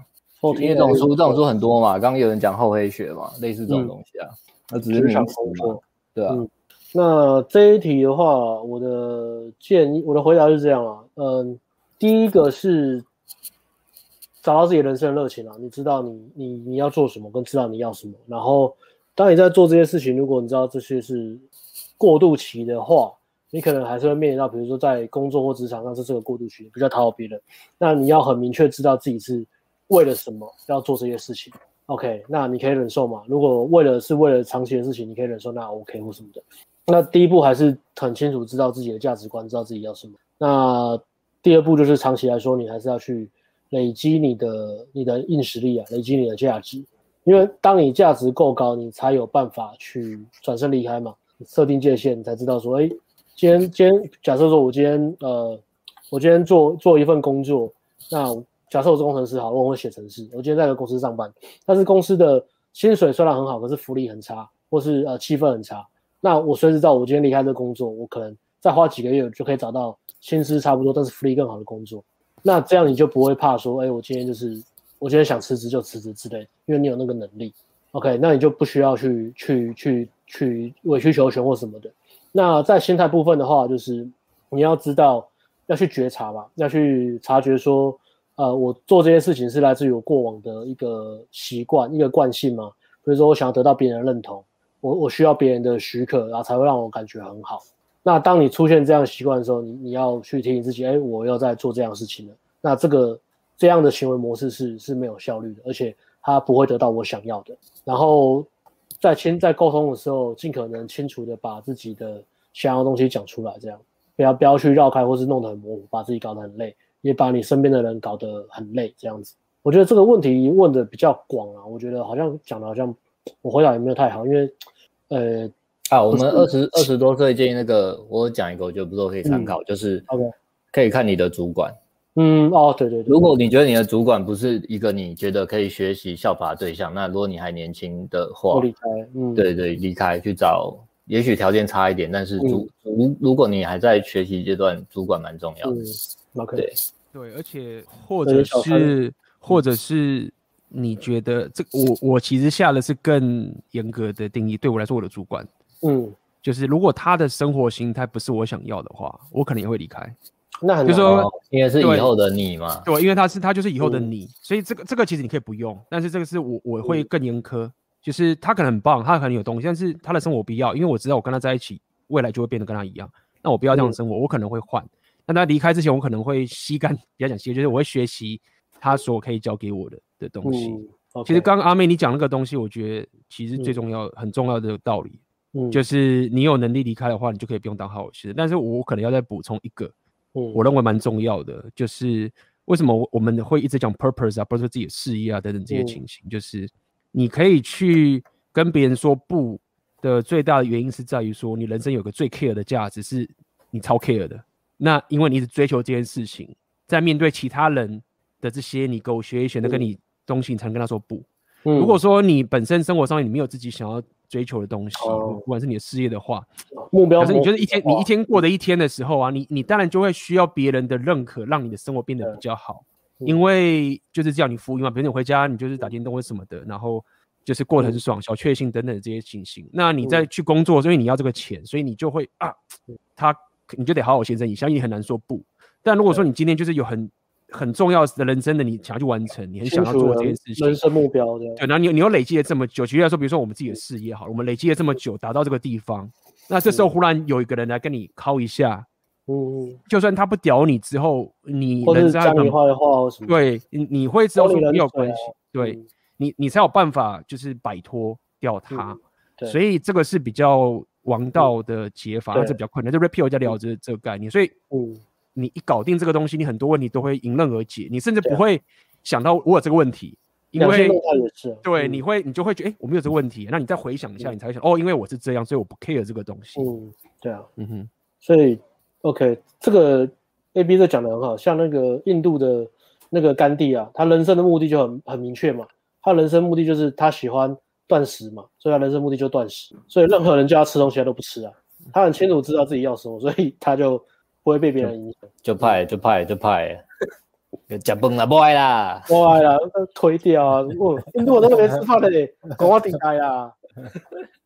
因为这种书这种书很多嘛，刚刚有人讲厚黑学嘛，类似这种东西啊。嗯那只是名词嘛，对啊、嗯。那这一题的话，我的建议，我的回答是这样啊。嗯，第一个是找到自己人生的热情啊，你知道你你你要做什么，跟知道你要什么。然后，当你在做这些事情，如果你知道这些是过渡期的话，你可能还是会面临到，比如说在工作或职场上是这个过渡期，比较讨好别人。那你要很明确知道自己是为了什么要做这些事情。OK，那你可以忍受嘛？如果为了是为了长期的事情，你可以忍受，那 OK 或什么的。那第一步还是很清楚知道自己的价值观，知道自己要什么。那第二步就是长期来说，你还是要去累积你的你的硬实力啊，累积你的价值。因为当你价值够高，你才有办法去转身离开嘛。设定界限，你才知道说，哎，今天今天假设说我今天呃，我今天做做一份工作，那。假设我是工程师，好，我会写程式。我今天在个公司上班，但是公司的薪水虽然很好，可是福利很差，或是呃气氛很差。那我随时知道，我今天离开这工作，我可能再花几个月就可以找到薪资差不多，但是福利更好的工作。那这样你就不会怕说，哎，我今天就是我今天想辞职就辞职之类，因为你有那个能力。OK，那你就不需要去去去去委曲求全或什么的。那在心态部分的话，就是你要知道要去觉察吧，要去察觉说。呃，我做这些事情是来自于我过往的一个习惯、一个惯性嘛。比如说，我想要得到别人的认同，我我需要别人的许可，然后才会让我感觉很好。那当你出现这样习惯的时候，你你要去提醒自己，哎，我要在做这样事情了。那这个这样的行为模式是是没有效率的，而且它不会得到我想要的。然后在亲在沟通的时候，尽可能清楚的把自己的想要的东西讲出来，这样不要不要去绕开或是弄得很模糊，把自己搞得很累。也把你身边的人搞得很累，这样子。我觉得这个问题问的比较广啊，我觉得好像讲的好像我回答也没有太好，因为呃啊，我们二十二十多岁建议那个，我讲一个，我觉得不错，可以参考，嗯、就是，OK，可以看你的主管。嗯，哦，对对对。如果你觉得你的主管不是一个你觉得可以学习效法的对象，那如果你还年轻的话，离开，嗯，对对，离开去找，也许条件差一点，但是主如、嗯、如果你还在学习阶段，主管蛮重要的。嗯、OK。对。对，而且或者是或者是你觉得这我我其实下的是更严格的定义，对我来说，我的主管，嗯，就是如果他的生活形态不是我想要的话，我可能也会离开。那很就说应该是以后的你嘛？对，因为他是他就是以后的你，嗯、所以这个这个其实你可以不用，但是这个是我我会更严苛，嗯、就是他可能很棒，他可能有东西，但是他的生活我不要，因为我知道我跟他在一起，未来就会变得跟他一样，那我不要这样的生活，嗯、我可能会换。那他离开之前，我可能会吸干，不要讲吸，就是我会学习他所可以教给我的的东西。嗯。okay、其实刚刚阿妹你讲那个东西，我觉得其实最重要、嗯、很重要的道理，嗯，就是你有能力离开的话，你就可以不用当好老师。但是我可能要再补充一个，嗯，我认为蛮重要的，就是为什么我们会一直讲 purpose 啊，不是说自己的事业啊等等这些情形，嗯、就是你可以去跟别人说不的最大的原因是在于说，你人生有个最 care 的价值是你超 care 的。那因为你一直追求这件事情，在面对其他人的这些你狗血选的跟你东西，你才能跟他说不。嗯、如果说你本身生活上面你没有自己想要追求的东西，嗯、不管是你的事业的话，目标，可是你觉得一天你一天过的一天的时候啊，你你当然就会需要别人的认可，让你的生活变得比较好。嗯、因为就是这样，你服务嘛，比如你回家你就是打电动或什么的，然后就是过得很爽，嗯、小确幸等等这些情形。那你再去工作，因为你要这个钱，所以你就会啊，他。你就得好好先生一下，因为你很难说不。但如果说你今天就是有很很重要的人生的你想要去完成，你很想要做这件事情，人生目标的。对，然后你你又累积了这么久，举例来说，比如说我们自己的事业好了，我们累积了这么久，达到这个地方，那这时候忽然有一个人来跟你敲一下，嗯，就算他不屌你之后，你或者讲你坏话什么，对，你你会知道说没有关系，对你你才有办法就是摆脱掉他。所以这个是比较。王道的解法，那是比较困难。就 repeal 在聊这这个概念，所以，你一搞定这个东西，你很多问题都会迎刃而解，你甚至不会想到我有这个问题，因为对，你会你就会觉得，哎，我没有这个问题，那你再回想一下，你才会想，哦，因为我是这样，所以我不 care 这个东西。嗯，对啊，嗯哼，所以 OK，这个 AB 这讲的很好，像那个印度的那个甘地啊，他人生的目的就很很明确嘛，他人生目的就是他喜欢。断食嘛，所以他人生目的就断食，所以任何人叫他吃东西他都不吃啊。他很清楚知道自己要什么，所以他就不会被别人影响。就派就派就派，吃崩了不爱啦，不爱啦，推掉啊！[laughs] 我印度我都没吃饭的嘞，跟我顶开啊，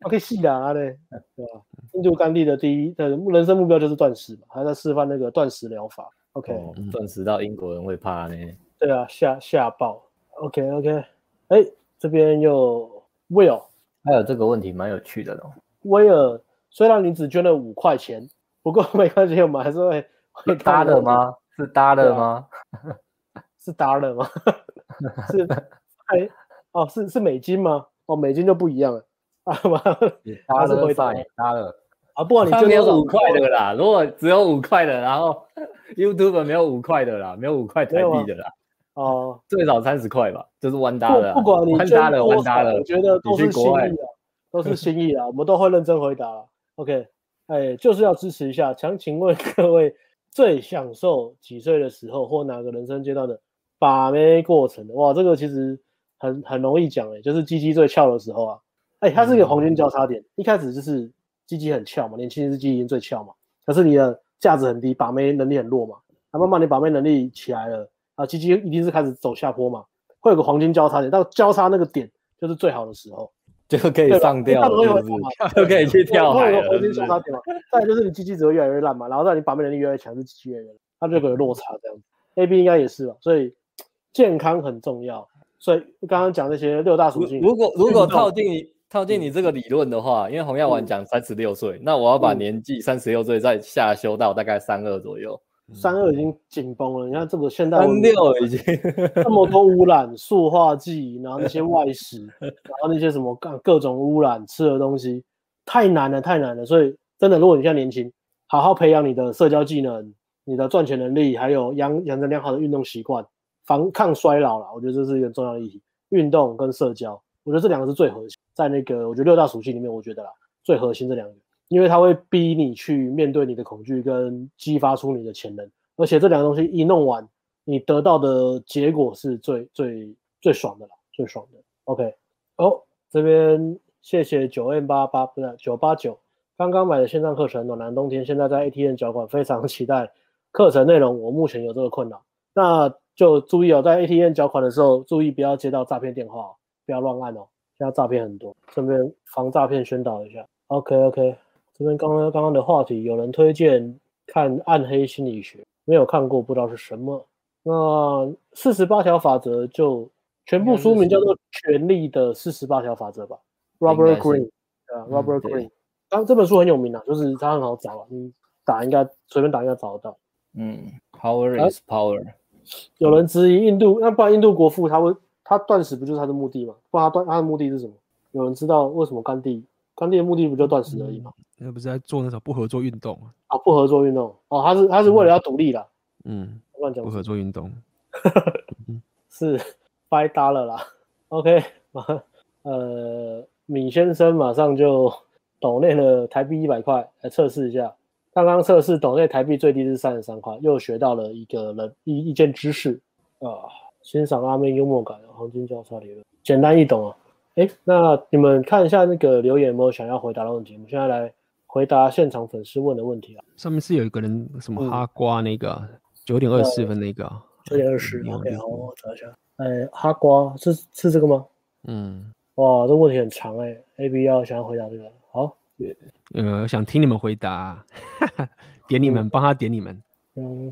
我可以死啦嘞，对吧？印度甘地的第一的人生目标就是断食嘛，还在示范那个断食疗法。OK，断食到英国人会怕呢。对啊，吓吓爆。OK OK，哎，这边又 Will，还有这个问题蛮有趣的哦。威尔，虽然你只捐了五块钱，不过没关系，我们还是会会搭的吗？是搭的吗？[laughs] 是搭的吗？是哎哦，是是美金吗？哦，美金就不一样了 [laughs] 啊嘛，搭是会搭搭了啊，不管你捐没有五块的啦，如果只有五块的，然后 [laughs] YouTube 没有五块的啦，没有五块台币的啦，哦，最少三十块吧，就是弯搭的，不管你弯搭的弯搭的，我觉得都是心意啊，都是心意啊，我们都会认真回答。OK，哎，就是要支持一下，想请问各位最享受几岁的时候或哪个人生阶段的？把妹过程的哇，这个其实很很容易讲诶，就是鸡鸡最翘的时候啊，哎，它是一个黄金交叉点，一开始就是鸡鸡很翘嘛，年轻时鸡鸡已经最翘嘛，可是你的价值很低，把妹能力很弱嘛，那慢慢你把妹能力起来了啊，鸡鸡一定是开始走下坡嘛，会有个黄金交叉点，到交叉那个点就是最好的时候，就可以上吊，就可以去跳海了。黄金交叉点嘛，再就是你机器只会越来越烂嘛，然后让你把妹能力越来越强，是机器越来越烂，它就有落差这样子，A B 应该也是吧，所以。健康很重要，所以刚刚讲那些六大属性，如果如果套进你套进你这个理论的话，因为洪耀文讲三十六岁，那我要把年纪三十六岁再下修到大概三二左右，三二已经紧绷了。你看这个现在三六已经这么多污染、塑化剂，然后那些外食，[laughs] 然后那些什么各各种污染吃的东西，太难了，太难了。所以真的，如果你现在年轻，好好培养你的社交技能、你的赚钱能力，还有养养成良好的运动习惯。防抗衰老了，我觉得这是一个重要的议题。运动跟社交，我觉得这两个是最核心，在那个我觉得六大属性里面，我觉得啦最核心这两个，因为它会逼你去面对你的恐惧，跟激发出你的潜能。而且这两个东西一弄完，你得到的结果是最最最爽的了，最爽的。OK，哦，这边谢谢九 N 八八不是九八九，刚刚买的线上课程暖男冬天，现在在 ATM 缴款，非常期待课程内容。我目前有这个困扰，那。就注意哦，在 ATM 缴款的时候，注意不要接到诈骗电话，不要乱按哦。现在诈骗很多，顺便防诈骗宣导一下。OK OK，这边刚刚刚刚的话题，有人推荐看《暗黑心理学》，没有看过，不知道是什么。那四十八条法则就全部书名叫做《权力的四十八条法则》吧？Robert Greene，啊，Robert Greene。当这本书很有名啊，就是它很好找啊，你打应该随便打应该找得到。嗯，Power is power。有人质疑印度，那不然印度国父他会他断食不就是他的目的吗？不然他断他的目的是什么？有人知道为什么甘地甘地的目的不就断食而已吗？那、嗯、不是在做那种不合作运动啊？不合作运动哦，他是他是为了要独立啦。嗯，乱讲不合作运动 [laughs] 是掰搭了啦。OK，[laughs] 呃，米先生马上就抖内了台币一百块来测试一下。刚刚测试抖内台币最低是三十三块，又学到了一个人一一件知识啊！欣赏阿妹幽默感，黄金交叉理论，简单易懂啊！哎，那你们看一下那个留言有没有想要回答的问题？我们现在来回答现场粉丝问的问题啊！上面是有一个人什么哈瓜那个九点二四分那个九点二十，OK，好，我找一下。哎，哈瓜是是这个吗？嗯，哇，这问题很长哎，A B 要想要回答这个，好。呃，想听你们回答，点你们，帮他点你们。嗯，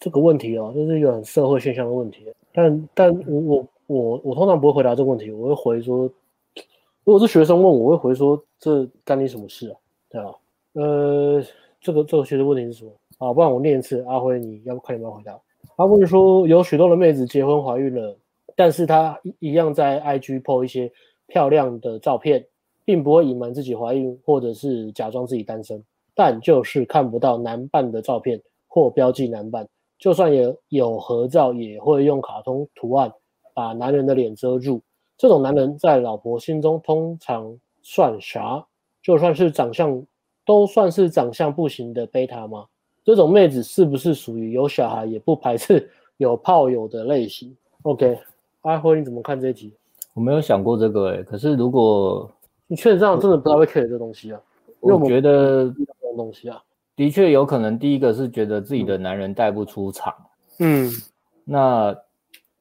这个问题哦，这是一个很社会现象的问题。但但我我我我通常不会回答这个问题，我会回说，如果是学生问我，会回说，这干你什么事啊？对吧？呃，这个这个学生问题是什么？啊，不然我念一次。阿辉，你要不快点帮我回答？他问说，有许多的妹子结婚怀孕了，但是她一样在 IG po 一些漂亮的照片。并不会隐瞒自己怀孕，或者是假装自己单身，但就是看不到男伴的照片或标记男伴，就算也有合照，也会用卡通图案把男人的脸遮住。这种男人在老婆心中通常算啥？就算是长相，都算是长相不行的贝塔吗？这种妹子是不是属于有小孩也不排斥有炮友的类型？OK，阿辉你怎么看这题？我没有想过这个诶、欸，可是如果。你确实上真的不太会 care 这东西啊，我觉得这种东西啊，的确有可能。第一个是觉得自己的男人带不出场，嗯，那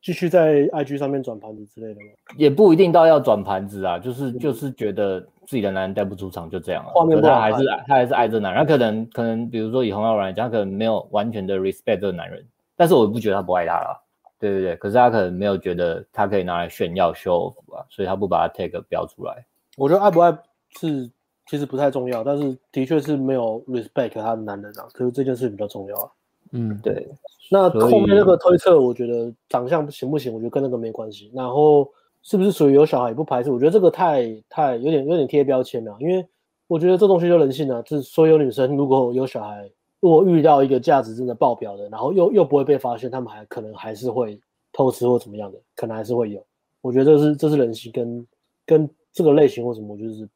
继续在 IG 上面转盘子之类的吗？也不一定到要转盘子啊，就是就是觉得自己的男人带不出场，就这样了。画面他还是他还是爱这男人，他可能可能比如说以洪耀然来讲，他可能没有完全的 respect 这个男人，但是我不觉得他不爱他了。对对对，可是他可能没有觉得他可以拿来炫耀 show off 啊，所以他不把他 tag 标出来。我觉得爱不爱是其实不太重要，但是的确是没有 respect 他的男人啊，可是这件事比较重要啊。嗯，对。那后面那个推测，我觉得长相行不行，我觉得跟那个没关系。然后是不是属于有小孩不排斥？我觉得这个太太有点有点贴标签了，因为我觉得这东西就人性啊，就是所有女生如果有小孩，如果遇到一个价值真的爆表的，然后又又不会被发现，他们还可能还是会偷吃或怎么样的，可能还是会有。我觉得这是这是人性跟跟这个类型或什么，我觉得是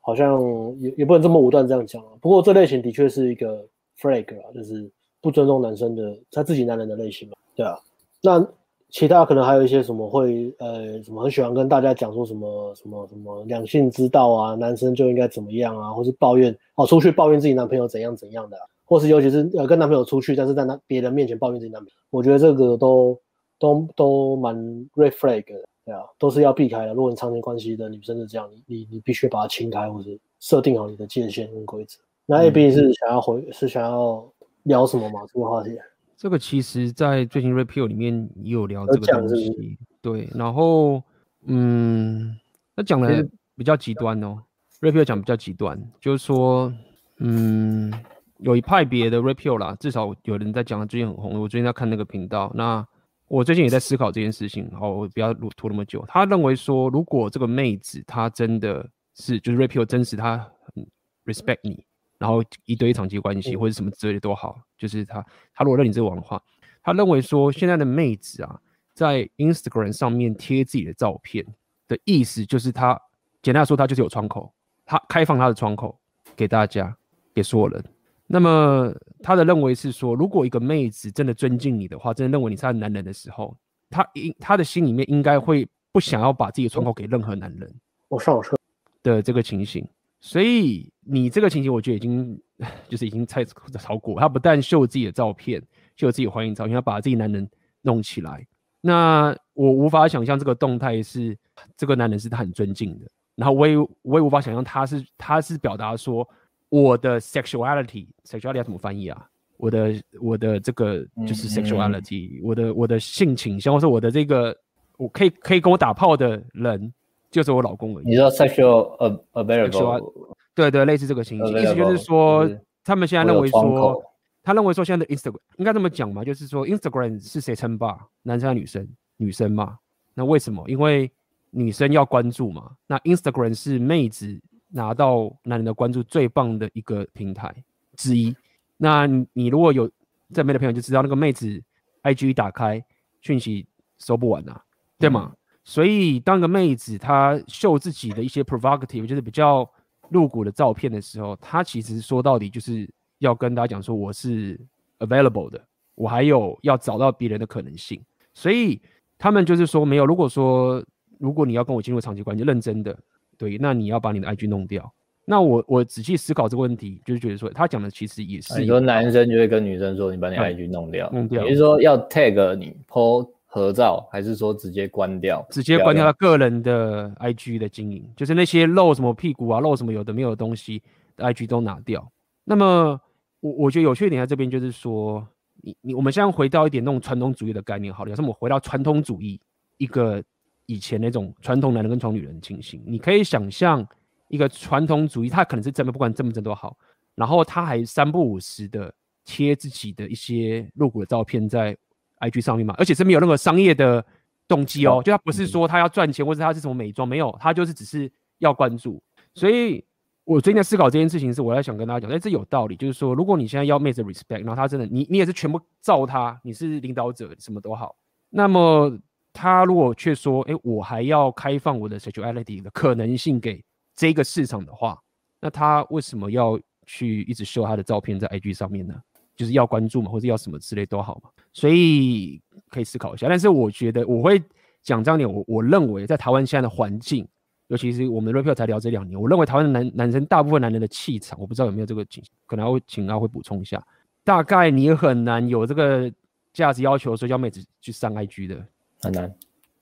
好像也也不能这么武断这样讲啊。不过这类型的确是一个 flag 啊，就是。不尊重男生的他自己男人的类型嘛？对啊，那其他可能还有一些什么会呃什么很喜欢跟大家讲说什么什么什么两性之道啊，男生就应该怎么样啊，或是抱怨哦出去抱怨自己男朋友怎样怎样的，或是尤其是呃跟男朋友出去，但是在那别人面前抱怨自己男朋友，我觉得这个都都都蛮 red flag 的，对啊，都是要避开的。如果你长期关系的女生是这样，你你你必须把它清开，或者设定好你的界限跟规则。那 A B 是想要回，是想要。聊什么嘛？这个话题，这个其实，在最近 repeal 里面也有聊这个东西。对，然后，嗯，那讲的比较极端哦。，repeal 讲比较极端，就是说，嗯，有一派别的 repeal 啦，至少有人在讲，他最近很红。我最近在看那个频道，那我最近也在思考这件事情。好，我不要拖那么久。他认为说，如果这个妹子她真的是，就是 repeal 真实，她很 respect 你。然后一堆长期关系或者什么之类的都好，就是他他如果认你这个网的话，他认为说现在的妹子啊，在 Instagram 上面贴自己的照片的意思，就是他简单来说，他就是有窗口，他开放他的窗口给大家，给所有人。那么他的认为是说，如果一个妹子真的尊敬你的话，真的认为你是她的男人的时候，他应他的心里面应该会不想要把自己的窗口给任何男人。我上车的这个情形。所以你这个情形，我觉得已经就是已经太超过。他不但秀自己的照片，秀自己的欢迎照片，要把自己男人弄起来。那我无法想象这个动态是这个男人是他很尊敬的。然后我也我也无法想象他是他是表达说我的 sexuality，sexuality 要怎么翻译啊？我的我的这个就是 sexuality，、嗯嗯、我的我的性倾向，或是我的这个我可以可以跟我打炮的人。就是我老公而已。你知道 sexual available？对对，类似这个情形，意思就是说，他们现在认为说，他认为说，现在的 Instagram 应该这么讲嘛，就是说，Instagram 是谁称霸？男生还是女生？女生嘛。那为什么？因为女生要关注嘛。那 Instagram 是妹子拿到男人的关注最棒的一个平台之一。那你如果有正面的朋友就知道，那个妹子 IG 一打开讯息收不完呐、啊，对吗？嗯所以，当个妹子她秀自己的一些 provocative，就是比较露骨的照片的时候，他其实说到底就是要跟大家讲说，我是 available 的，我还有要找到别人的可能性。所以他们就是说，没有，如果说如果你要跟我进入长期关系，认真的，对，那你要把你的 IG 弄掉。那我我仔细思考这个问题，就是觉得说，他讲的其实也是很多男生就会跟女生说，你把你 IG 弄掉，弄掉，也就是说要 tag 你 po。合照还是说直接关掉？直接关掉他个人的 IG 的经营，就是那些露什么屁股啊、露什么有的没有的东西的 IG 都拿掉。那么我我觉得有趣一点在这边就是说，你你我们现在回到一点那种传统主义的概念，好了，要是我们回到传统主义一个以前那种传统男人跟传统女人的情形，你可以想象一个传统主义，他可能是真的，不管正不正都好，然后他还三不五时的贴自己的一些露骨的照片在。IG 上面嘛，而且是没有任何商业的动机哦，就他不是说他要赚钱，或者他是什么美妆，没有，他就是只是要关注。所以我最近在思考这件事情，是我在想跟大家讲，哎，这有道理，就是说，如果你现在要妹子 respect，然后他真的，你你也是全部照他，你是领导者，什么都好，那么他如果却说，哎，我还要开放我的 sexuality 的可能性给这个市场的话，那他为什么要去一直秀他的照片在 IG 上面呢？就是要关注嘛，或者要什么之类都好嘛，所以可以思考一下。但是我觉得我会讲这样点，我我认为在台湾现在的环境，尤其是我们 Rapio 才聊这两年，我认为台湾的男男生大部分男人的气场，我不知道有没有这个情，可能要请阿会补充一下。大概你很难有这个价值要求，说叫妹子去上 IG 的，很难，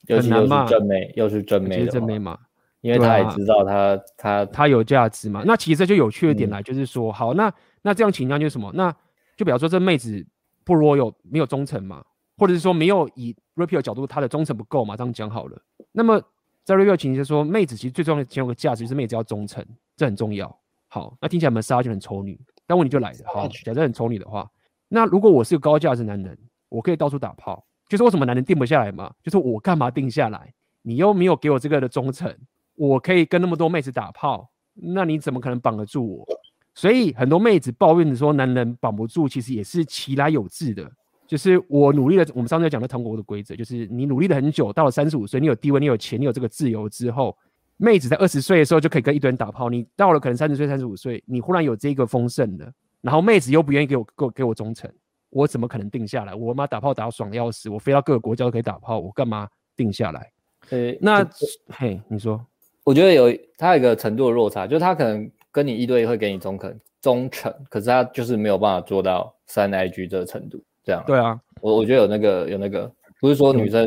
很难嘛，真妹又是真妹，真妹嘛，因为他也知道他他他有价值嘛。那其实这就有趣的点来，就是说，好，那那这样倾向就是什么？那就比方说，这妹子不 loyal 没有忠诚嘛，或者是说没有以 Rapio 角度，她的忠诚不够嘛？这样讲好了。那么在 Rapio 情节说，妹子其实最重要的其中有个价值就是妹子要忠诚，这很重要。好，那听起来 Massage 就很丑女，但问题就来了。好，假设很丑女的话，那如果我是个高价值男人，我可以到处打炮，就是为什么男人定不下来嘛？就是我干嘛定下来？你又没有给我这个的忠诚，我可以跟那么多妹子打炮，那你怎么可能绑得住我？所以很多妹子抱怨的说，男人绑不住，其实也是其来有致的。就是我努力了，我们上次讲的唐国的规则，就是你努力了很久，到了三十五岁，你有地位，你有钱，你有这个自由之后，妹子在二十岁的时候就可以跟一堆人打炮。你到了可能三十岁、三十五岁，你忽然有这个丰盛的，然后妹子又不愿意给我、给、给我忠诚，我怎么可能定下来？我妈打炮打到爽的要死，我飞到各个国家都可以打炮，我干嘛定下来？对，那嘿，你说，我觉得有他有一个程度的落差，就是他可能。跟你一对一会给你中肯忠诚，可是他就是没有办法做到三 IG 这个程度，这样。对啊，我我觉得有那个有那个，不是说女生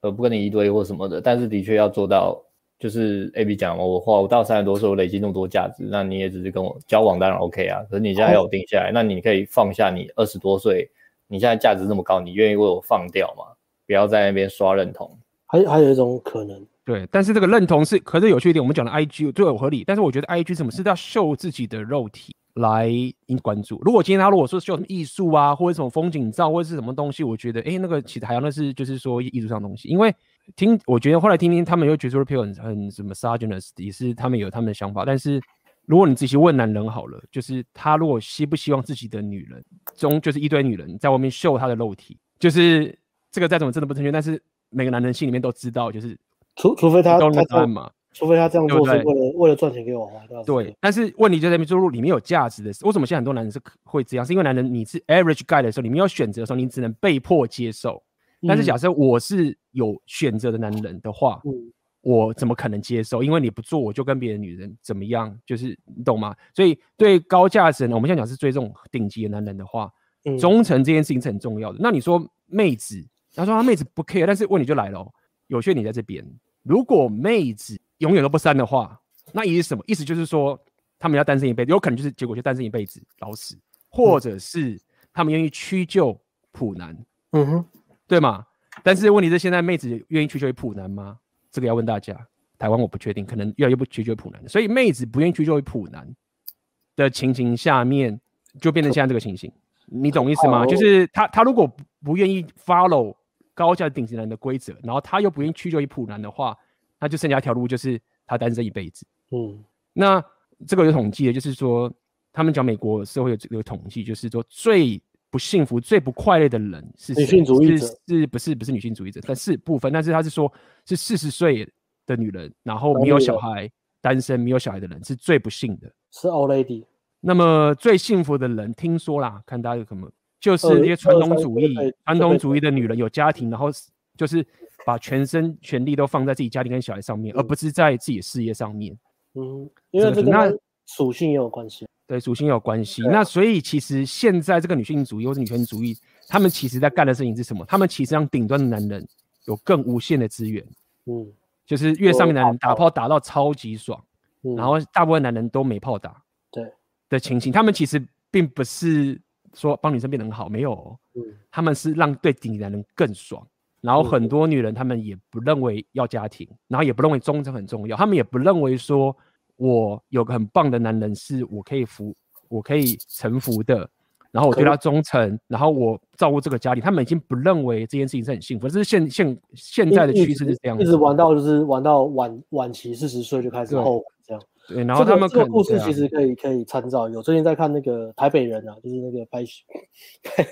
呃不跟你一对一或什么的，但是的确要做到，就是 AB 讲，我话我到三十多岁，我累积那么多价值，那你也只是跟我交往，当然 OK 啊。可是你现在要我定下来，那你可以放下你二十多岁，你现在价值这么高，你愿意为我放掉吗？不要在那边刷认同。还还有一种可能。对，但是这个认同是，可是有趣一点，我们讲的 IG 最有合理，但是我觉得 IG 什么是要秀自己的肉体来引关注。如果今天他如果说秀什么艺术啊，或者什么风景照，或者是什么东西，我觉得，哎，那个其实还有那是就是说艺术上的东西。因为听，我觉得后来听听他们又觉得 Rapio 很很什么 misogynist 也是他们有他们的想法。但是如果你仔细问男人好了，就是他如果希不希望自己的女人中就是一堆女人在外面秀他的肉体，就是这个再怎么真的不正确，但是每个男人心里面都知道，就是。除除非他他这样嘛，除非他这样做是为了对对为了赚钱给我花。对，但是问题就在于，说里面有价值的是，为什么现在很多男人是会这样？是因为男人你是 average guy 的时候，你没有选择的时候，你只能被迫接受。但是假设我是有选择的男人的话，嗯，我怎么可能接受？因为你不做，我就跟别的女人怎么样？就是你懂吗？所以对高价值的，我们现在讲是追这种顶级的男人的话，忠诚这件事情是很重要的。那你说妹子，他说他妹子不 care，但是问题就来了，有些你在这边。如果妹子永远都不删的话，那意思是什么？意思就是说，他们要单身一辈子，有可能就是结果就单身一辈子老死，或者是他们愿意屈就普男，嗯哼，对吗？但是问题是，现在妹子愿意屈就于普男吗？这个要问大家。台湾我不确定，可能越来越不屈就于普男，所以妹子不愿意屈就于普男的情形下面，就变成现在这个情形。你懂意思吗？就是他他如果不愿意 follow。高价顶级男的规则，然后他又不愿意屈就于普男的话，那就剩下一条路，就是他单身一辈子。嗯，那这个有统计的，就是说他们讲美国社会有这个统计，就是说最不幸福、最不快乐的人是女性主义者，是不是不是女性主义者？但是部分，但是他是说，是四十岁的女人，然后没有小孩、单身没有小孩的人是最不幸的，是 old lady。那么最幸福的人，听说啦，看大家有什么。就是那些传统主义、传统主义的女人有家庭，然后就是把全身全力都放在自己家庭跟小孩上面，而不是在自己的事业上面。嗯，因为这个那属性也有关系。对，属性也有关系。那所以其实现在这个女性主义或是女权主义，他们其实在干的事情是什么？他们其实让顶端的男人有更无限的资源。嗯，就是越上面男人打炮打到超级爽，然后大部分男人都没炮打。对的情形，他们其实并不是。说帮女生变得很好，没有，嗯，他们是让对顶男人更爽，然后很多女人她们也不认为要家庭，然后也不认为忠诚很重要，她们也不认为说我有个很棒的男人是我可以服，我可以臣服的，然后我对他忠诚，然后我照顾这个家庭，他们已经不认为这件事情是很幸福，这是现现现在的趋势是这样子，一直玩到就是玩到晚晚期四十岁就开始后悔这样。对，然后他们、这个、这个故事其实可以可以参照。有最近在看那个台北人啊，就是那个白白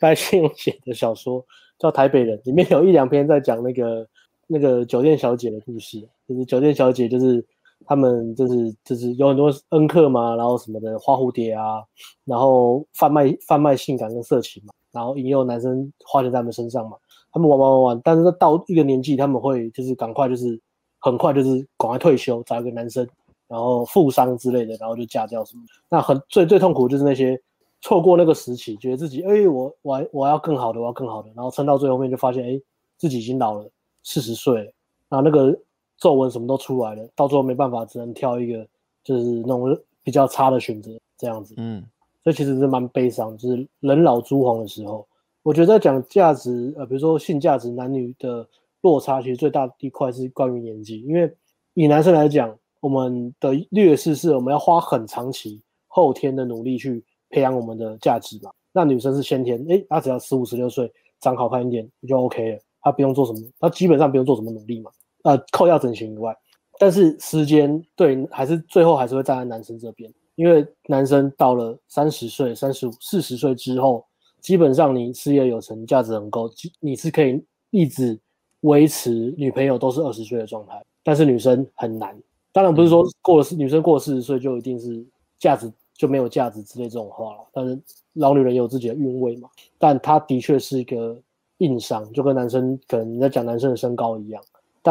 白先勇写的小说叫《台北人》，里面有一两篇在讲那个那个酒店小姐的故事。就是酒店小姐，就是他们就是就是有很多恩客嘛，然后什么的花蝴蝶啊，然后贩卖贩卖性感跟色情嘛，然后引诱男生花钱在他们身上嘛。他们玩玩玩玩，但是到一个年纪，他们会就是赶快就是很快就是赶快退休，找一个男生。然后富商之类的，然后就嫁掉什么的。那很最最痛苦就是那些错过那个时期，觉得自己哎，我我我要更好的，我要更好的，然后撑到最后面就发现哎，自己已经老了，四十岁了，然后那个皱纹什么都出来了，到最后没办法，只能挑一个就是那种比较差的选择这样子。嗯，所以其实是蛮悲伤，就是人老珠黄的时候，我觉得在讲价值，呃，比如说性价值，男女的落差，其实最大的一块是关于年纪。因为以男生来讲，我们的劣势是我们要花很长期后天的努力去培养我们的价值嘛。那女生是先天，诶，她只要十五十六岁长好看一点就 OK 了，她不用做什么，她基本上不用做什么努力嘛。呃，扣掉整形以外，但是时间对还是最后还是会站在男生这边，因为男生到了三十岁、三十五、四十岁之后。基本上你事业有成，价值很高，你是可以一直维持女朋友都是二十岁的状态。但是女生很难，当然不是说过了四女生过了四十岁就一定是价值就没有价值之类这种话了。但是老女人有自己的韵味嘛，但她的确是一个硬伤，就跟男生可能你在讲男生的身高一样，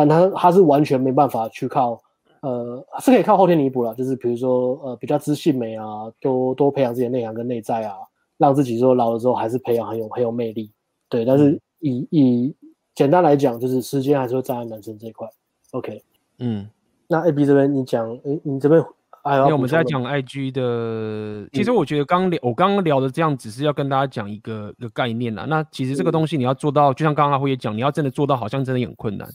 但他他是完全没办法去靠，呃，是可以靠后天弥补了，就是比如说呃比较知性美啊，多多培养自己的内涵跟内在啊。让自己说老了之后还是培养很有很有魅力，对。但是以以简单来讲，就是时间还是会站在男生这一块。OK，嗯，那 AB 这边你讲，诶，你这边？因为我们在讲 IG 的，其实我觉得刚聊我刚刚聊的这样，只是要跟大家讲一个一个概念啦。那其实这个东西你要做到，就像刚刚阿辉也讲，你要真的做到，好像真的也很困难。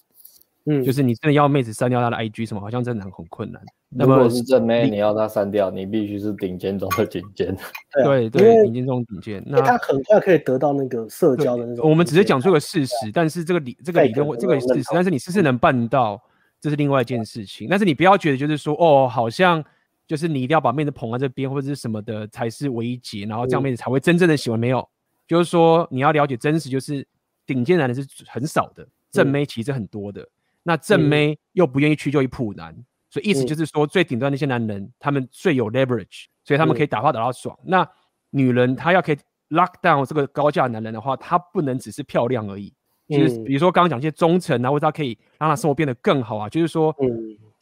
嗯，就是你真的要妹子删掉她的 IG 什么，好像真的很很困难。如果是正妹，你要她删掉，你必须是顶尖中的顶尖。[laughs] 对对，顶尖中顶尖。那她很快可以得到那个社交的那种。我们只是讲出个事实，但是这个理这个理论这个事实，但是你是不是能办到，这是另外一件事情。但是你不要觉得就是说哦，好像就是你一定要把妹子捧在这边或者是什么的才是唯一解，然后这样妹子才会真正的喜欢。没有，就是说你要了解真实，就是顶尖男人是很少的，正妹其实很多的。那正妹又不愿意屈就于普男，嗯、所以意思就是说，最顶端那些男人，他们最有 leverage，所以他们可以打炮打到爽。嗯、那女人她要可以 lock down 这个高价男人的话，她不能只是漂亮而已。就是，比如说刚刚讲一些忠诚啊，或者她可以让她生活变得更好啊，就是说，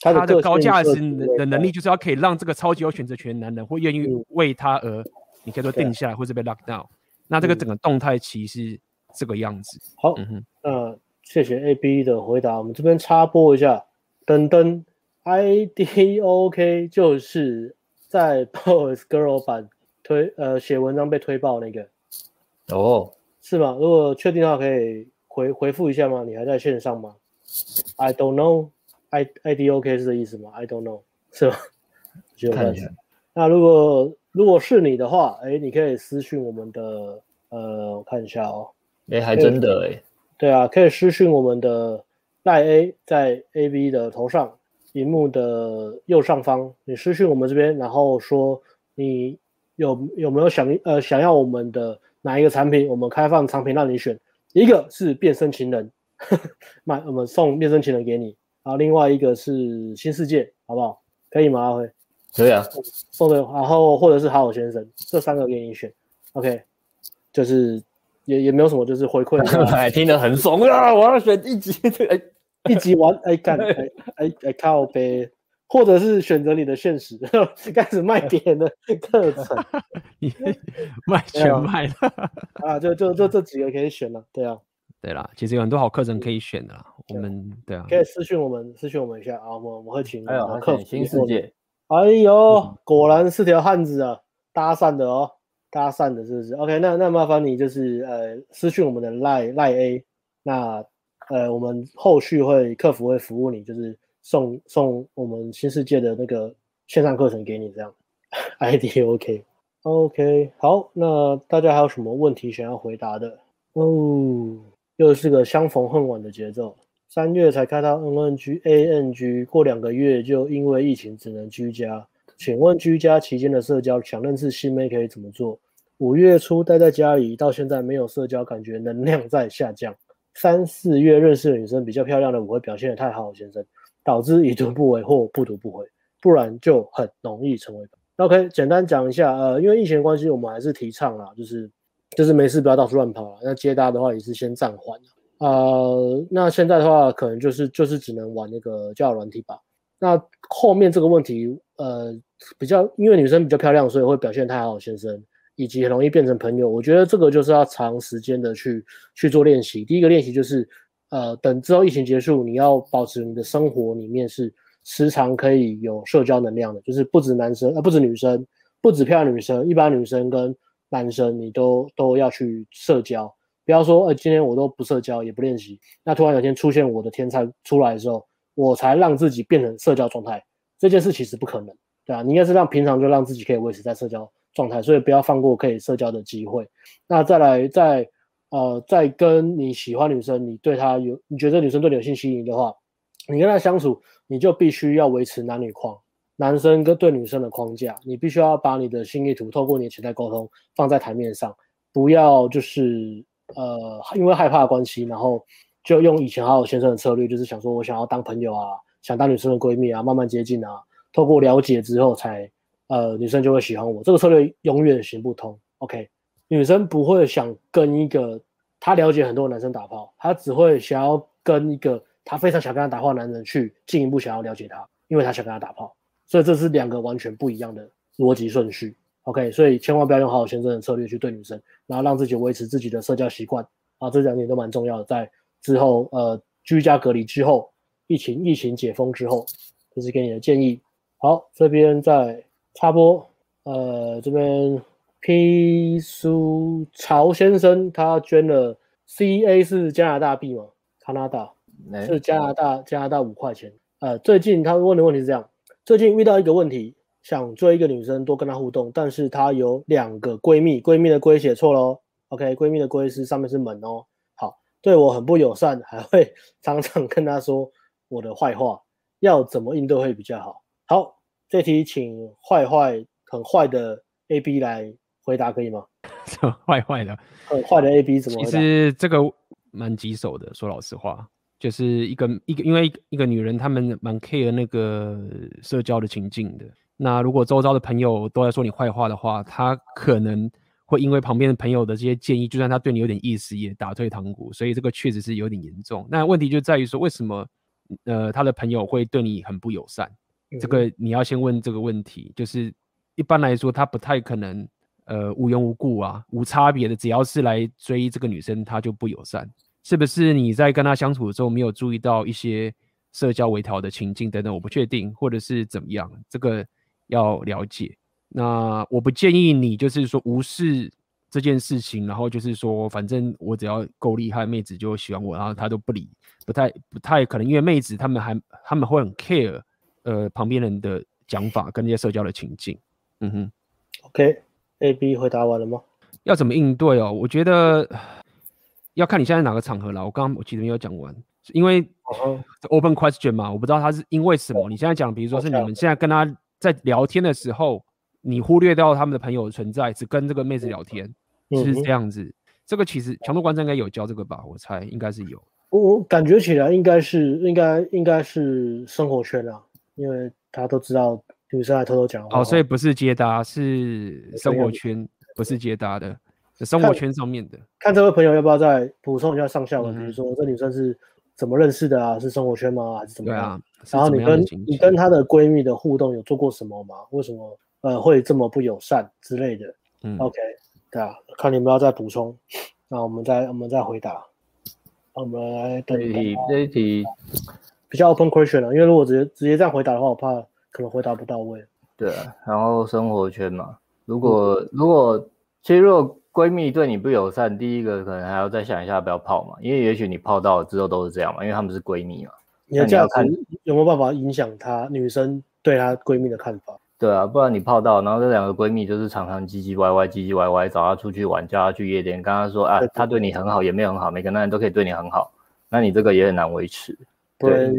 她的高价值的能力，就是要可以让这个超级有选择权的男人会愿意为她而，你可以说定下来，或者被 lock down。那这个整个动态其实是这个样子。好，嗯哼，谢谢 AB 的回答，我们这边插播一下，噔噔，IDOK 就是在 Boys Girl 版推呃写文章被推爆那个，哦，是吗？如果确定的话，可以回回复一下吗？你还在线上吗？I don't know，I IDOK 是这意思吗？I don't know，是吗？看一下。那如果如果是你的话，哎，你可以私信我们的，呃，我看一下哦，哎，还真的哎。对啊，可以私讯我们的赖 A，在 AB 的头上，荧幕的右上方，你私讯我们这边，然后说你有有没有想呃想要我们的哪一个产品，我们开放产品让你选，一个是变身情人，[laughs] 买我们送变身情人给你，然后另外一个是新世界，好不好？可以吗？阿辉？可以啊，送的，然后或者是好好先生，这三个给你选，OK，就是。也也没有什么，就是回馈，还 [laughs] 听得很爽啊！我要选一级，哎，一级玩，哎干，[laughs] 哎哎哎靠呗，或者是选择你的现实，[laughs] 开始卖别人的课程，卖全卖了啊！就就就这几个可以选了，对啊，对啦，其实有很多好课程可以选的啦，我们对啊，可以私讯我们，私讯我们一下啊，我们我们会请客服新世界，哎呦，果然是条汉子啊，搭讪的哦。搭讪的是不是？OK，那那麻烦你就是呃私讯我们的赖赖 A，那呃我们后续会客服会服务你，就是送送我们新世界的那个线上课程给你这样，[laughs] ID OK OK 好，那大家还有什么问题想要回答的？哦，又是个相逢恨晚的节奏，三月才开到 NNG ANG，过两个月就因为疫情只能居家。请问居家期间的社交，想认识新妹可以怎么做？五月初待在家里，到现在没有社交，感觉能量在下降。三四月认识的女生比较漂亮的，我会表现得太好，先生，导致已读不回或不读不回，不然就很容易成为。OK，简单讲一下，呃，因为疫情的关系，我们还是提倡啦，就是就是没事不要到处乱跑了。那接搭的话也是先暂缓。呃，那现在的话，可能就是就是只能玩那个交友软体吧。那后面这个问题，呃。比较，因为女生比较漂亮，所以会表现太好，先生，以及很容易变成朋友。我觉得这个就是要长时间的去去做练习。第一个练习就是，呃，等之后疫情结束，你要保持你的生活里面是时常可以有社交能量的，就是不止男生，呃，不止女生，不止漂亮女生，一般女生跟男生你都都要去社交。不要说，呃，今天我都不社交，也不练习，那突然有一天出现我的天才出来的时候，我才让自己变成社交状态，这件事其实不可能，对啊，你应该是让平常就让自己可以维持在社交状态，所以不要放过可以社交的机会。那再来，在呃，在跟你喜欢女生，你对她有，你觉得女生对你有性吸引的话，你跟她相处，你就必须要维持男女框，男生跟对女生的框架，你必须要把你的心意图透过你的潜在沟通放在台面上，不要就是呃，因为害怕的关系，然后就用以前好好先生的策略，就是想说我想要当朋友啊，想当女生的闺蜜啊，慢慢接近啊，透过了解之后才呃，女生就会喜欢我，这个策略永远行不通。OK。女生不会想跟一个她了解很多男生打炮，她只会想要跟一个她非常想跟他打炮的男人去进一步想要了解他，因为她想跟他打炮，所以这是两个完全不一样的逻辑顺序。OK，所以千万不要用好好先生的策略去对女生，然后让自己维持自己的社交习惯啊，这两点都蛮重要的。在之后呃居家隔离之后，疫情疫情解封之后，这是给你的建议。好，这边再插播，呃这边。P 苏曹先生，他捐了 CA 是加拿大币吗？加拿大是加拿大加拿大五块钱。呃，最近他问的问题是这样：最近遇到一个问题，想追一个女生，多跟她互动，但是她有两个闺蜜，闺蜜的闺写错喽。OK，闺蜜的闺是上面是门哦。好，对我很不友善，还会 [laughs] 常常跟她说我的坏话，要怎么应对会比较好？好，这题请坏坏很坏的 AB 来。回答可以吗？[laughs] 坏坏的，很坏的 A B 怎么？其实这个蛮棘手的，说老实话，就是一个一个，因为一个女人，她们蛮 care 那个社交的情境的。那如果周遭的朋友都在说你坏话的话，她可能会因为旁边的朋友的这些建议，就算她对你有点意思，也打退堂鼓。所以这个确实是有点严重。那问题就在于说，为什么呃，他的朋友会对你很不友善？嗯、这个你要先问这个问题。就是一般来说，他不太可能。呃，无缘无故啊，无差别的，只要是来追这个女生，他就不友善，是不是？你在跟他相处的时候没有注意到一些社交微调的情境等等，我不确定，或者是怎么样，这个要了解。那我不建议你就是说无视这件事情，然后就是说，反正我只要够厉害，妹子就喜欢我，然后他都不理，不太不太可能，因为妹子他们还他们会很 care，呃，旁边人的讲法跟那些社交的情境。嗯哼，OK。A、B 回答完了吗？要怎么应对哦？我觉得要看你现在哪个场合了。我刚刚我其实没有讲完，因为 open question 嘛，我不知道他是因为什么。你现在讲，比如说是你们现在跟他在聊天的时候，你忽略掉他们的朋友的存在，只跟这个妹子聊天，是这样子。这个其实强度关键应该有教这个吧？我猜应该是有。我感觉起来应该是应该应该是生活圈啊，因为他都知道。女生还偷偷讲话哦，所以不是接搭，是生活圈，不是接搭的，生活圈上面的。看这位朋友要不要再补充一下上下文，比如说这女生是怎么认识的啊？是生活圈吗？还是怎么样？啊、然后你跟你跟她的闺蜜的互动有做过什么吗？为什么呃会这么不友善之类的？嗯，OK，对啊，看你们要再补充，那我们再我们再回答。我们来等一题，这一题比较 open question 了，因为如果直接直接这样回答的话，我怕。可能回答不到位。对啊，然后生活圈嘛，如果、嗯、如果其实如果闺蜜对你不友善，第一个可能还要再想一下不要泡嘛，因为也许你泡到了之后都是这样嘛，因为她们是闺蜜嘛。你的价值有没有办法影响她女生对她闺蜜的看法？对啊，不然你泡到，然后这两个闺蜜就是常常唧唧歪歪、唧唧歪歪，找她出去玩，叫她去夜店，跟她说啊，她对你很好，也没有很好，每个男人都可以对你很好，那你这个也很难维持。对，对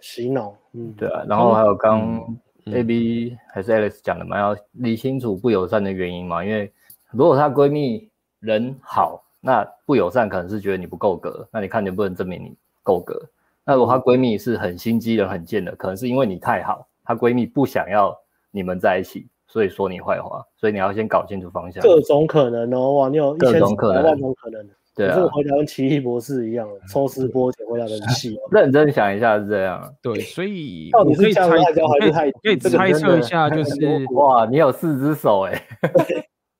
洗脑，嗯，对啊，然后还有刚。嗯 A B 还是 Alex 讲的嘛，要理清楚不友善的原因嘛。因为如果她闺蜜人好，那不友善可能是觉得你不够格，那你看能不能证明你够格。那如果她闺蜜是很心机人、很贱的，可能是因为你太好，她闺蜜不想要你们在一起，所以说你坏话。所以你要先搞清楚方向。各种可能哦，哇，你有各种可能，万种可能。对啊，这个回答跟奇异博士一样，抽丝剥茧回答的很细。认真想一下是这样，对，所以到底是猜还是太？可以猜测一下，就是哇，你有四只手 [laughs] 哎！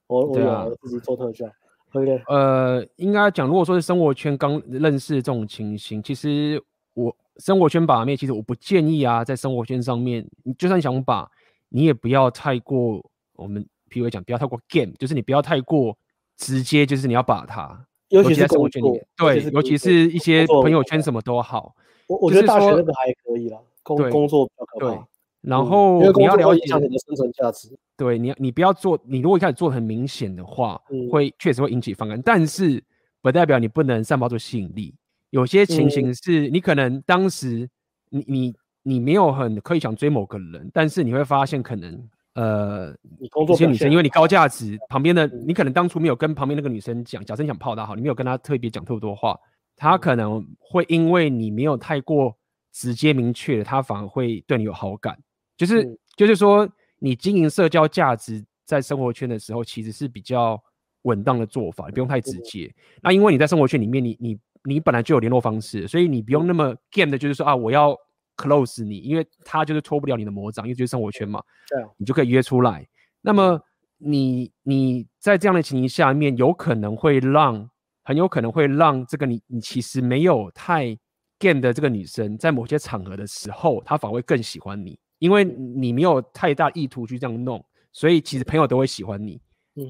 我我有自己做特效。OK，呃，应该讲，如果说是生活圈刚认识这种情形，其实我生活圈把妹，其实我不建议啊，在生活圈上面，你就算想把，你也不要太过，我们譬如讲，不要太过 game，就是你不要太过直接，就是你要把它。尤其是生活圈里面，对，尤其是一些朋友圈什么都好。我我觉得大学那个还可以啦，工工作比较可怕。对，然后你要了解你的生存价值。对，你你不要做，你如果一开始做很明显的话，会确实会引起反感，但是不代表你不能散发出吸引力。有些情形是你可能当时你你你没有很刻意想追某个人，但是你会发现可能。呃，一些女生，因为你高价值，旁边的你可能当初没有跟旁边那个女生讲，假设你想泡她好，你没有跟她特别讲特别多话，她可能会因为你没有太过直接明确，她反而会对你有好感。就是、嗯、就是说，你经营社交价值在生活圈的时候，其实是比较稳当的做法，你不用太直接。嗯、那因为你在生活圈里面，你你你本来就有联络方式，所以你不用那么 game 的，就是说啊，我要。Close 你，因为他就是脱不了你的魔掌，因为就是生活圈嘛。对，你就可以约出来。那么你你在这样的情形下面，有可能会让，很有可能会让这个你你其实没有太 game 的这个女生，在某些场合的时候，她反而会更喜欢你，因为你没有太大意图去这样弄，所以其实朋友都会喜欢你，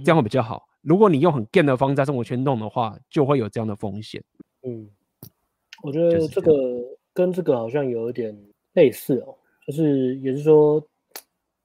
这样会比较好。如果你用很 game 的方式在生活圈弄的话，就会有这样的风险。嗯，我觉得这个。跟这个好像有一点类似哦，就是也是说，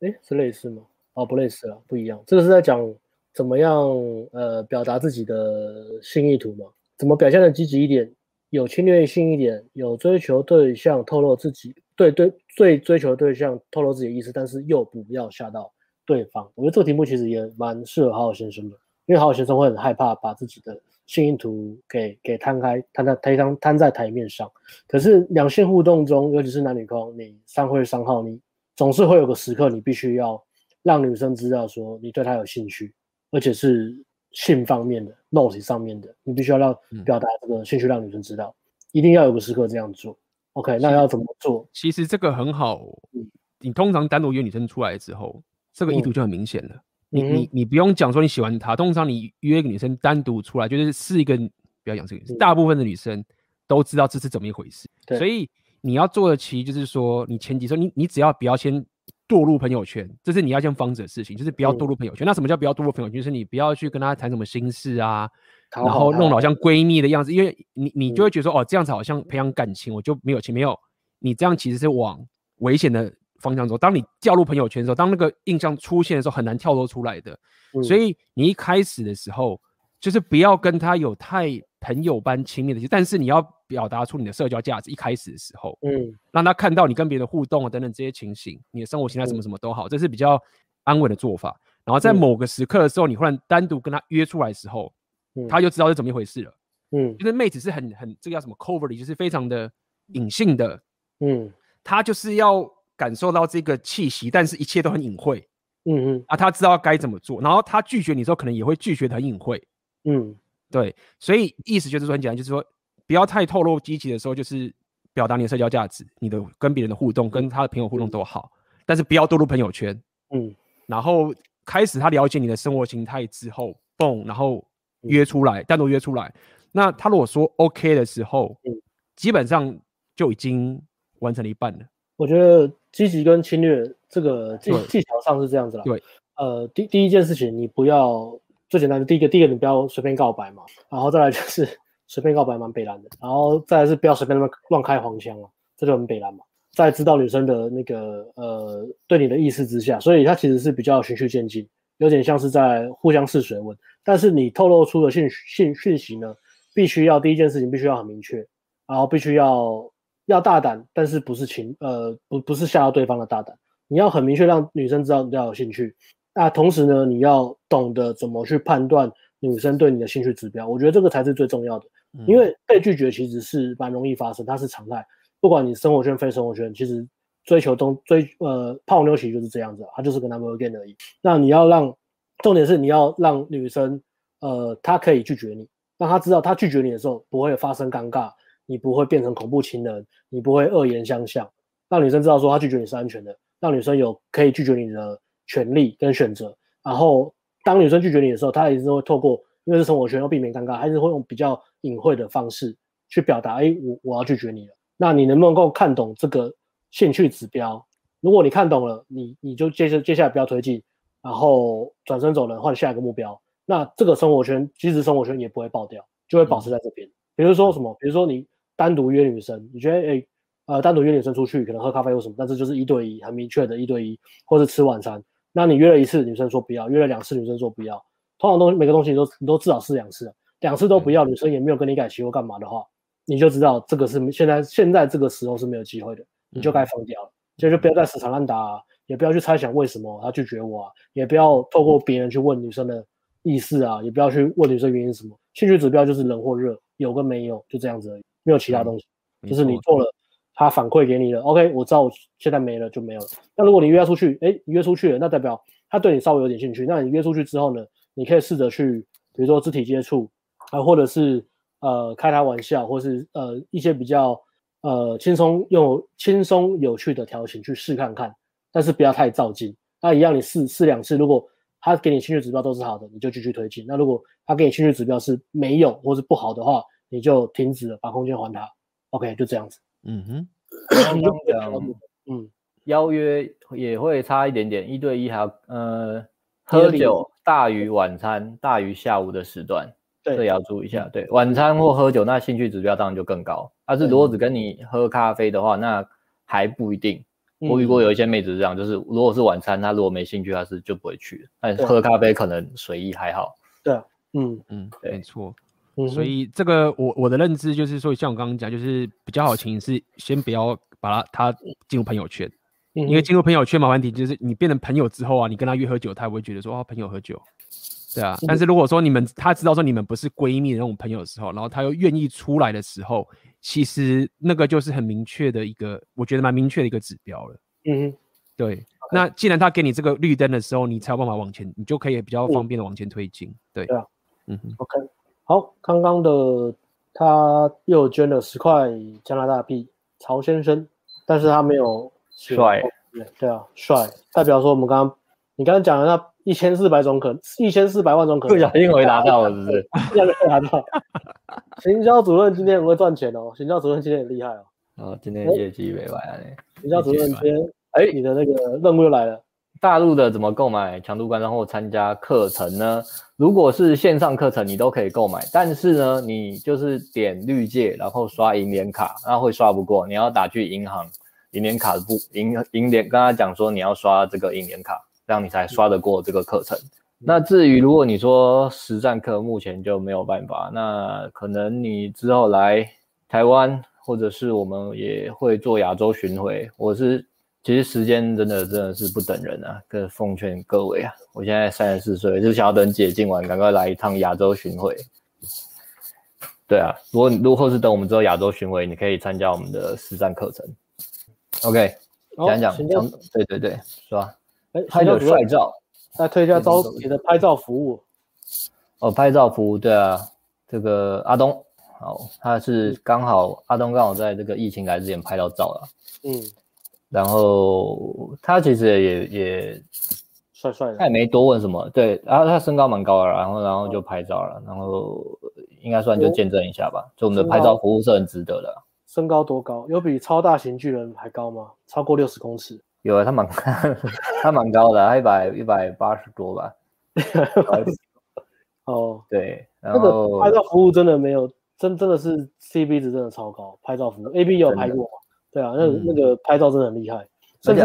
哎，是类似吗？哦，不类似了，不一样。这个是在讲怎么样呃表达自己的性意图嘛？怎么表现的积极一点，有侵略性一点，有追求对象透露自己对对最追求对象透露自己的意思，但是又不要吓到对方。我觉得这个题目其实也蛮适合好好先生的，因为好好先生会很害怕把自己的。性意图给给摊开，摊在台上，摊在台面上。可是两性互动中，尤其是男女空，你三会三号，你总是会有个时刻，你必须要让女生知道说你对她有兴趣，而且是性方面的、肉体上面的，你必须要让表达这个兴趣，让女生知道，嗯、一定要有个时刻这样做。OK，那要怎么做？其实这个很好，嗯、你通常单独约女生出来之后，这个意图就很明显了。嗯你你你不用讲说你喜欢她，通常你约一个女生单独出来，就是是一个不要讲这个，大部分的女生都知道这是怎么一回事。对，所以你要做的其实就是说，你前提说你你只要不要先堕入朋友圈，这是你要先防止的事情，就是不要堕入朋友圈。那什么叫不要堕入朋友圈？就是你不要去跟她谈什么心事啊，然后弄得好像闺蜜的样子，因为你你就会觉得说哦，这样子好像培养感情，我就没有情没有，你这样其实是往危险的。方向走，当你掉入朋友圈的时候，当那个印象出现的时候，很难跳脱出来的。嗯、所以你一开始的时候，就是不要跟他有太朋友般亲密的，但是你要表达出你的社交价值。一开始的时候，嗯，让他看到你跟别人的互动啊等等这些情形，你的生活形态什么什么都好，嗯、这是比较安稳的做法。然后在某个时刻的时候，你忽然单独跟他约出来的时候，嗯、他就知道是怎么一回事了。嗯，就是妹子是很很这个叫什么 coverly，就是非常的隐性的。嗯，他就是要。感受到这个气息，但是一切都很隐晦。嗯嗯，啊，他知道该怎么做，然后他拒绝你之后，可能也会拒绝的很隐晦。嗯，对，所以意思就是说很简单，就是说不要太透露积极的时候，就是表达你的社交价值，你的跟别人的互动，跟他的朋友互动都好，但是不要多入朋友圈。嗯，然后开始他了解你的生活形态之后，蹦，然后约出来，单独约出来。那他如果说 OK 的时候，基本上就已经完成了一半了。我觉得积极跟侵略这个技技巧上是这样子啦。对，呃，第第一件事情，你不要最简单的第一个，第一个你不要随便告白嘛，然后再来就是 [laughs] 随便告白蛮北蓝的，然后再来是不要随便那么乱开黄腔啊，这就很北蓝嘛。在知道女生的那个呃对你的意思之下，所以它其实是比较循序渐进，有点像是在互相试水温。但是你透露出的信信讯息呢，必须要第一件事情必须要很明确，然后必须要。要大胆，但是不是情呃不不是吓到对方的大胆，你要很明确让女生知道你要有兴趣。那同时呢，你要懂得怎么去判断女生对你的兴趣指标。我觉得这个才是最重要的，因为被拒绝其实是蛮容易发生，它是常态。不管你生活圈非生活圈，其实追求中追呃泡妞其实就是这样子，它就是个 number game 而已。那你要让重点是你要让女生呃她可以拒绝你，让她知道她拒绝你的时候不会发生尴尬。你不会变成恐怖情人，你不会恶言相向，让女生知道说她拒绝你是安全的，让女生有可以拒绝你的权利跟选择。然后当女生拒绝你的时候，她也是会透过，因为是生活圈要避免尴尬，还是会用比较隐晦的方式去表达，哎，我我要拒绝你了。那你能不能够看懂这个兴趣指标？如果你看懂了，你你就接着接下来不要推进，然后转身走人，换下一个目标。那这个生活圈，其实生活圈也不会爆掉。就会保持在这边。比如说什么？比如说你单独约女生，你觉得诶，呃，单独约女生出去可能喝咖啡或什么，但是就是一对一，很明确的一对一，或是吃晚餐。那你约了一次，女生说不要；约了两次，女生说不要。通常都每个东西你都你都至少试两次，两次都不要，女生也没有跟你改期或干嘛的话，你就知道这个是现在现在这个时候是没有机会的，你就该放掉了。所以就不要再死缠烂打啊，也不要去猜想为什么他拒绝我啊，也不要透过别人去问女生的意思啊，也不要去问女生原因什么。兴趣指标就是冷或热，有跟没有就这样子而已，没有其他东西。就是你做了，他反馈给你了，OK，我知道我现在没了就没有了。那如果你约他出去，哎，你约出去了，那代表他对你稍微有点兴趣。那你约出去之后呢，你可以试着去，比如说肢体接触啊，或者是呃开他玩笑，或是呃一些比较。呃，轻松用轻松有趣的调情去试看看，但是不要太躁进。那一样，你试试两次，如果他给你兴趣指标都是好的，你就继续推进。那如果他给你兴趣指标是没有或是不好的话，你就停止了，把空间还他。OK，就这样子。嗯哼，刚刚讲，嗯，邀约也会差一点点，一对一还要呃喝酒大于晚餐大于下午的时段。这也要注意一下，对，晚餐或喝酒，那兴趣指标当然就更高。但是如果只跟你喝咖啡的话，那还不一定。我遇过有一些妹子是这样，就是如果是晚餐，她如果没兴趣，她是就不会去。但是喝咖啡可能随意还好。对啊，嗯嗯，没错。所以这个我我的认知就是说，像我刚刚讲，就是比较好的情是先不要把他他进入朋友圈，因为进入朋友圈麻烦点就是你变成朋友之后啊，你跟他约喝酒，他也会觉得说哦，朋友喝酒。对啊，但是如果说你们他知道说你们不是闺蜜的那种朋友的时候，然后他又愿意出来的时候，其实那个就是很明确的一个，我觉得蛮明确的一个指标了。嗯，对。那既然他给你这个绿灯的时候，你才有办法往前，你就可以比较方便的往前推进。对，对啊，嗯哼，OK。好，刚刚的他又捐了十块加拿大币，曹先生，但是他没有帅，对啊，帅，代表说我们刚刚你刚刚讲的那。一千四百种可能，一千四百万种可能，不小心回答到了，是不是？不小心回答到。行销主任今天很会赚钱哦，行销主任今天很厉害哦。哦，今天业绩没完嘞。行销主任今天，哎、欸，你的那个任务又来了。大陆的怎么购买强度关山或参加课程呢？如果是线上课程，你都可以购买，但是呢，你就是点绿界，然后刷银联卡，那会刷不过，你要打去银行银联卡的部银银联，跟他讲说你要刷这个银联卡。这样你才刷得过这个课程。那至于如果你说实战课，目前就没有办法。那可能你之后来台湾，或者是我们也会做亚洲巡回。我是其实时间真的真的是不等人啊，跟奉劝各位啊，我现在三十四岁，就想要等解禁完，赶快来一趟亚洲巡回。对啊，如果如果是等我们之后亚洲巡回，你可以参加我们的实战课程。OK，讲讲，哦、对对对，是吧？拍的帅照，再推一下招你的拍照服务。哦，拍照服务，对啊，这个阿东，好，他是刚好阿东刚好在这个疫情来之前拍到照了，嗯，然后他其实也也帅帅的，他也没多问什么，对，然后他身高蛮高的，然后然后就拍照了，然后应该算就见证一下吧，就我们的拍照服务是很值得的。身高多高？有比超大型巨人还高吗？超过六十公尺？有啊，他蛮他蛮高的，他一百一百八十多吧。[laughs] 哦，对，然后那个拍照服务真的没有，真真的是 CB 值真的超高。拍照服务 AB 有拍过，对啊，那那个拍照真的很厉害，甚至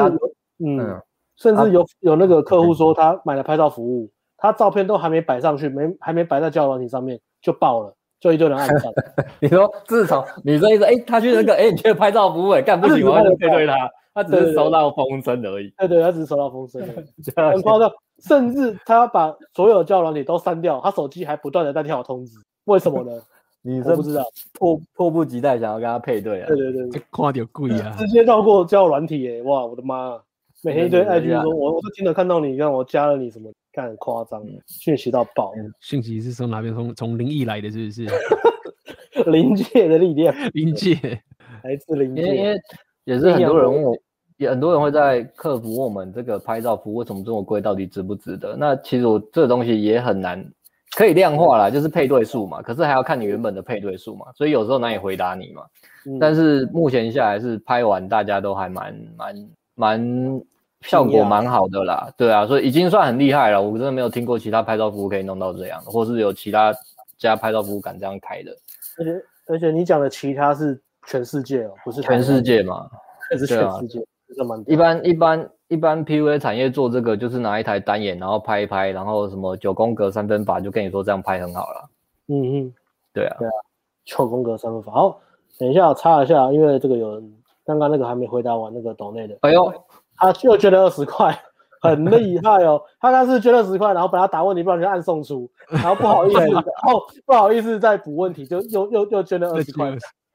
嗯，嗯甚至有有那个客户说他买了拍照服务，他照片都还没摆上去，没还没摆在交友软体上面就爆了，就一堆人按赞。[laughs] 你说自从女生一说，哎，他去那个，哎，你去拍照服务，哎，干不行，我就配对他。他只是收到风声而已。[laughs] 对对，他只是收到风声，很夸张。甚至他把所有交友软体都删掉，他手机还不断的在跳通知。为什么呢？女生不知道，迫迫不及待想要跟他配对啊。对对对，夸点贵啊！直接绕过交友软体，哎，哇，我的妈！每天一堆 IG 说，我我都经常看到你，让我加了你什么，看很夸张，讯息到爆。讯息是从哪边？从从灵异来的，是不是？[laughs] 灵界的力量，[laughs] 灵界来自灵界。也是很多人问我，也很多人会在客服问我们这个拍照服务为什么这么贵，到底值不值得？那其实我这东西也很难可以量化啦，就是配对数嘛。可是还要看你原本的配对数嘛，所以有时候难以回答你嘛。但是目前下来是拍完大家都还蛮蛮蛮效果蛮好的啦，对啊，所以已经算很厉害了。我真的没有听过其他拍照服务可以弄到这样，或是有其他家拍照服务敢这样开的。而且而且你讲的其他是全世界哦，不是全世界嘛？是全世界，这蛮、啊、一般一般一般 PUA 产业做这个就是拿一台单眼，然后拍一拍，然后什么九宫格三分法就跟你说这样拍很好了。嗯嗯，对啊，对啊，九宫格三分法。好，等一下我插一下，因为这个有人刚刚那个还没回答完那个岛内的。哎呦，他就捐了二十块。很厉害哦，[laughs] 他刚是捐了十块，然后本来打问题，不然就按送出，然后不好意思，然 [laughs] 后不好意思再补问题，就又又又捐了二十块。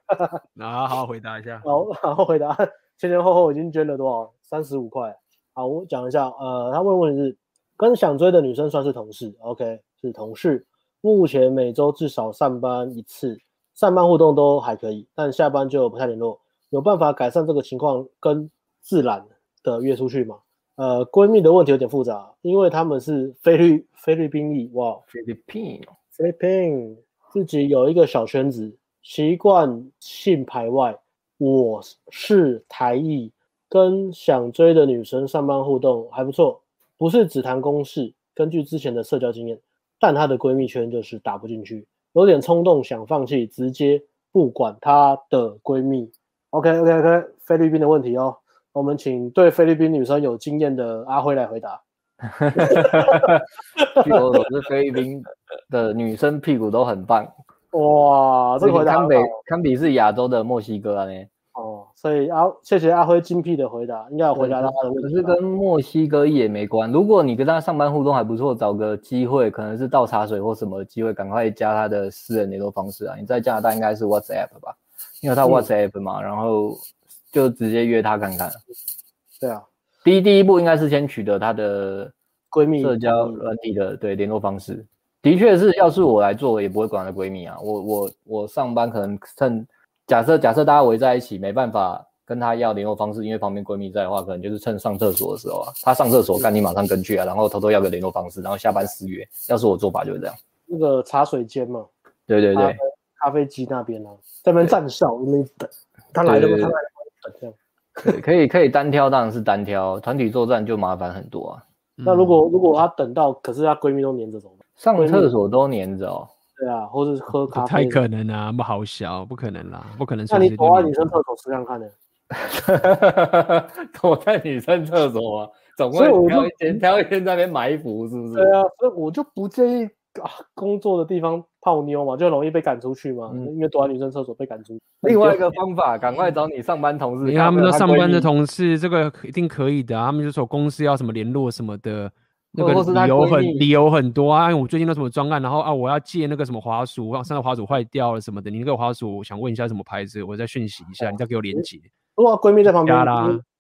[laughs] 然后好好回答一下。好，然后回答前前后后已经捐了多少？三十五块。好，我讲一下，呃，他问问题是跟想追的女生算是同事，OK，是同事，目前每周至少上班一次，上班互动都还可以，但下班就不太联络，有办法改善这个情况，跟自然的约出去吗？呃，闺蜜的问题有点复杂，因为他们是菲律菲律宾裔，哇，菲律宾，菲律宾自己有一个小圈子，习惯性排外。我是台裔，跟想追的女生上班互动还不错，不是只谈公事。根据之前的社交经验，但她的闺蜜圈就是打不进去，有点冲动想放弃，直接不管她的闺蜜。OK OK OK，菲律宾的问题哦。我们请对菲律宾女生有经验的阿辉来回答。据我所知，菲律宾的女生屁股都很棒。哇，这个回答堪比堪比是亚洲的墨西哥啊呢。哦，所以阿谢谢阿辉精辟的回答，应该有回答到他的问题。可是跟墨西哥也没关。如果你跟他上班互动还不错，找个机会，可能是倒茶水或什么机会，赶快加他的私人联络方式啊。你在加拿大应该是 WhatsApp 吧？因为他 WhatsApp 嘛，嗯、然后。就直接约他看看。对啊，第一第一步应该是先取得她的闺蜜社交软体的对联络方式。的确是，要是我来做，我也不会管她的闺蜜啊。我我我上班可能趁假设假设大家围在一起，没办法跟她要联络方式，因为旁边闺蜜在的话，可能就是趁上厕所的时候啊，她上厕所，干你马上跟去啊，然后偷偷要个联络方式，然后下班私约。要是我做法就是这样。那个茶水间嘛，对对对，咖啡机那边呢、啊，在那边站哨，那边等他来了吗？他来。可以可以单挑，当然是单挑。团体作战就麻烦很多啊。那如果如果她等到，可是她闺蜜都黏着怎么办？上厕所都黏着哦。对啊，或是喝咖啡。太可能啊，不好笑，不可能啦，不可能。那你躲在女生厕所试试看呢？[laughs] 躲在女生厕所啊，总会挑一天挑一天在那边埋伏，是不是？对啊，所以我就不建议啊，工作的地方。泡妞嘛，就容易被赶出去嘛，嗯、因为躲在女生厕所被赶出去。另外一个方法，赶快找你上班同事。因为他们的上班的同事，这个一定可以的、啊。他们就说公司要什么联络什么的，那个理由很理由很多啊。因为我最近那什么专案，然后啊，我要借那个什么滑鼠，我上个滑鼠坏掉了什么的。你那个滑鼠，我想问一下什么牌子，我再讯息一下，哦、你再给我连接。如果闺蜜在旁边，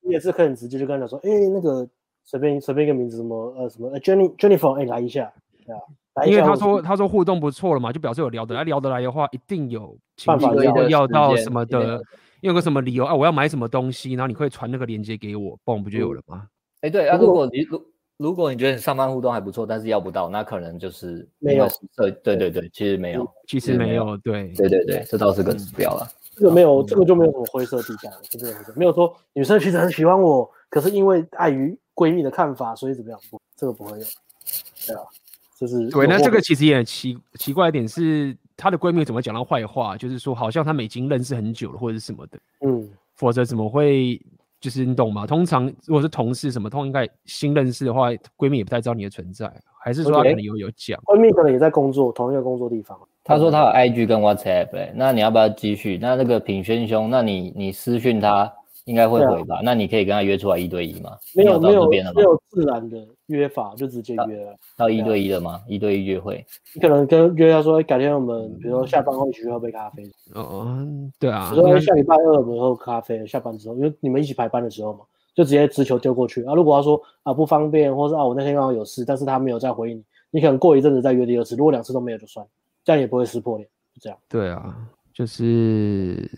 你也是可以直接就跟她说，哎、欸，那个随便随便一个名字，什么呃什么 Jenny Jennifer，哎、欸，来一下，对啊。因为他说他说互动不错了嘛，就表示有聊得来，聊得来的话，一定有办法要要到什么的，有个什么理由啊，我要买什么东西，然后你可以传那个链接给我，嘣不就有了吗？哎、嗯，欸、对啊，如果你如如果你觉得你上班互动还不错，但是要不到，那可能就是没有。对对对对，其实没有，其实没有，对对对对，这倒是个指标了。这个没有，这个就没有什么灰色地带，是不是？没有说女生其实很喜欢我，可是因为碍于闺蜜的看法，所以怎么样？不，这个不会有，对啊。就是对，那这个其实也很奇奇怪一点是，她的闺蜜怎么讲到坏话？就是说，好像他们已经认识很久了，或者是什么的。嗯，否则怎么会？就是你懂吗？通常如果是同事什么，通常应该新认识的话，闺蜜也不太知道你的存在，还是说她可能有有讲？闺蜜可能也在工作，同一个工作地方。她说她有 IG 跟 WhatsApp，欸，那你要不要继续？那那个品轩兄，那你你私讯他。应该会回吧？啊、那你可以跟他约出来一对一吗？没有没有没有自然的约法，就直接约了。到一对一的吗？啊、一对一约会？你可能跟约他说，改天我们比如说下班后一起去喝杯咖啡。哦，对啊。比如说下礼拜二我们喝咖啡，下班之后，因为你们一起排班的时候嘛，就直接直球丢过去啊。如果他说啊不方便，或是啊我那天刚好有事，但是他没有再回应你，你可能过一阵子再约第二次。如果两次都没有就算，这样也不会撕破脸，就这样。对啊。就是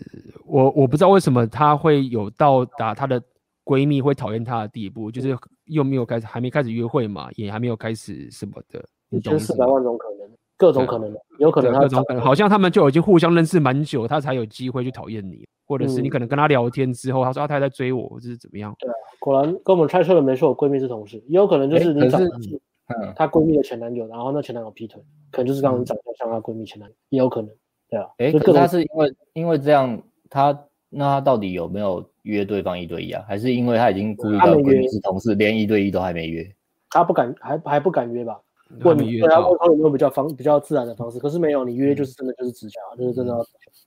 我我不知道为什么她会有到达她的闺蜜会讨厌她的地步，就是又没有开始，还没开始约会嘛，也还没有开始什么的，你懂？四百万种可能，各种可能，有可能他各种可能，好像他们就已经互相认识蛮久，她才有机会去讨厌你，或者是你可能跟她聊天之后，她说啊他还在追我，或者是怎么样？对啊，果然跟我们猜测的没错，闺蜜是同事，也有可能就是你找。嗯，她闺蜜的前男友，然后那前男友劈腿，可能就是刚刚长得像她闺蜜前男友，也有可能，对啊。哎，可是她是因为因为这样，他那他到底有没有约对方一对一啊？还是因为他已经故意到闺蜜是同事，连一对一都还没约？他不敢，还还不敢约吧？问你对啊，问他有没有比较方比较自然的方式？可是没有，你约就是真的就是直交，就是真的，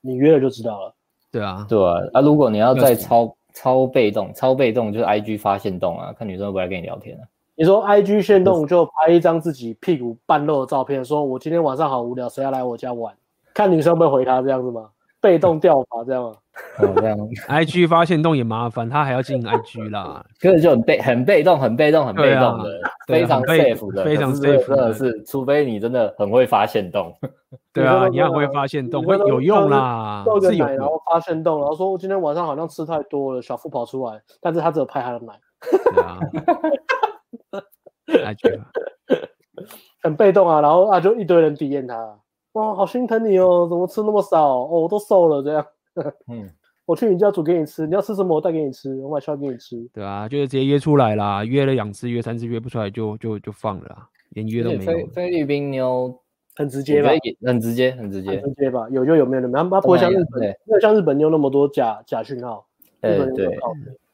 你约了就知道了。对啊，对啊。啊，如果你要再超超被动，超被动就是 I G 发现动啊，看女生会不会来跟你聊天啊？你说 I G 限动就拍一张自己屁股半露的照片，说我今天晚上好无聊，谁要来我家玩？看女生会回他这样子吗？被动钓法这样吗？哦，这样。I G 发现动也麻烦，他还要进 I G 啦，[laughs] 根本就很被很被动，很被动，很被动的，非常 safe 的，非常 safe 的是，除非你真的很会发现动。对啊，你要会发现动会有用啦，是有。然后发现动，然后说我今天晚上好像吃太多了，小腹跑出来，但是他只有拍他的奶。对啊。[laughs] I G 很被动啊，然后啊就一堆人体验他。哇，好心疼你哦，怎么吃那么少？哦，我都瘦了这样。嗯，[laughs] 我去你家煮给你吃，你要吃什么我带给你吃，我买菜给你吃。对啊，就是直接约出来啦，约了两次，约三次约不出来就就就放了啦，连约都没有。菲菲律宾妞很直接吧？很直接，很直接，很直接吧？有就有，没有就没有，他不会像日本，没有像日本妞那么多假假讯号。对对，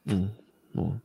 嗯嗯，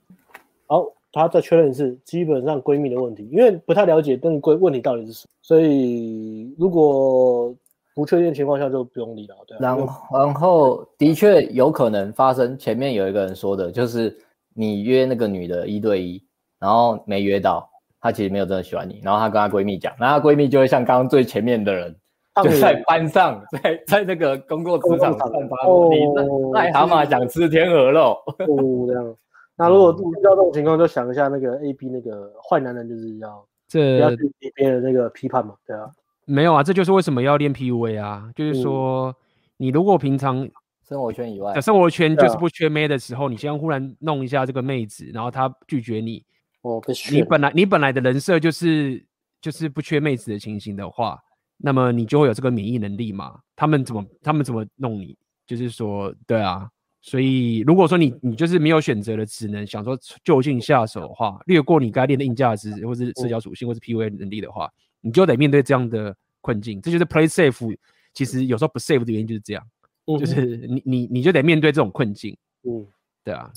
好。他再确认一次，基本上闺蜜的问题，因为不太了解那个闺问题到底是什么，所以如果不确定情况下就不用理了。对，然后然后的确有可能发生，前面有一个人说的，就是你约那个女的一对一，然后没约到，她其实没有真的喜欢你，然后她跟她闺蜜讲，然后她闺蜜就会像刚刚最前面的人，就在班上，在 [laughs] 在那个工作职场上发，你癞蛤蟆想吃天鹅肉，哦，这样。那如果遇到这种情况，就想一下那个 A B 那个坏男人，就是要这不要去别人那个批判嘛，对啊，没有啊，这就是为什么要练 P U A 啊，就是说你如果平常生活圈以外，生活圈就是不缺妹的时候，你先忽然弄一下这个妹子，然后她拒绝你，哦，你本来你本来的人设就是就是不缺妹子的情形的话，那么你就会有这个免疫能力嘛，他们怎么他们怎么弄你，就是说对啊。所以，如果说你你就是没有选择的，只能想说就近下手的话，略过你该练的硬价值，或是社交属性，或是 PUA 能力的话，你就得面对这样的困境。这就是 play safe，其实有时候不 safe 的原因就是这样，嗯、就是你你你就得面对这种困境。嗯，对啊，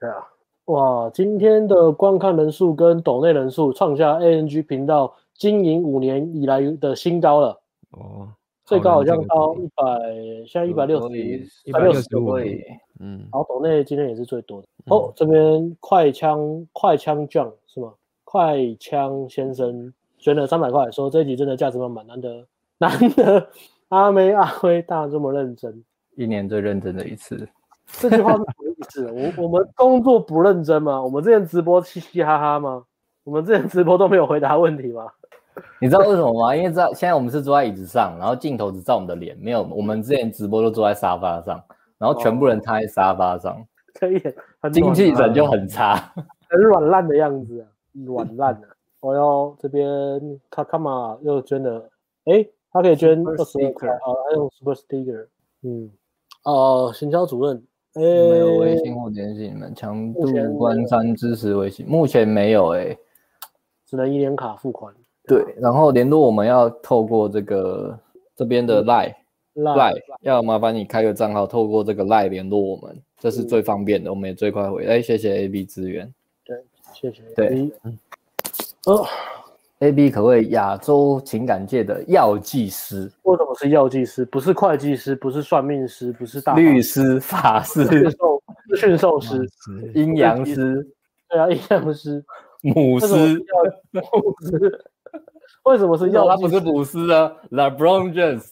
对啊，哇，今天的观看人数跟抖内人数创下 ANG 频道经营五年以来的新高了。哦。最高好像到一百，现在一百六十，一百六十多位。嗯，然后抖内今天也是最多的。嗯、哦，这边快枪快枪 John 是吗？快枪先生捐了三百块，说这一集真的价值满满，难得难得阿妹阿辉大这么认真，一年最认真的一次。这句话是什么意思？我我们工作不认真吗？我们之前直播嘻嘻哈哈吗？我们之前直播都没有回答问题吗？[laughs] 你知道为什么吗？因为知道现在我们是坐在椅子上，然后镜头只照我们的脸，没有我们之前直播都坐在沙发上，然后全部人躺在沙发上，[laughs] 可以，精气神就很差，很软烂的样子，软烂的。我要这边卡卡玛又捐了，哎，他可以捐二十块啊，他用 Super Sticker，嗯，哦，行销主任，哎，没有微信或联系你们，强度关山支持微信，目前没有哎，只能一年卡付款。对，然后联络我们要透过这个这边的 Line Line，要麻烦你开个账号，透过这个 Line 联络我们，这是最方便的，我们也最快回。哎，谢谢 AB 资源。对，谢谢。对，哦，AB 可谓亚洲情感界的药剂师。为什么是药剂师？不是会计师，不是算命师，不是大律师、法师、驯兽师、兽师、阴阳师。对啊，阴阳师、[laughs] 母师、母师。[laughs] 为什么是药？他不是补师啊，LeBron James。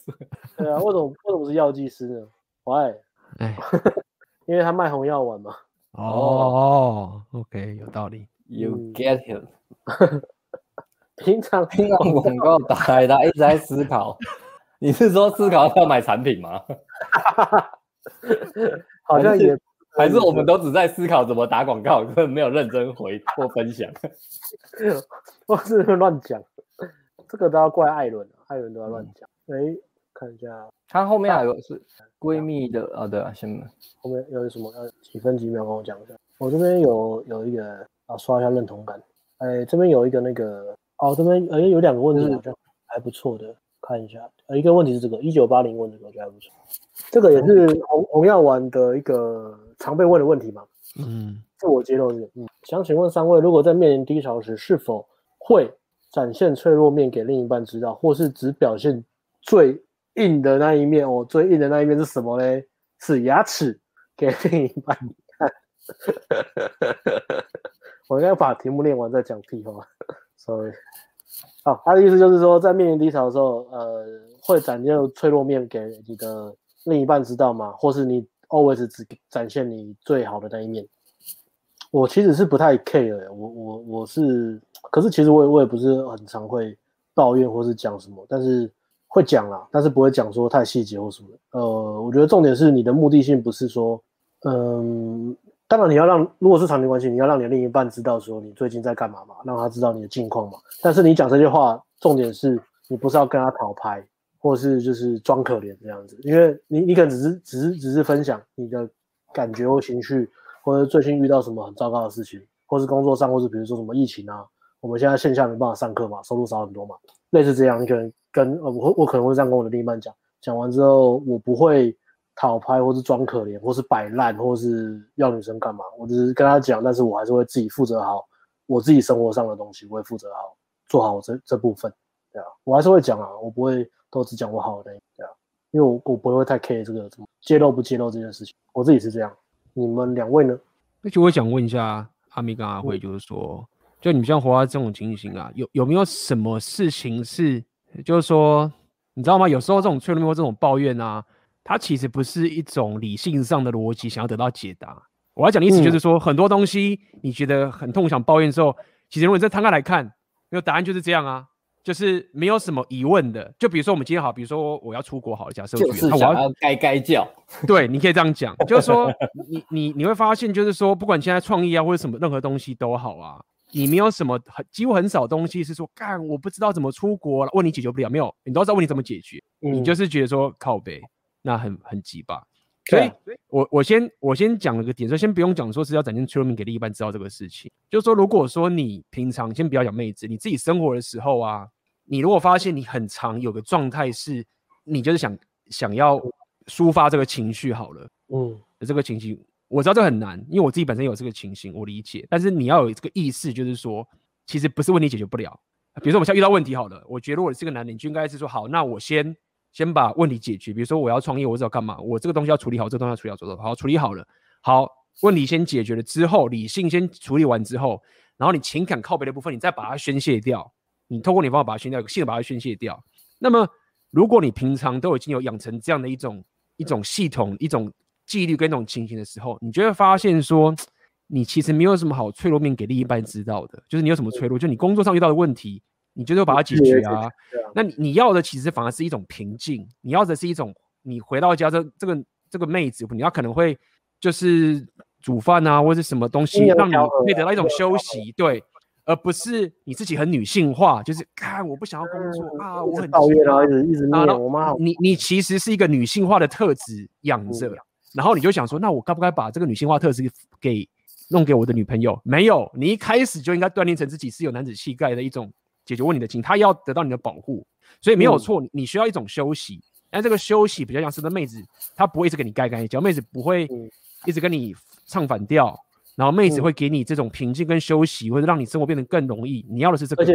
对啊，为什么为什么是药剂师呢？Why？哎，[laughs] 因为他卖红药丸嘛。哦、oh,，OK，有道理。You get him。[laughs] 平常听到广告打开，他一直在思考。你是说思考要买产品吗？好像也还是我们都只在思考怎么打广告，根本没有认真回或分享。[laughs] 我是乱讲。这个都要怪艾伦，艾伦都要乱讲。哎、嗯，看一下，他后面还有是闺蜜的啊，对啊，先后面有什么要几分几秒跟我讲一下。我这边有有一个啊，刷一下认同感。哎，这边有一个那个哦，这边呃有两个问题好像还不错的，看一下。呃，一个问题是这个一九八零问这个，我觉得还不错。这个也是红红药丸的一个常被问的问题嘛？嗯，自我揭露这个。嗯，想请问三位，如果在面临低潮时，是否会展现脆弱面给另一半知道，或是只表现最硬的那一面？哦，最硬的那一面是什么嘞？是牙齿给另一半看。[laughs] 我应该把题目念完再讲屁话。Sorry。好，他的意思就是说，在面临低潮的时候，呃，会展现脆弱面给你的另一半知道吗？或是你 always 只展现你最好的那一面？我其实是不太 care，我我我是，可是其实我也我也不是很常会抱怨或是讲什么，但是会讲啦，但是不会讲说太细节或什么。呃，我觉得重点是你的目的性不是说，嗯。当然，你要让如果是长期关系，你要让你另一半知道说你最近在干嘛嘛，让他知道你的近况嘛。但是你讲这些话，重点是你不是要跟他讨拍，或是就是装可怜这样子，因为你你可能只是只是只是分享你的感觉或情绪，或者最近遇到什么很糟糕的事情，或是工作上，或是比如说什么疫情啊，我们现在线下没办法上课嘛，收入少很多嘛，类似这样，你可能跟呃我我可能会这样跟我的另一半讲，讲完之后我不会。讨拍，或是装可怜，或是摆烂，或是要女生干嘛？我只是跟他讲，但是我还是会自己负责好我自己生活上的东西，我会负责好做好我这这部分，对啊，我还是会讲啊，我不会都只讲我好的，对啊，因为我我不会太 care 这个怎么揭露不揭露这件事情，我自己是这样。你们两位呢？那就我想问一下阿米跟阿慧，就是说，嗯、就你们像活在这种情形啊，有有没有什么事情是，就是说，你知道吗？有时候这种脆弱面或这种抱怨啊。它其实不是一种理性上的逻辑，想要得到解答。我要讲的意思就是说，嗯、很多东西你觉得很痛，想抱怨的时候，其实如果你再摊开来看，没有答案就是这样啊，就是没有什么疑问的。就比如说我们今天好，比如说我要出国好了，假设就是想要该该叫。[laughs] 对，你可以这样讲，就是说你你你会发现，就是说不管现在创意啊或者什么任何东西都好啊，你没有什么很几乎很少东西是说干我不知道怎么出国了，问你解决不了，没有，你都知道问你怎么解决，嗯、你就是觉得说靠北。那很很急吧，所以我我先我先讲了个点，说先不用讲说是要展现脆弱面给另一半知道这个事情，就是说如果说你平常先不要讲妹子，你自己生活的时候啊，你如果发现你很长有个状态是，你就是想想要抒发这个情绪好了，嗯，这个情绪我知道这很难，因为我自己本身有这个情形，我理解，但是你要有这个意识，就是说其实不是问题解决不了，比如说我们现在遇到问题好了，我觉得如果你是个男人，你就应该是说好，那我先。先把问题解决，比如说我要创业，我知道干嘛，我这个东西要处理好，这个东西要处理好，做做好，处理好了，好，问题先解决了之后，理性先处理完之后，然后你情感靠背的部分，你再把它宣泄掉，你透过你方法把它宣泄掉，有性的把它宣泄掉。那么，如果你平常都已经有养成这样的一种一种系统、一种纪律跟一种情形的时候，你就会发现说，你其实没有什么好脆弱面给另一半知道的，就是你有什么脆弱，就你工作上遇到的问题。你就是把它解决啊？那你你要的其实反而是一种平静，你要的是一种你回到家这这个这个妹子，你要可能会就是煮饭啊，或者是什么东西，让你可以得到一种休息，对，而不是你自己很女性化，就是看我不想要工作啊，我很抱怨啊，一直一直骂我妈。你你其实是一个女性化的特质养着，然后你就想说，那我该不该把这个女性化特质给弄给我的女朋友？没有，你一开始就应该锻炼成自己是有男子气概的一种。解决问题的情，他要得到你的保护，所以没有错，你需要一种休息。但这个休息比较像是个妹子，她不会一直跟你盖盖，叫妹子不会一直跟你唱反调，然后妹子会给你这种平静跟休息，或者让你生活变得更容易。你要的是这个，而且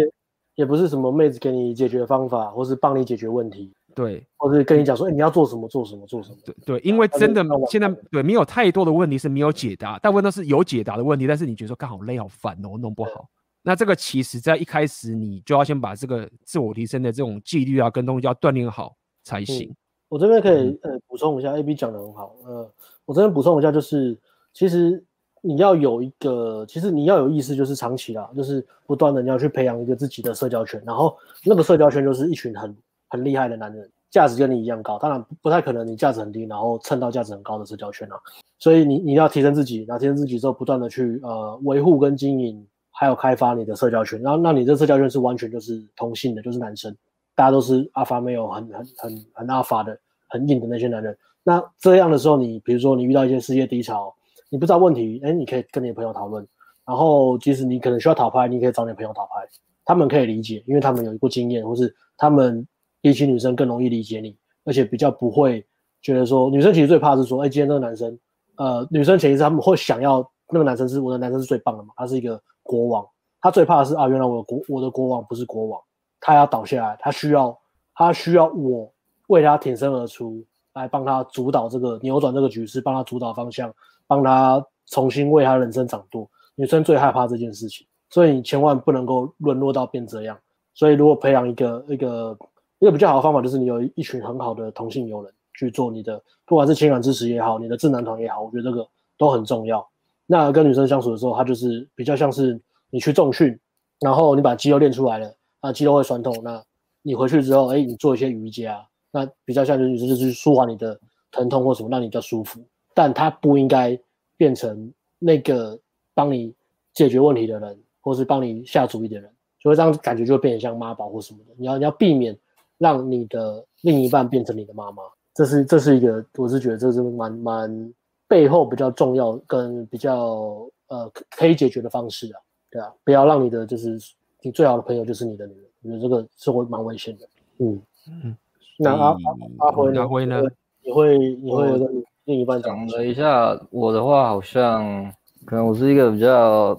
也不是什么妹子给你解决方法，或是帮你解决问题，对，或是跟你讲说，哎，你要做什么，做什么，做什么。对对，因为真的现在对没有太多的问题是没有解答，大部分都是有解答的问题，但是你觉得说刚好累好烦哦，弄不好。那这个其实，在一开始你就要先把这个自我提升的这种纪律啊，跟东西要锻炼好才行。嗯、我这边可以呃补充一下，AB 讲的很好。呃，我这边补充一下，就是其实你要有一个，其实你要有意识，就是长期啦，就是不断的你要去培养一个自己的社交圈，然后那个社交圈就是一群很很厉害的男人，价值跟你一样高。当然不太可能你价值很低，然后蹭到价值很高的社交圈啊。所以你你要提升自己，然后提升自己之后，不断的去呃维护跟经营。还有开发你的社交圈，然后那你这社交圈是完全就是同性的，就是男生，大家都是阿法没有很很很很阿法的很硬的那些男人。那这样的时候，你比如说你遇到一些事业低潮，你不知道问题，哎，你可以跟你的朋友讨论。然后即使你可能需要讨拍，你可以找你的朋友讨拍。他们可以理解，因为他们有过经验，或是他们比起女生更容易理解你，而且比较不会觉得说，女生其实最怕是说，哎，今天这个男生，呃，女生潜意识他们会想要那个男生是我的男生是最棒的嘛，他是一个国王，他最怕的是啊，原来我的国我的国王不是国王，他要倒下来，他需要他需要我为他挺身而出，来帮他主导这个扭转这个局势，帮他主导方向，帮他重新为他人生掌舵。女生最害怕这件事情。所以你千万不能够沦落到变这样。所以如果培养一个一个一个比较好的方法，就是你有一群很好的同性友人去做你的，不管是情感支持也好，你的智囊团也好，我觉得这个都很重要。那跟女生相处的时候，她就是比较像是你去重训，然后你把肌肉练出来了，那肌肉会酸痛，那你回去之后，哎，你做一些瑜伽，那比较像是女生就是舒缓你的疼痛或什么，让你比较舒服。但他不应该变成那个帮你解决问题的人。或是帮你下主意的人，就会这样感觉就会变得像妈宝或什么的。你要你要避免让你的另一半变成你的妈妈，这是这是一个，我是觉得这是蛮蛮背后比较重要跟比较呃可以解决的方式啊，对啊，不要让你的就是你最好的朋友就是你的女人，我觉得这个是会蛮危险的。嗯嗯，那阿阿辉呢？阿辉呢？你会你会跟另一半讲了一下，我的话好像可能我是一个比较。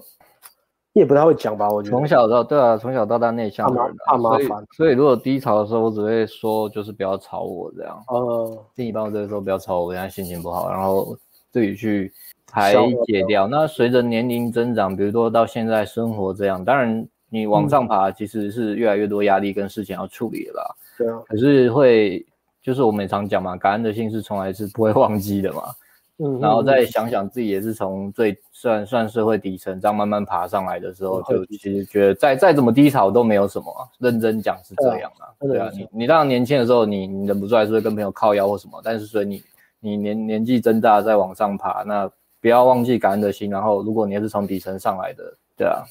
你也不太会讲吧？我觉得从小到对啊，从小到大内向的人，怕麻烦。所以如果低潮的时候，我只会说就是不要吵我这样。呃，另一半我就会说不要吵我，我现在心情不好，然后自己去排解掉。那随着年龄增长，比如说到现在生活这样，当然你往上爬其实是越来越多压力跟事情要处理了。对啊。可是会就是我们也常讲嘛，感恩的心是从来是不会忘记的嘛。嗯，然后再想想自己也是从最算算社会底层这样慢慢爬上来的时候，就其实觉得再再怎么低潮都没有什么啊。认真讲是这样啊，对啊，你你当然年轻的时候你你忍不住还是会跟朋友靠腰或什么，但是所以你你年年纪增大再往上爬，那不要忘记感恩的心。然后如果你也是从底层上来的，对啊，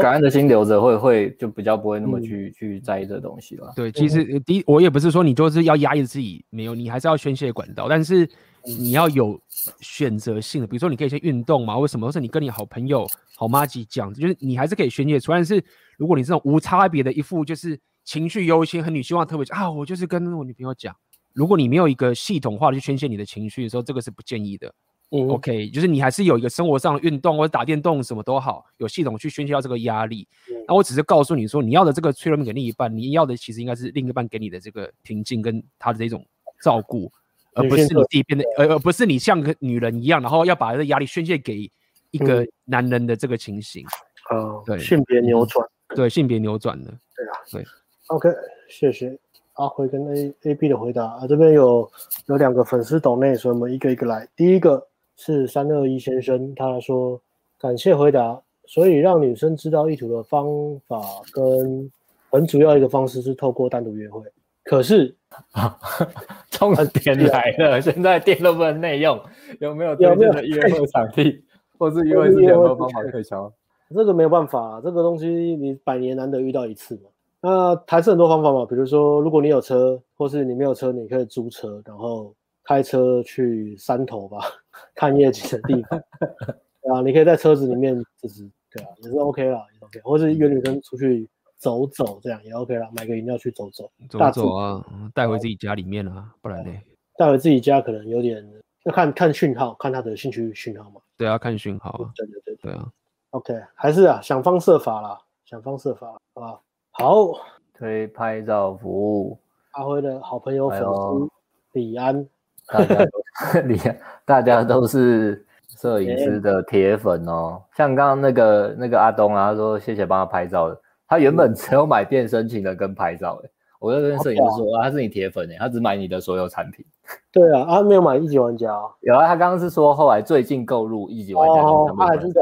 感恩的心留着会会就比较不会那么去去在意这东西了。对，其实第一我也不是说你就是要压抑自己，没有，你还是要宣泄管道，但是。你要有选择性的，比如说你可以先运动嘛，为什么？或是你跟你好朋友、好妈吉讲，就是你还是可以宣泄出来。但是如果你这种无差别的一副就是情绪优先和你希望特别啊，我就是跟我女朋友讲，如果你没有一个系统化的去宣泄你的情绪的时候，这个是不建议的。嗯，OK，就是你还是有一个生活上的运动或者打电动什么都好，有系统去宣泄掉这个压力。那我只是告诉你说，你要的这个脆弱面给另一半，你要的其实应该是另一半给你的这个平静跟他的这种照顾。而不是你自己变得，而而不是你像个女人一样，然后要把这个压力宣泄给一个男人的这个情形。嗯、呃，对，性别扭转，对，性别扭转的。对啊，对。OK，谢谢阿辉跟 A A B 的回答啊，这边有有两个粉丝懂内，所以我们一个一个来。第一个是三二一先生，他说感谢回答，所以让女生知道意图的方法跟很主要一个方式是透过单独约会。可是啊，[laughs] 重点来了，现在店都不能内用，有没有推荐的约会场地，或是约会之前有没有方法可以敲？这个没有办法，这个东西你百年难得遇到一次嘛。那还是很多方法嘛，比如说，如果你有车，或是你没有车，你可以租车，然后开车去山头吧，[laughs] 看夜景的地方。[laughs] 啊，你可以在车子里面，就是对啊，也是 OK 啦，也 OK，或是约女生出去。走走这样也 OK 啦，买个饮料去走走，走走啊，带回自己家里面啊，不然呢？带回自己家可能有点要看看讯号，看他的兴趣讯号嘛。对啊，看讯号啊。对对对对啊。OK，还是啊，想方设法啦，想方设法啊。好，推拍照服务，阿辉的好朋友粉丝李安，大家都 [laughs] 李安，大家都是摄影师的铁粉哦。像刚刚那个那个阿东啊，他说谢谢帮他拍照的。他原本只有买变声器的跟拍照的，我就跟摄影师说啊，他是你铁粉哎，他只买你的所有产品。对啊，他没有买一级玩家。有啊，他刚刚是说后来最近购入一级玩家。哦，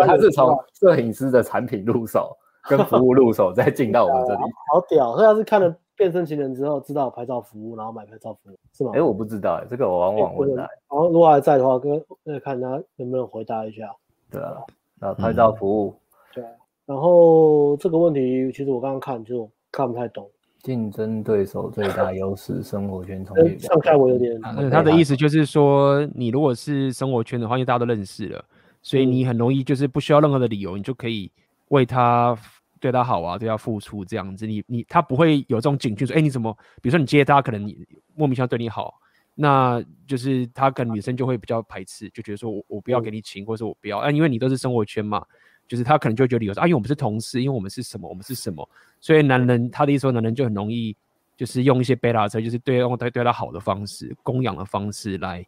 他是从摄影师的产品入手，跟服务入手，再进到我们这里。好屌！所以他是看了变身情人之后，知道拍照服务，然后买拍照服务，是吗？哎，我不知道哎，这个我往往问他。然后如果还在的话，跟那看他能不能回答一下。对啊，然后拍照服务。对。然后这个问题，其实我刚刚看就看不太懂。竞争对手最大优势，生活圈从业上下我有点。他的意思就是说，你如果是生活圈的话，因为大家都认识了，所以你很容易就是不需要任何的理由，你就可以为他对他好啊，对他付出这样子，你你他不会有这种警觉说，哎、欸，你怎么，比如说你接他，可能你莫名其妙对你好，那就是他可能女生就会比较排斥，就觉得说我我不要给你请，或者我不要，啊，因为你都是生活圈嘛，就是他可能就觉得理由说，啊，因为我们是同事，因为我们是什么，我们是什么，所以男人他的意思说，男人就很容易就是用一些贝拉车，就是对用对对他好的方式，供养的方式来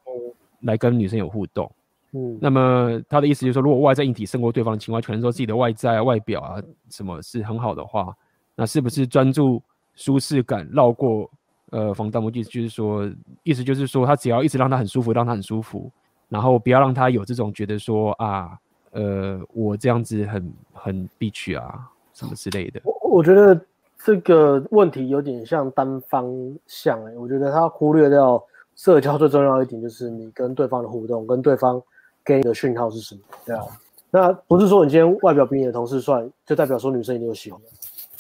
来跟女生有互动。嗯，那么他的意思就是说，如果外在硬体胜过对方的情况，可能说自己的外在、啊、外表啊什么是很好的话，那是不是专注舒适感，绕过呃防弹幕？意思就是说，意思就是说，他只要一直让他很舒服，让他很舒服，然后不要让他有这种觉得说啊，呃，我这样子很很必须啊什么之类的。我我觉得这个问题有点像单方向哎、欸，我觉得他忽略掉社交最重要一点就是你跟对方的互动，跟对方。给你的讯号是什么？对啊，那不是说你今天外表比你的同事帅，就代表说女生一定有喜欢的。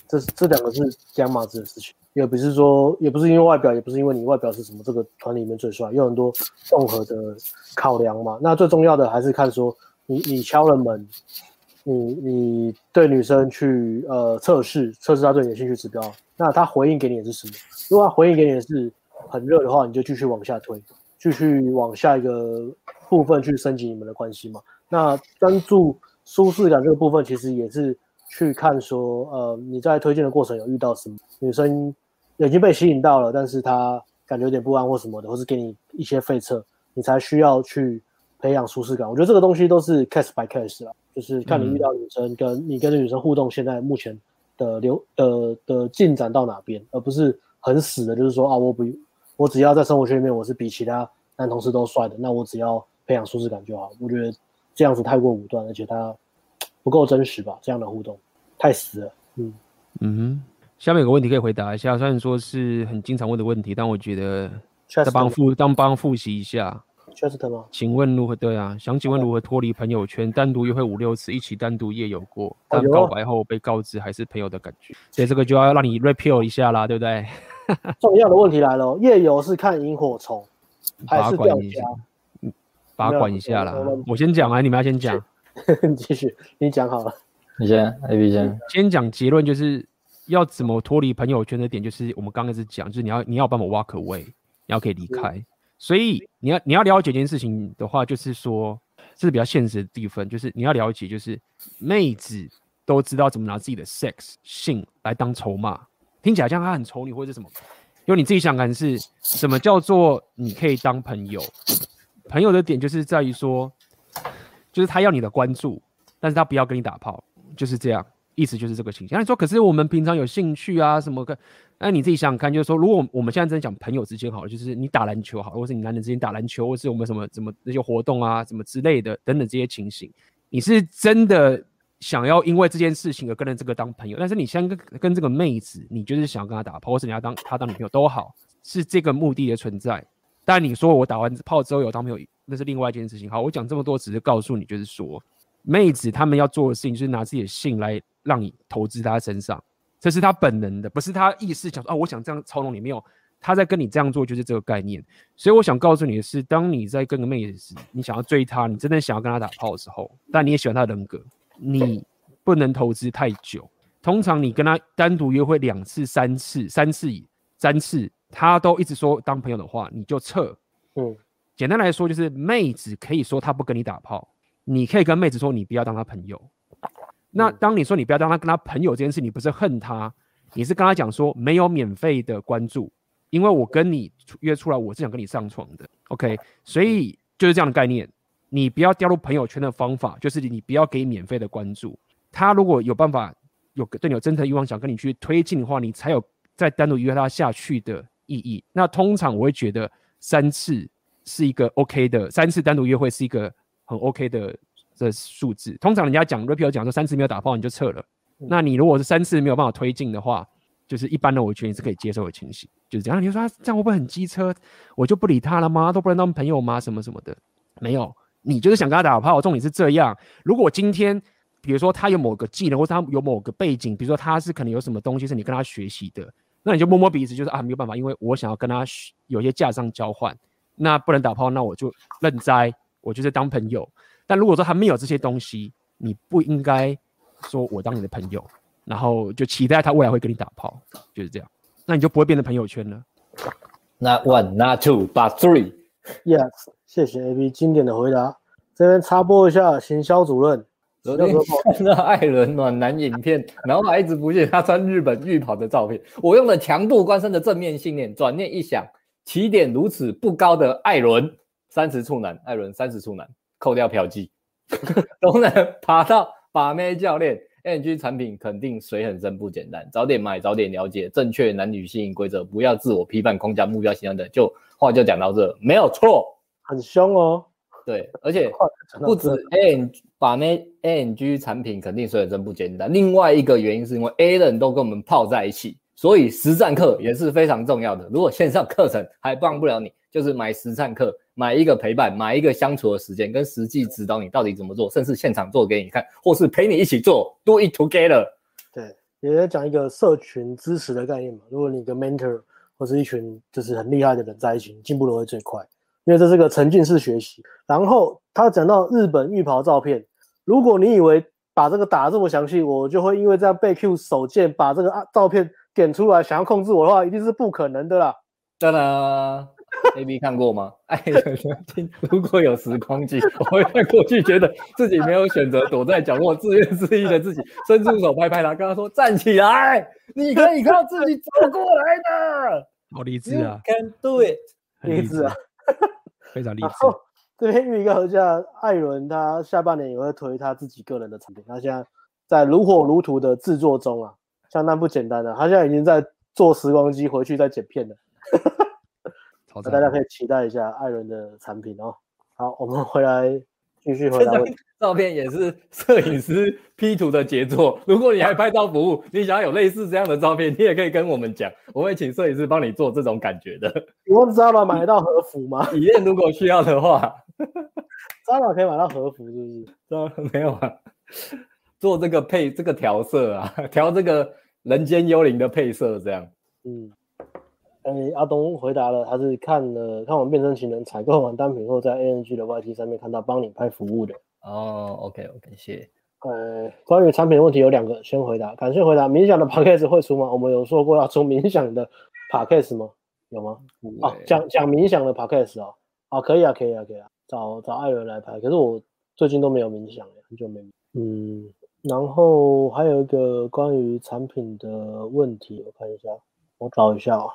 这这两个是两码子的事情，也不是说，也不是因为外表，也不是因为你外表是什么这个团里面最帅，有很多综合的考量嘛。那最重要的还是看说你你敲了门，你你对女生去呃测试测试她对你的兴趣指标，那她回应给你的是什么？如果她回应给你的是很热的话，你就继续往下推，继续往下一个。部分去升级你们的关系嘛？那专注舒适感这个部分，其实也是去看说，呃，你在推荐的过程有遇到什么女生已经被吸引到了，但是她感觉有点不安或什么的，或是给你一些废策，你才需要去培养舒适感。我觉得这个东西都是 case by case 啦，就是看你遇到女生跟你跟这女生互动，现在目前的流呃的进展到哪边，而不是很死的，就是说啊，我不我只要在生活圈里面我是比其他男同事都帅的，那我只要。培养舒适感就好，我觉得这样子太过武断，而且它不够真实吧？这样的互动太死了。嗯嗯哼，下面有个问题可以回答一下，虽然说是很经常问的问题，但我觉得再帮复当帮复习一下。Chester 吗？请问如何？对啊，想请问如何脱离朋友圈？单独约会五六次，一起单独夜游过，但告白后被告知还是朋友的感觉，所以这个就要让你 repeal 一下啦，对不对？[laughs] 重要的问题来了，夜游是看萤火虫还是钓虾？把它管一下啦，我先讲啊，你们要先讲。你 [laughs] 继续，你讲好了。你先，A B 先。先讲结论，就是要怎么脱离朋友圈的点，就是我们刚开始讲，就是你要你要帮我 walk away，你要可以离开。所以你要你要了解一件事情的话，就是说这是比较现实的地方，就是你要了解，就是妹子都知道怎么拿自己的 sex 性来当筹码，听起来像他很丑你或者什么，因为你自己想看是什么叫做你可以当朋友。朋友的点就是在于说，就是他要你的关注，但是他不要跟你打炮，就是这样，意思就是这个情形。那你说，可是我们平常有兴趣啊什么的，那你自己想想看，就是说，如果我们现在真的讲朋友之间好了，就是你打篮球好，或是你男人之间打篮球，或是我们什么什么那些活动啊，什么之类的等等这些情形，你是真的想要因为这件事情而跟着这个当朋友，但是你先跟跟这个妹子，你就是想要跟她打炮，或是你要当她当女朋友都好，是这个目的的存在。但你说我打完炮之后有当朋友，那是另外一件事情。好，我讲这么多只是告诉你，就是说，妹子他们要做的事情就是拿自己的性来让你投资她身上，这是她本能的，不是她意识想说啊，我想这样操弄你。没有，她在跟你这样做就是这个概念。所以我想告诉你的是，当你在跟个妹子，你想要追她，你真的想要跟她打炮的时候，但你也喜欢她的人格，你不能投资太久。通常你跟她单独约会两次、三次、三次、三次。他都一直说当朋友的话，你就撤。嗯，简单来说就是妹子可以说她不跟你打炮，你可以跟妹子说你不要当她朋友。那当你说你不要当她跟她朋友这件事，你不是恨她，你是跟她讲说没有免费的关注，因为我跟你约出来，我是想跟你上床的。OK，所以就是这样的概念。你不要掉入朋友圈的方法，就是你不要给免费的关注。他如果有办法有对你有真诚欲望想跟你去推进的话，你才有再单独约他下去的意义，那通常我会觉得三次是一个 OK 的，三次单独约会是一个很 OK 的的数字。通常人家讲 repeal 讲说三次没有打炮你就撤了，嗯、那你如果是三次没有办法推进的话，就是一般的我觉得你是可以接受的情形，就是这样。你就说、啊、这样会不会很机车？我就不理他了吗？都不能当朋友吗？什么什么的？没有，你就是想跟他打炮，重点是这样。如果今天比如说他有某个技能，或者他有某个背景，比如说他是可能有什么东西是你跟他学习的。那你就摸摸鼻子，就是啊，没有办法，因为我想要跟他有些价上交换，那不能打炮，那我就认栽，我就是当朋友。但如果说他没有这些东西，你不应该说我当你的朋友，然后就期待他未来会跟你打炮，就是这样，那你就不会变成朋友圈了。Not one, not two, but three. Yes，谢谢 AB 经典的回答。这边插播一下，行销主任昨天看到艾伦暖男影片，然后还一直不见他穿日本浴袍的照片。我用了强度关山的正面信念，转念一想，起点如此不高的艾伦，三十处男，艾伦三十处男，扣掉嫖妓，[laughs] 都能爬到把妹教练。NG 产品肯定水很深，不简单。早点买，早点了解正确男女性规则，不要自我批判、框架、目标形象的。就话就讲到这，没有错，很凶哦。对，而且不止 A 把那 A&G 产品肯定水很深，不简单。另外一个原因是因为 A 人都跟我们泡在一起，所以实战课也是非常重要的。如果线上课程还帮不了你，就是买实战课。买一个陪伴，买一个相处的时间，跟实际指导你到底怎么做，甚至现场做给你看，或是陪你一起做，do it together。对，也在讲一个社群支持的概念嘛。如果你跟 mentor 或是一群就是很厉害的人在一起，你进步的会最快，因为这是个沉浸式学习。然后他讲到日本浴袍照片，如果你以为把这个打得这么详细，我就会因为这样被 Q 手贱把这个照片点出来，想要控制我的话，一定是不可能的啦。当然。A B 看过吗？艾 [laughs] 伦，[laughs] 如果有时光机，我会在过去觉得自己没有选择，躲在角落自怨自艾的自己，伸出手拍拍他，跟他说：“站起来，你可以靠自己走过来的。”好励志啊！Can do it，励志啊，[laughs] 非常励志。这边预告一下，艾伦他下半年也会推他自己个人的产品，他现在在如火如荼的制作中啊，相当不简单的。他现在已经在做时光机回去再剪片了。[laughs] 那大家可以期待一下艾伦的产品哦。好，我们回来继续回答问题。照片也是摄影师 P 图的杰作。如果你还拍照服务，你想要有类似这样的照片，你也可以跟我们讲，我会请摄影师帮你做这种感觉的。你问 Zara 买得到和服吗？体验如果需要的话，[laughs] Zara 可以买到和服，是不是？这 [laughs] 没有啊，做这个配这个调色啊，调这个人间幽灵的配色这样。嗯。哎，阿东回答了，他是看了看完变身情人采购完单品后，在 ANG 的 YT 上面看到帮你拍服务的。哦，OK OK，谢谢。呃，关于产品的问题有两个，先回答。感谢回答。冥想的 Podcast 会出吗？我们有说过要出冥想的 Podcast 吗？有吗？哦，讲讲冥想的 Podcast 哦。哦，可以啊，可以啊，可以啊。找找艾伦来拍。可是我最近都没有冥想，很久没。嗯，然后还有一个关于产品的问题，我看一下，我找一下啊。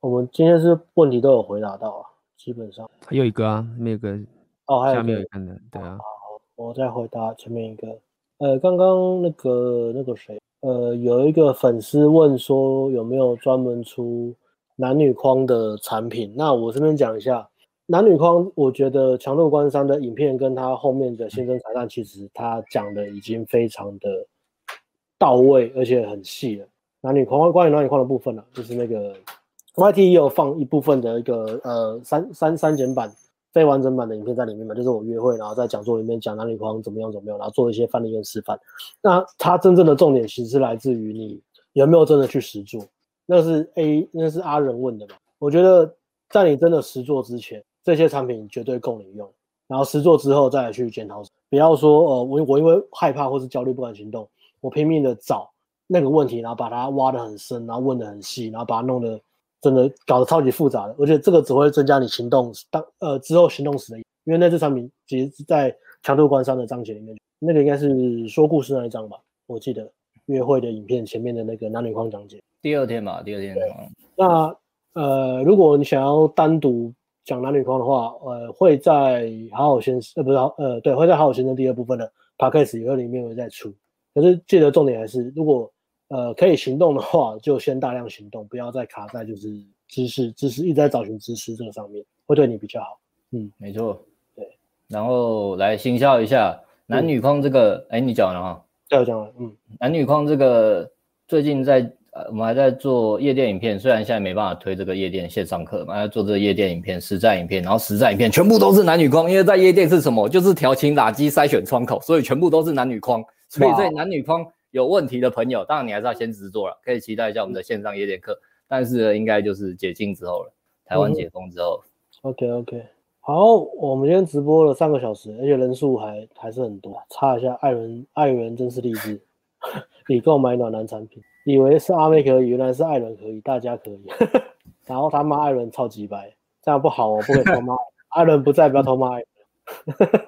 我们今天是问题都有回答到啊，基本上还有一个啊，那个哦，还有下面有看的，对啊。好，我再回答前面一个。呃，刚刚那个那个谁，呃，有一个粉丝问说有没有专门出男女框的产品？那我这边讲一下男女框，我觉得强度关山的影片跟他后面的新增彩蛋，其实他讲的已经非常的到位，而且很细了。男女框关于男女框的部分呢、啊，就是那个。YT 也有放一部分的一个呃三三三减版非完整版的影片在里面嘛，就是我约会，然后在讲座里面讲男女框怎么样怎么样，然后做一些范例跟示范。那它真正的重点其实是来自于你有没有真的去实做，那是 A 那是阿仁问的嘛？我觉得在你真的实做之前，这些产品绝对够你用，然后实做之后再来去检讨。不要说呃我我因为害怕或是焦虑不敢行动，我拼命的找那个问题，然后把它挖得很深，然后问得很细，然后把它弄得。真的搞得超级复杂的，我觉得这个只会增加你行动当呃之后行动时的，因为那支产品其实是在强度关山的章节里面，那个应该是说故事那一章吧，我记得约会的影片前面的那个男女框讲解。第二天吧，第二天。那呃，如果你想要单独讲男女框的话，呃，会在好好先生呃不是呃对，会在好好先生第二部分的 Podcast 有里面会再出，可是记得重点还是如果。呃，可以行动的话，就先大量行动，不要再卡在就是知识、知识一直在找寻知识这个上面，会对你比较好。嗯，没错，对。然后来行销一下男女框这个，哎、嗯，你讲完了哈？对，我讲了。嗯，男女框这个最近在呃，我们还在做夜店影片，虽然现在没办法推这个夜店线上课嘛，还在做这个夜店影片、实战影片，然后实战影片全部都是男女框，因为在夜店是什么？就是调情打击筛选窗口，所以全部都是男女框，所以在男女框。有问题的朋友，当然你还是要先实作了，可以期待一下我们的线上夜店课。但是应该就是解禁之后了，台湾解封之后。嗯、OK OK，好，我们今天直播了三个小时，而且人数还还是很多。插一下，艾伦，艾伦真是励志。[laughs] 你购买暖男产品，以为是阿妹可以，原来是艾伦可以，大家可以。[laughs] 然后他骂艾伦超级白，这样不好哦，不可以偷骂。[laughs] 艾伦不在，不要偷骂艾伦。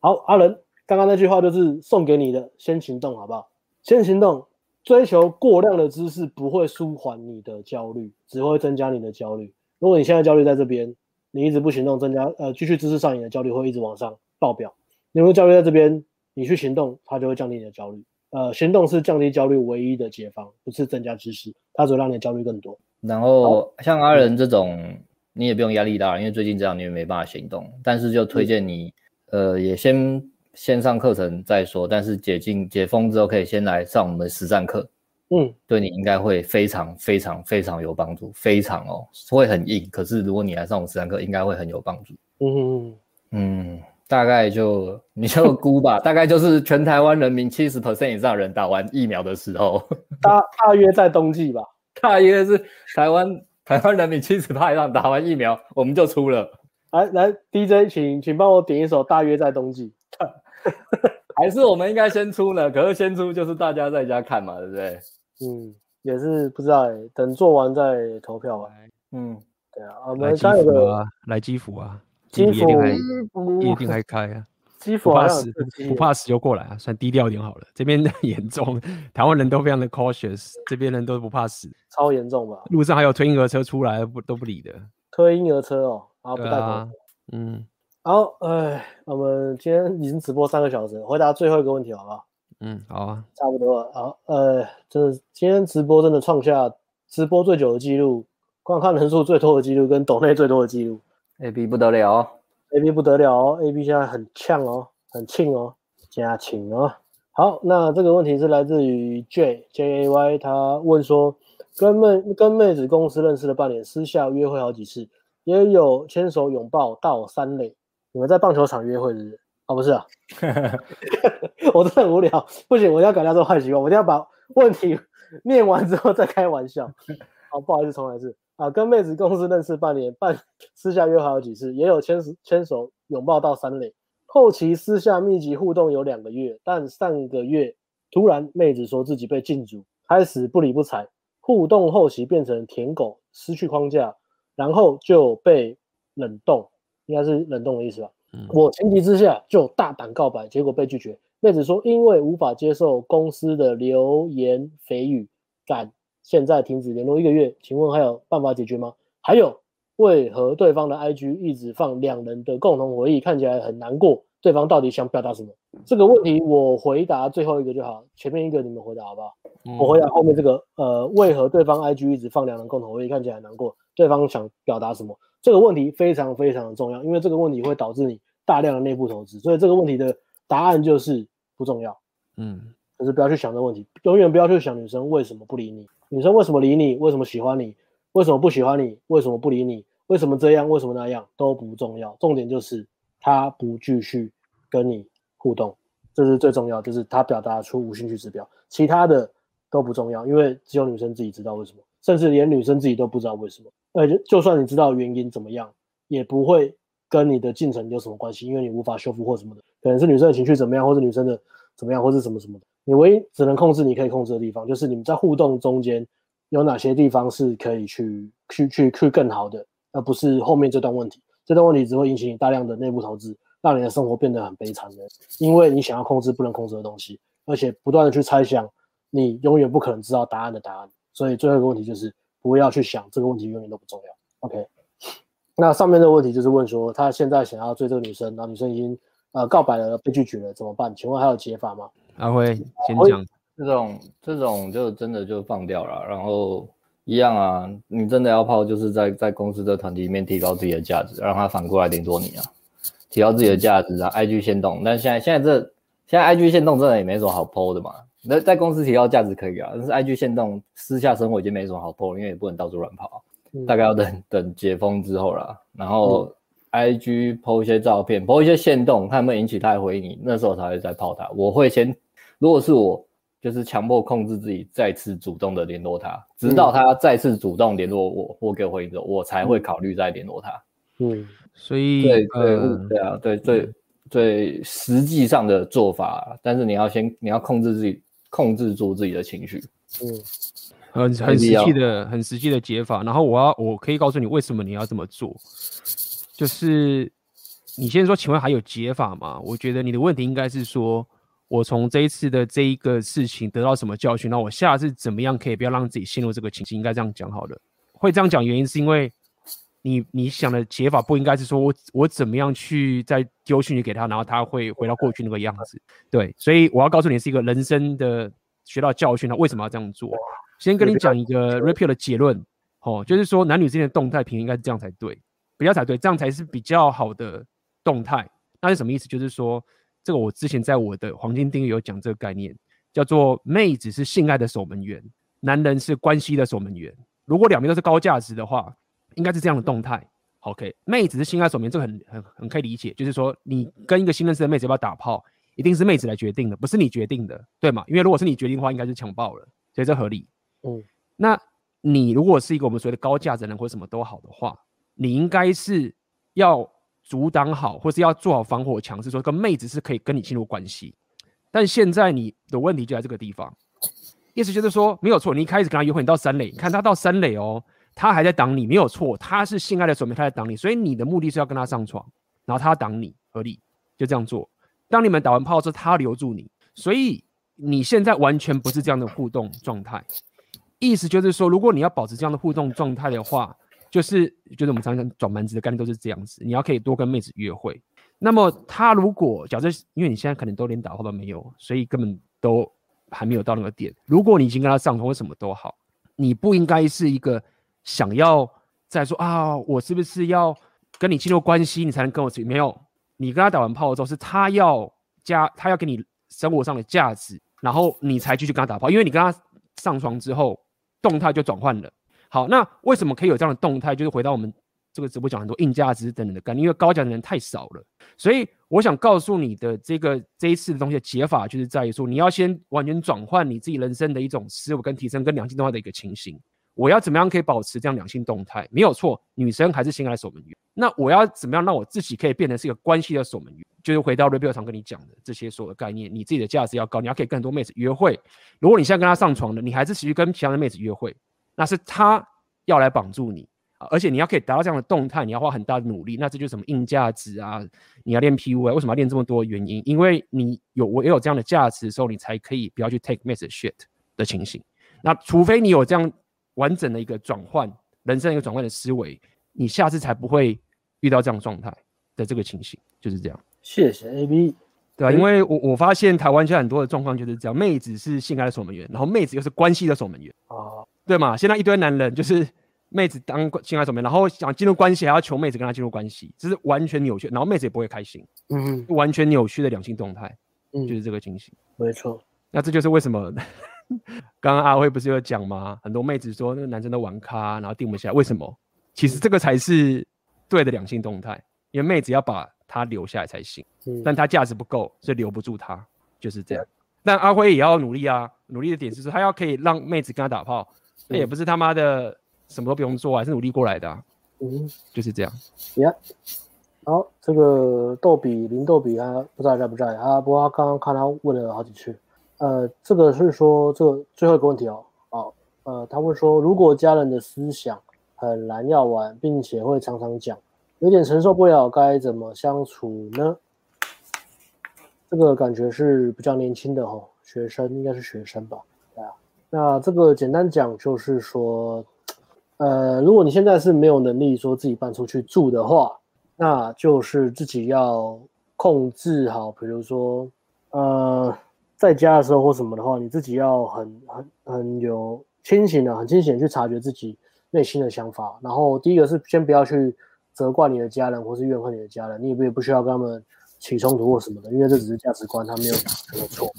好，阿伦，刚刚那句话就是送给你的，先行动好不好？先行动，追求过量的知识不会舒缓你的焦虑，只会增加你的焦虑。如果你现在焦虑在这边，你一直不行动，增加呃继续知识上瘾的焦虑会一直往上爆表。你如果焦虑在这边，你去行动，它就会降低你的焦虑。呃，行动是降低焦虑唯一的解方，不是增加知识，它只会让你的焦虑更多。然后像阿仁这种，嗯、你也不用压力大，因为最近这样你也没办法行动，但是就推荐你，嗯、呃，也先线上课程再说，但是解禁解封之后可以先来上我们的实战课，嗯，对你应该会非常非常非常有帮助，非常哦，会很硬，可是如果你来上我们实战课，应该会很有帮助。嗯嗯嗯。大概就 [laughs] 你就估吧，大概就是全台湾人民七十 percent 以上人打完疫苗的时候，大大约在冬季吧，[laughs] 大约是台湾台湾人民七十趴以上打完疫苗，我们就出了。来来，DJ，请请帮我点一首《大约在冬季》，[laughs] [laughs] 还是我们应该先出呢？可是先出就是大家在家看嘛，对不对？嗯，也是不知道等做完再投票吧。嗯，对啊，我们下一个来基辅啊。基辅一定还开啊！基辅不怕死，不怕死就过来啊！算低调一点好了。这边 [laughs] 严重，台湾人都非常的 cautious，这边人都不怕死，超严重吧？路上还有推婴儿车出来，不都不理的。推婴儿车哦，啊不带头。啊、嗯，好，哎，我们今天已经直播三个小时，回答最后一个问题好不好？嗯，好啊，差不多了。好，呃，就是今天直播真的创下直播最久的记录，观看人数最多的记录，跟抖内最多的记录。A B 不得了，A B 不得了哦，A B 现在很呛哦，很庆哦，加庆哦。好，那这个问题是来自于 J J A Y，他问说，跟妹跟妹子公司认识了半年，私下约会好几次，也有牵手拥抱到三垒。你们在棒球场约会是不是？哦，不是啊，[laughs] [laughs] 我真的很无聊，不行，我要改掉这个坏习惯，我一定要把问题念完之后再开玩笑。好，不好意思，重来一次。啊，跟妹子公司认识半年，半私下约好几次，也有牵手牵手拥抱到三垒。后期私下密集互动有两个月，但上个月突然妹子说自己被禁足，开始不理不睬，互动后期变成舔狗，失去框架，然后就被冷冻，应该是冷冻的意思吧？嗯、我情急之下就大胆告白，结果被拒绝。妹子说因为无法接受公司的流言蜚语，敢。现在停止联络一个月，请问还有办法解决吗？还有，为何对方的 IG 一直放两人的共同回忆，看起来很难过？对方到底想表达什么？这个问题我回答最后一个就好，前面一个你们回答好不好？嗯、我回答后面这个。呃，为何对方 IG 一直放两人共同回忆，看起来很难过？对方想表达什么？这个问题非常非常的重要，因为这个问题会导致你大量的内部投资，所以这个问题的答案就是不重要。嗯，可是不要去想这个问题，永远不要去想女生为什么不理你。女生为什么理你？为什么喜欢你？为什么不喜欢你？为什么不理你？为什么这样？为什么那样？都不重要，重点就是她不继续跟你互动，这是最重要，就是她表达出无兴趣指标，其他的都不重要，因为只有女生自己知道为什么，甚至连女生自己都不知道为什么。而且就算你知道原因怎么样，也不会跟你的进程有什么关系，因为你无法修复或什么的，可能是女生的情绪怎么样，或是女生的怎么样，或是什么什么的。你唯一只能控制你可以控制的地方，就是你们在互动中间有哪些地方是可以去去去去更好的，而不是后面这段问题。这段问题只会引起你大量的内部投资，让你的生活变得很悲惨的。因为你想要控制不能控制的东西，而且不断的去猜想，你永远不可能知道答案的答案。所以最后一个问题就是不要去想这个问题，永远都不重要。OK，那上面的问题就是问说，他现在想要追这个女生，然后女生已经呃告白了，被拒绝了，怎么办？请问还有解法吗？阿辉先讲，这种这种就真的就放掉了，然后一样啊，你真的要泡，就是在在公司的团体里面提高自己的价值，让他反过来联络你啊，提高自己的价值啊，IG 先动，但现在现在这现在 IG 限动真的也没什么好 po 的嘛，那在公司提高价值可以啊，但是 IG 限动私下生活已经没什么好 po，因为也不能到处乱跑，嗯、大概要等等解封之后啦，然后。嗯 IG po 一些照片，po 一些限动，看有没有引起他的回应，那时候才会再泡他。我会先，如果是我，就是强迫控制自己再次主动的联络他，直到他再次主动联络我，或给我回应之后，我才会考虑再联络他。嗯，所以对对对啊，对最最实际上的做法，但是你要先你要控制自己控制住自己的情绪。嗯，很很实际的、很实际的解法。然后我要，我可以告诉你为什么你要这么做，就是你先说，请问还有解法吗？我觉得你的问题应该是说，我从这一次的这一个事情得到什么教训？那我下次怎么样可以不要让自己陷入这个情境？应该这样讲好了。会这样讲原因是因为。你你想的解法不应该是说我我怎么样去再丢讯息给他，然后他会回到过去那个样子。对，所以我要告诉你是一个人生的学到教训，他为什么要这样做？先跟你讲一个 Rapio 的结论，哦，就是说男女之间的动态平衡应该是这样才对，比较才对，这样才是比较好的动态。那是什么意思？就是说这个我之前在我的黄金定律有讲这个概念，叫做妹子是性爱的守门员，男人是关系的守门员。如果两边都是高价值的话。应该是这样的动态，OK。妹子是心爱守门员，这个很很很可以理解。就是说，你跟一个新认识的妹子要不要打炮，一定是妹子来决定的，不是你决定的，对吗？因为如果是你决定的话，应该是强暴了，所以这合理。嗯，那你如果是一个我们所谓的高价值人或者什么都好的话，你应该是要阻挡好，或是要做好防火墙，是说跟妹子是可以跟你进入关系。但现在你的问题就在这个地方，意思就是说没有错，你一开始跟他约会，你到三垒，你看他到三垒哦。他还在挡你，没有错，他是性爱的守门员，他在挡你，所以你的目的是要跟他上床，然后他挡你，合理，就这样做。当你们打完炮之后，他留住你，所以你现在完全不是这样的互动状态。意思就是说，如果你要保持这样的互动状态的话，就是就是我们常常转盘子的概念都是这样子，你要可以多跟妹子约会。那么他如果假设，因为你现在可能都连打炮都没有，所以根本都还没有到那个点。如果你已经跟他上床或什么都好，你不应该是一个。想要再说啊，我是不是要跟你进入关系，你才能跟我去？没有，你跟他打完炮之后，是他要加，他要给你生活上的价值，然后你才继续跟他打炮。因为你跟他上床之后，动态就转换了。好，那为什么可以有这样的动态？就是回到我们这个直播讲很多硬价值等等的概念，因为高价值的人太少了。所以我想告诉你的这个这一次的东西的解法，就是在于说，你要先完全转换你自己人生的一种思维跟提升跟两性动态的一个情形。我要怎么样可以保持这样两性动态？没有错，女生还是性爱守门员。那我要怎么样让我自己可以变成是一个关系的守门员？就是回到 Rapio 常跟你讲的这些所有的概念，你自己的价值要高，你要可以跟多妹子约会。如果你现在跟她上床了，你还是持续跟其他的妹子约会，那是她要来绑住你啊！而且你要可以达到这样的动态，你要花很大的努力。那这就是什么硬价值啊？你要练 PUA，为什么要练这么多原因？因为你有我也有这样的价值的时候，你才可以不要去 take 妹子 shit 的情形。那除非你有这样。完整的一个转换，人生一个转换的思维，你下次才不会遇到这样状态的这个情形，就是这样。谢谢 AB，对啊，因为我我发现台湾现在很多的状况就是这样，妹子是性爱的守门员，然后妹子又是关系的守门员哦，对嘛？现在一堆男人就是妹子当性爱守门员，然后想进入关系还要求妹子跟他进入关系，这是完全扭曲，然后妹子也不会开心，嗯，完全扭曲的两性动态，嗯，就是这个情形，没错。那这就是为什么。[laughs] 刚刚阿辉不是有讲吗？很多妹子说那个男生都玩咖，然后定不下来，为什么？其实这个才是对的两性动态，因为妹子要把他留下来才行，但他价值不够，所以留不住他，就是这样。但阿辉也要努力啊，努力的点是说他要可以让妹子跟他打炮，那也不是他妈的什么都不用做，还是努力过来的，嗯，就是这样。呀，好，这个豆比林豆比他不知道在不在啊？不过他刚刚看他问了好几次。呃，这个是说这个最后一个问题哦，哦，呃，他会说，如果家人的思想很难要完，并且会常常讲，有点承受不了，该怎么相处呢？这个感觉是比较年轻的哦，学生应该是学生吧？对啊，那这个简单讲就是说，呃，如果你现在是没有能力说自己搬出去住的话，那就是自己要控制好，比如说，呃。在家的时候或什么的话，你自己要很很很有清醒的、很清醒的去察觉自己内心的想法。然后第一个是先不要去责怪你的家人或是怨恨你的家人，你也不也不需要跟他们起冲突或什么的，因为这只是价值观，他没有什么错。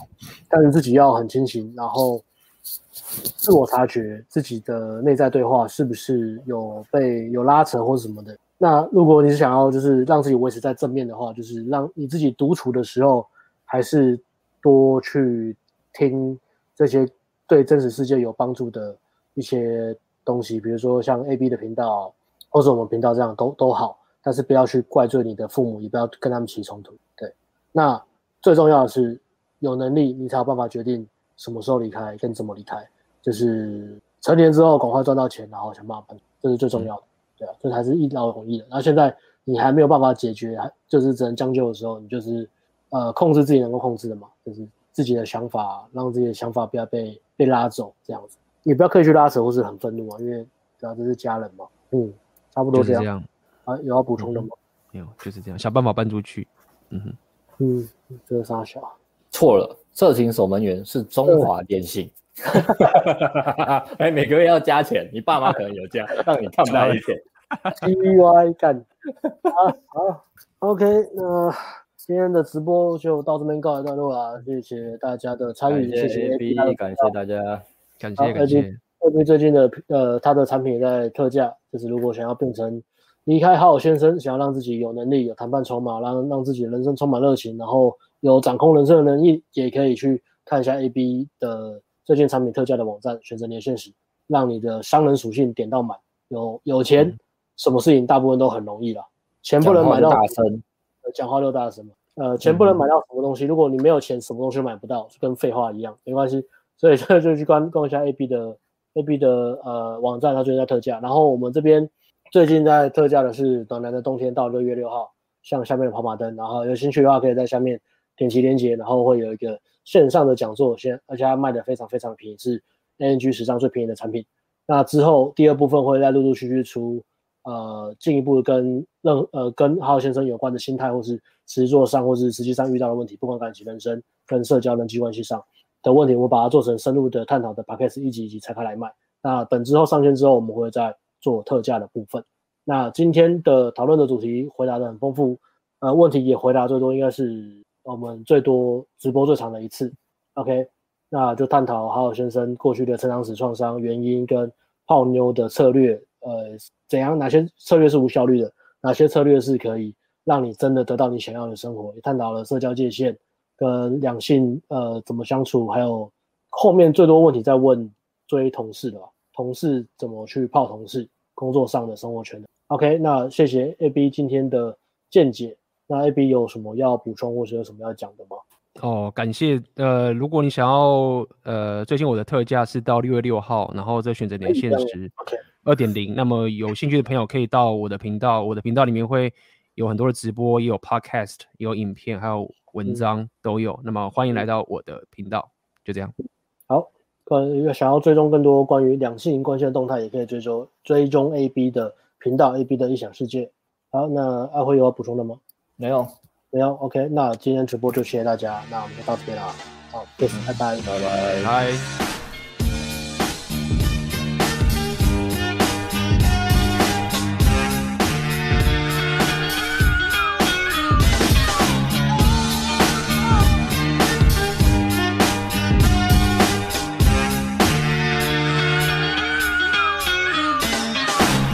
但是自己要很清醒，然后自我察觉自己的内在对话是不是有被有拉扯或什么的。那如果你是想要就是让自己维持在正面的话，就是让你自己独处的时候还是。多去听这些对真实世界有帮助的一些东西，比如说像 AB 的频道，或者我们频道这样都都好，但是不要去怪罪你的父母，也不要跟他们起冲突。对，那最重要的是有能力，你才有办法决定什么时候离开跟怎么离开，就是成年之后赶快赚到钱，然后想办法搬，这是最重要的。对啊，这才是一劳永逸的。那现在你还没有办法解决，还就是只能将就的时候，你就是呃控制自己能够控制的嘛，就是自己的想法，让自己的想法不要被被拉走，这样子，你不要刻意去拉扯或是很愤怒啊，因为主要这是家人嘛。嗯，差不多这样。这样啊，有要补充的吗？没有，就是这样，想办法搬出去。嗯哼，嗯，这个傻小。错了，色情守门员是中华电信。[laughs] 哎，每个月要加钱，你爸妈可能有加，让你看不到一点。Y 干。[laughs] 好，好，OK，那今天的直播就到这边告一段落了，谢谢大家的参与，谢谢 AB，感谢大家，感谢感谢。AB 最近的呃，他的产品也在特价，就是如果想要变成离开好好先生，想要让自己有能力、有谈判筹码，让让自己的人生充满热情，然后有掌控人生的能力，也可以去看一下 AB 的。最近产品特价的网站，选择年限时，让你的商人属性点到满。有有钱，嗯、什么事情大部分都很容易了。钱不能买到，大声，讲话就大声嘛。呃，钱不能买到什么东西，嗯、如果你没有钱，什么东西都买不到，就跟废话一样，没关系。所以这就去关逛一下 AB 的 AB 的呃网站，它最近在特价。然后我们这边最近在特价的是暖男的冬天到六月六号，像下面的跑马灯。然后有兴趣的话，可以在下面点击链接，然后会有一个。线上的讲座先，而且它卖的非常非常便宜，是 ANG 史上最便宜的产品。那之后第二部分会再陆陆续续出，呃，进一步跟任呃跟浩先生有关的心态，或是实作上，或是实际上遇到的问题，不管感情、人生跟社交、人际关系上的问题，我把它做成深入的探讨的 Podcast 一集一集拆开来卖。那等之后上线之后，我们会再做特价的部分。那今天的讨论的主题回答的很丰富，呃，问题也回答最多，应该是。我们最多直播最长的一次，OK，那就探讨好好先生过去的成长史、创伤原因跟泡妞的策略，呃，怎样哪些策略是无效率的，哪些策略是可以让你真的得到你想要的生活，也探讨了社交界限跟两性呃怎么相处，还有后面最多问题在问追同事的，同事怎么去泡同事，工作上的生活圈的，OK，那谢谢 AB 今天的见解。那 AB 有什么要补充，或者有什么要讲的吗？哦，感谢。呃，如果你想要，呃，最近我的特价是到六月六号，然后再选择年限时二点零。那么有兴趣的朋友可以到我的频道，我的频道里面会有很多的直播，也有 podcast，有影片，还有文章、嗯、都有。那么欢迎来到我的频道，就这样。好，关于想要追踪更多关于两性关系的动态，也可以追踪追踪 AB 的频道，AB 的异想世界。好，那阿辉有要补充的吗？没有，没有，OK，那今天直播就谢谢大家，那我们就到这边了，好，谢谢，拜拜，拜拜，拜。